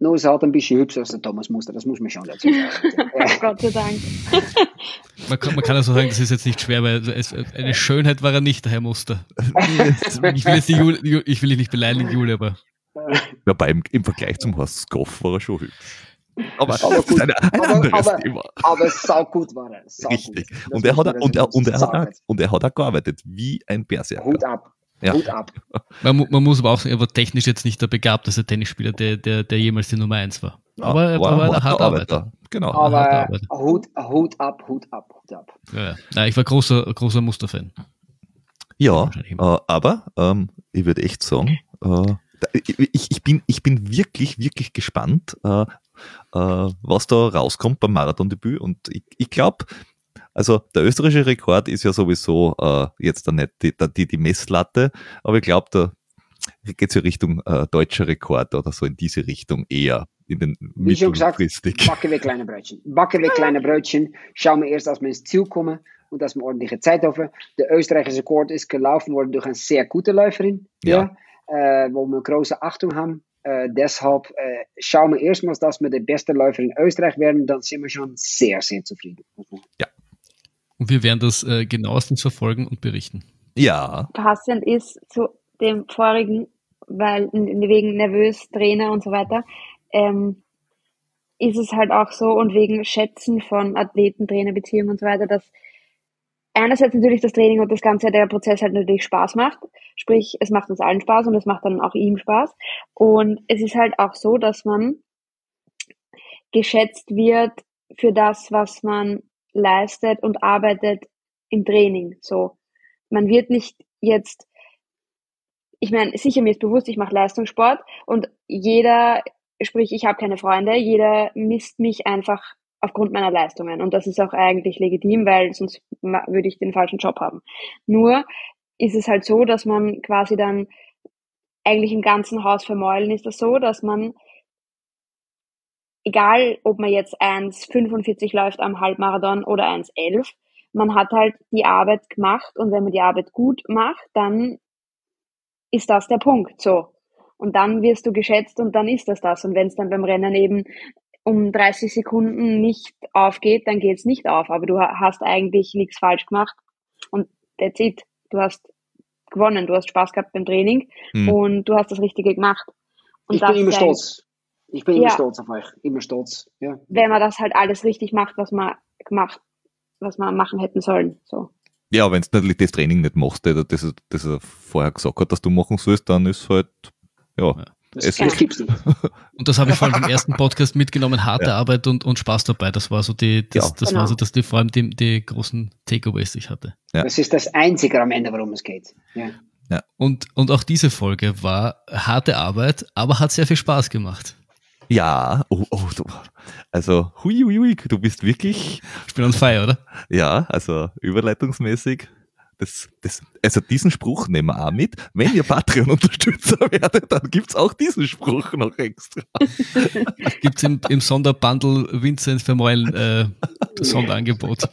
Nur ist halt ein bisschen hübscher als der Thomas Muster, das muss man schon dazu sagen. Gott sei Dank. Man kann, man kann also sagen, das ist jetzt nicht schwer, weil es, eine Schönheit war er nicht, der Herr Muster. Ich will jetzt die Jule, ich will dich nicht beleidigen, Jule, aber Wobei im, im Vergleich zum Horst Skoff war er schon hübsch. Aber, Aber das ist gut. ein, ein Aber- anderes aber- Thema. Aber saugut war er. Saugut. Richtig. Und er, hat, er, er sagen. und er hat auch gearbeitet, wie ein Berserker. Hut ab. Ja. Hut ab. man, man muss aber auch sagen, er war technisch jetzt nicht der begabteste Tennisspieler, der, der, der jemals die Nummer eins war. Aber er war, ein harter Arbeiter. Genau. Aber. Hut, Hut ab, Hut ab, Hut ab. Ja, ja. Nein, ich war großer, großer Musterfan. Ja, äh, aber ähm, ich würde echt sagen, äh, ich, ich, bin, ich bin wirklich, wirklich gespannt, äh, äh, was da rauskommt beim Marathondebüt. Und ich, ich glaube, also der österreichische Rekord ist ja sowieso äh, jetzt dann nicht die, die, die Messlatte, aber ich glaube, da geht es ja Richtung äh, deutscher Rekord oder so in diese Richtung eher in den Wie schon gesagt, backen wir kleine Brötchen. Backen wir kleine Brötchen. Schauen wir erst, dass wir ins Ziel kommen und dass wir ordentliche Zeit haben. Der österreichische Rekord ist gelaufen worden durch eine sehr gute Läuferin, Ja. ja. äh, wo wir große Achtung haben. Äh, deshalb äh, schauen wir erstmals, dass wir die beste Läuferin in Österreich werden. Dann sind wir schon sehr, sehr zufrieden. Und wir werden das äh, genauestens verfolgen und berichten. Ja, passend ist zu dem vorigen, weil wegen nervös, Trainer und so weiter, ähm, ist es halt auch so und wegen Schätzen von Athleten, Trainerbeziehungen und so weiter, dass einerseits natürlich das Training und das ganze, der Prozess halt natürlich Spaß macht. Sprich, es macht uns allen Spaß und es macht dann auch ihm Spaß. Und es ist halt auch so, dass man geschätzt wird für das, was man leistet und arbeitet im Training. So, man wird nicht jetzt, ich meine, sicher mir ist bewusst, ich mache Leistungssport und jeder, sprich, ich habe keine Freunde, jeder misst mich einfach aufgrund meiner Leistungen und das ist auch eigentlich legitim, weil sonst würde ich den falschen Job haben. Nur ist es halt so, dass man quasi dann eigentlich im ganzen Haus vermeulen ist das so, dass man egal ob man jetzt 1,45 läuft am Halbmarathon oder 1,11, man hat halt die Arbeit gemacht und wenn man die Arbeit gut macht, dann ist das der Punkt so. Und dann wirst du geschätzt und dann ist das das. Und wenn es dann beim Rennen eben um 30 Sekunden nicht aufgeht, dann geht es nicht auf. Aber du ha- hast eigentlich nichts falsch gemacht und that's it. Du hast gewonnen, du hast Spaß gehabt beim Training Hm. und du hast das Richtige gemacht. Und ich das bin immer stolz. Ich bin immer Ja. stolz auf euch. Immer stolz. Ja. wenn man das halt alles richtig macht, was man gemacht, was man machen hätten sollen. So. Ja, wenn du natürlich das Training nicht machst, das, das, das er vorher gesagt hat, dass du machen sollst, dann ist halt, ja, Das, Es das gibt's nicht. Und das habe ich vor allem im ersten Podcast mitgenommen, harte Ja. Arbeit und, und Spaß dabei. Das war so die, das, Ja. das Genau. war so, dass die, vor allem die, die großen Takeaways, die ich hatte. Ja. Das ist das Einzige am Ende, worum es geht. Ja. Ja. Und, und auch diese Folge war harte Arbeit, aber hat sehr viel Spaß gemacht. Ja, oh, oh, du, also hui, hui, hui, du bist wirklich. Ich bin on fire, oder? Ja, also überleitungsmäßig. Das, das, also diesen Spruch nehmen wir auch mit. Wenn ihr Patreon-Unterstützer werdet, dann gibt es auch diesen Spruch noch extra. gibt es im, im Sonderbundle Vincent Vermeulen äh, Sonderangebot.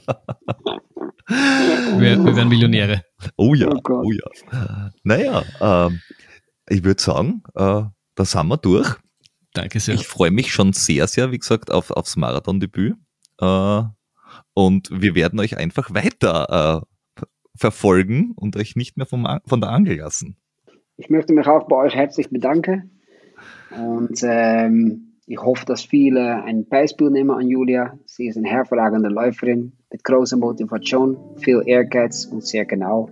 Wir, wir, werden Millionäre. Oh ja, oh, oh ja. Naja, ähm, ich würde sagen, äh, da sind wir durch. Danke sehr. Ich freue mich schon sehr, sehr, wie gesagt, auf, aufs Marathon-Debüt. Äh, und wir werden euch einfach weiter äh, verfolgen und euch nicht mehr vom, von der Angel lassen. Ich möchte mich auch bei euch herzlich bedanken. Und ähm, ich hoffe, dass viele ein Beispiel nehmen an Julia. Sie ist eine hervorragende Läuferin mit großer Motivation, viel Ehrgeiz und sehr genau.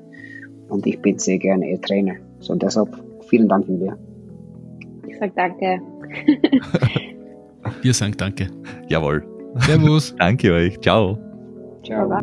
Und ich bin sehr gerne ihr Trainer. So deshalb vielen Dank, Julia. Ich sage danke. Wir sagen danke. Jawohl. Servus. danke euch. Ciao. Ciao. Bye.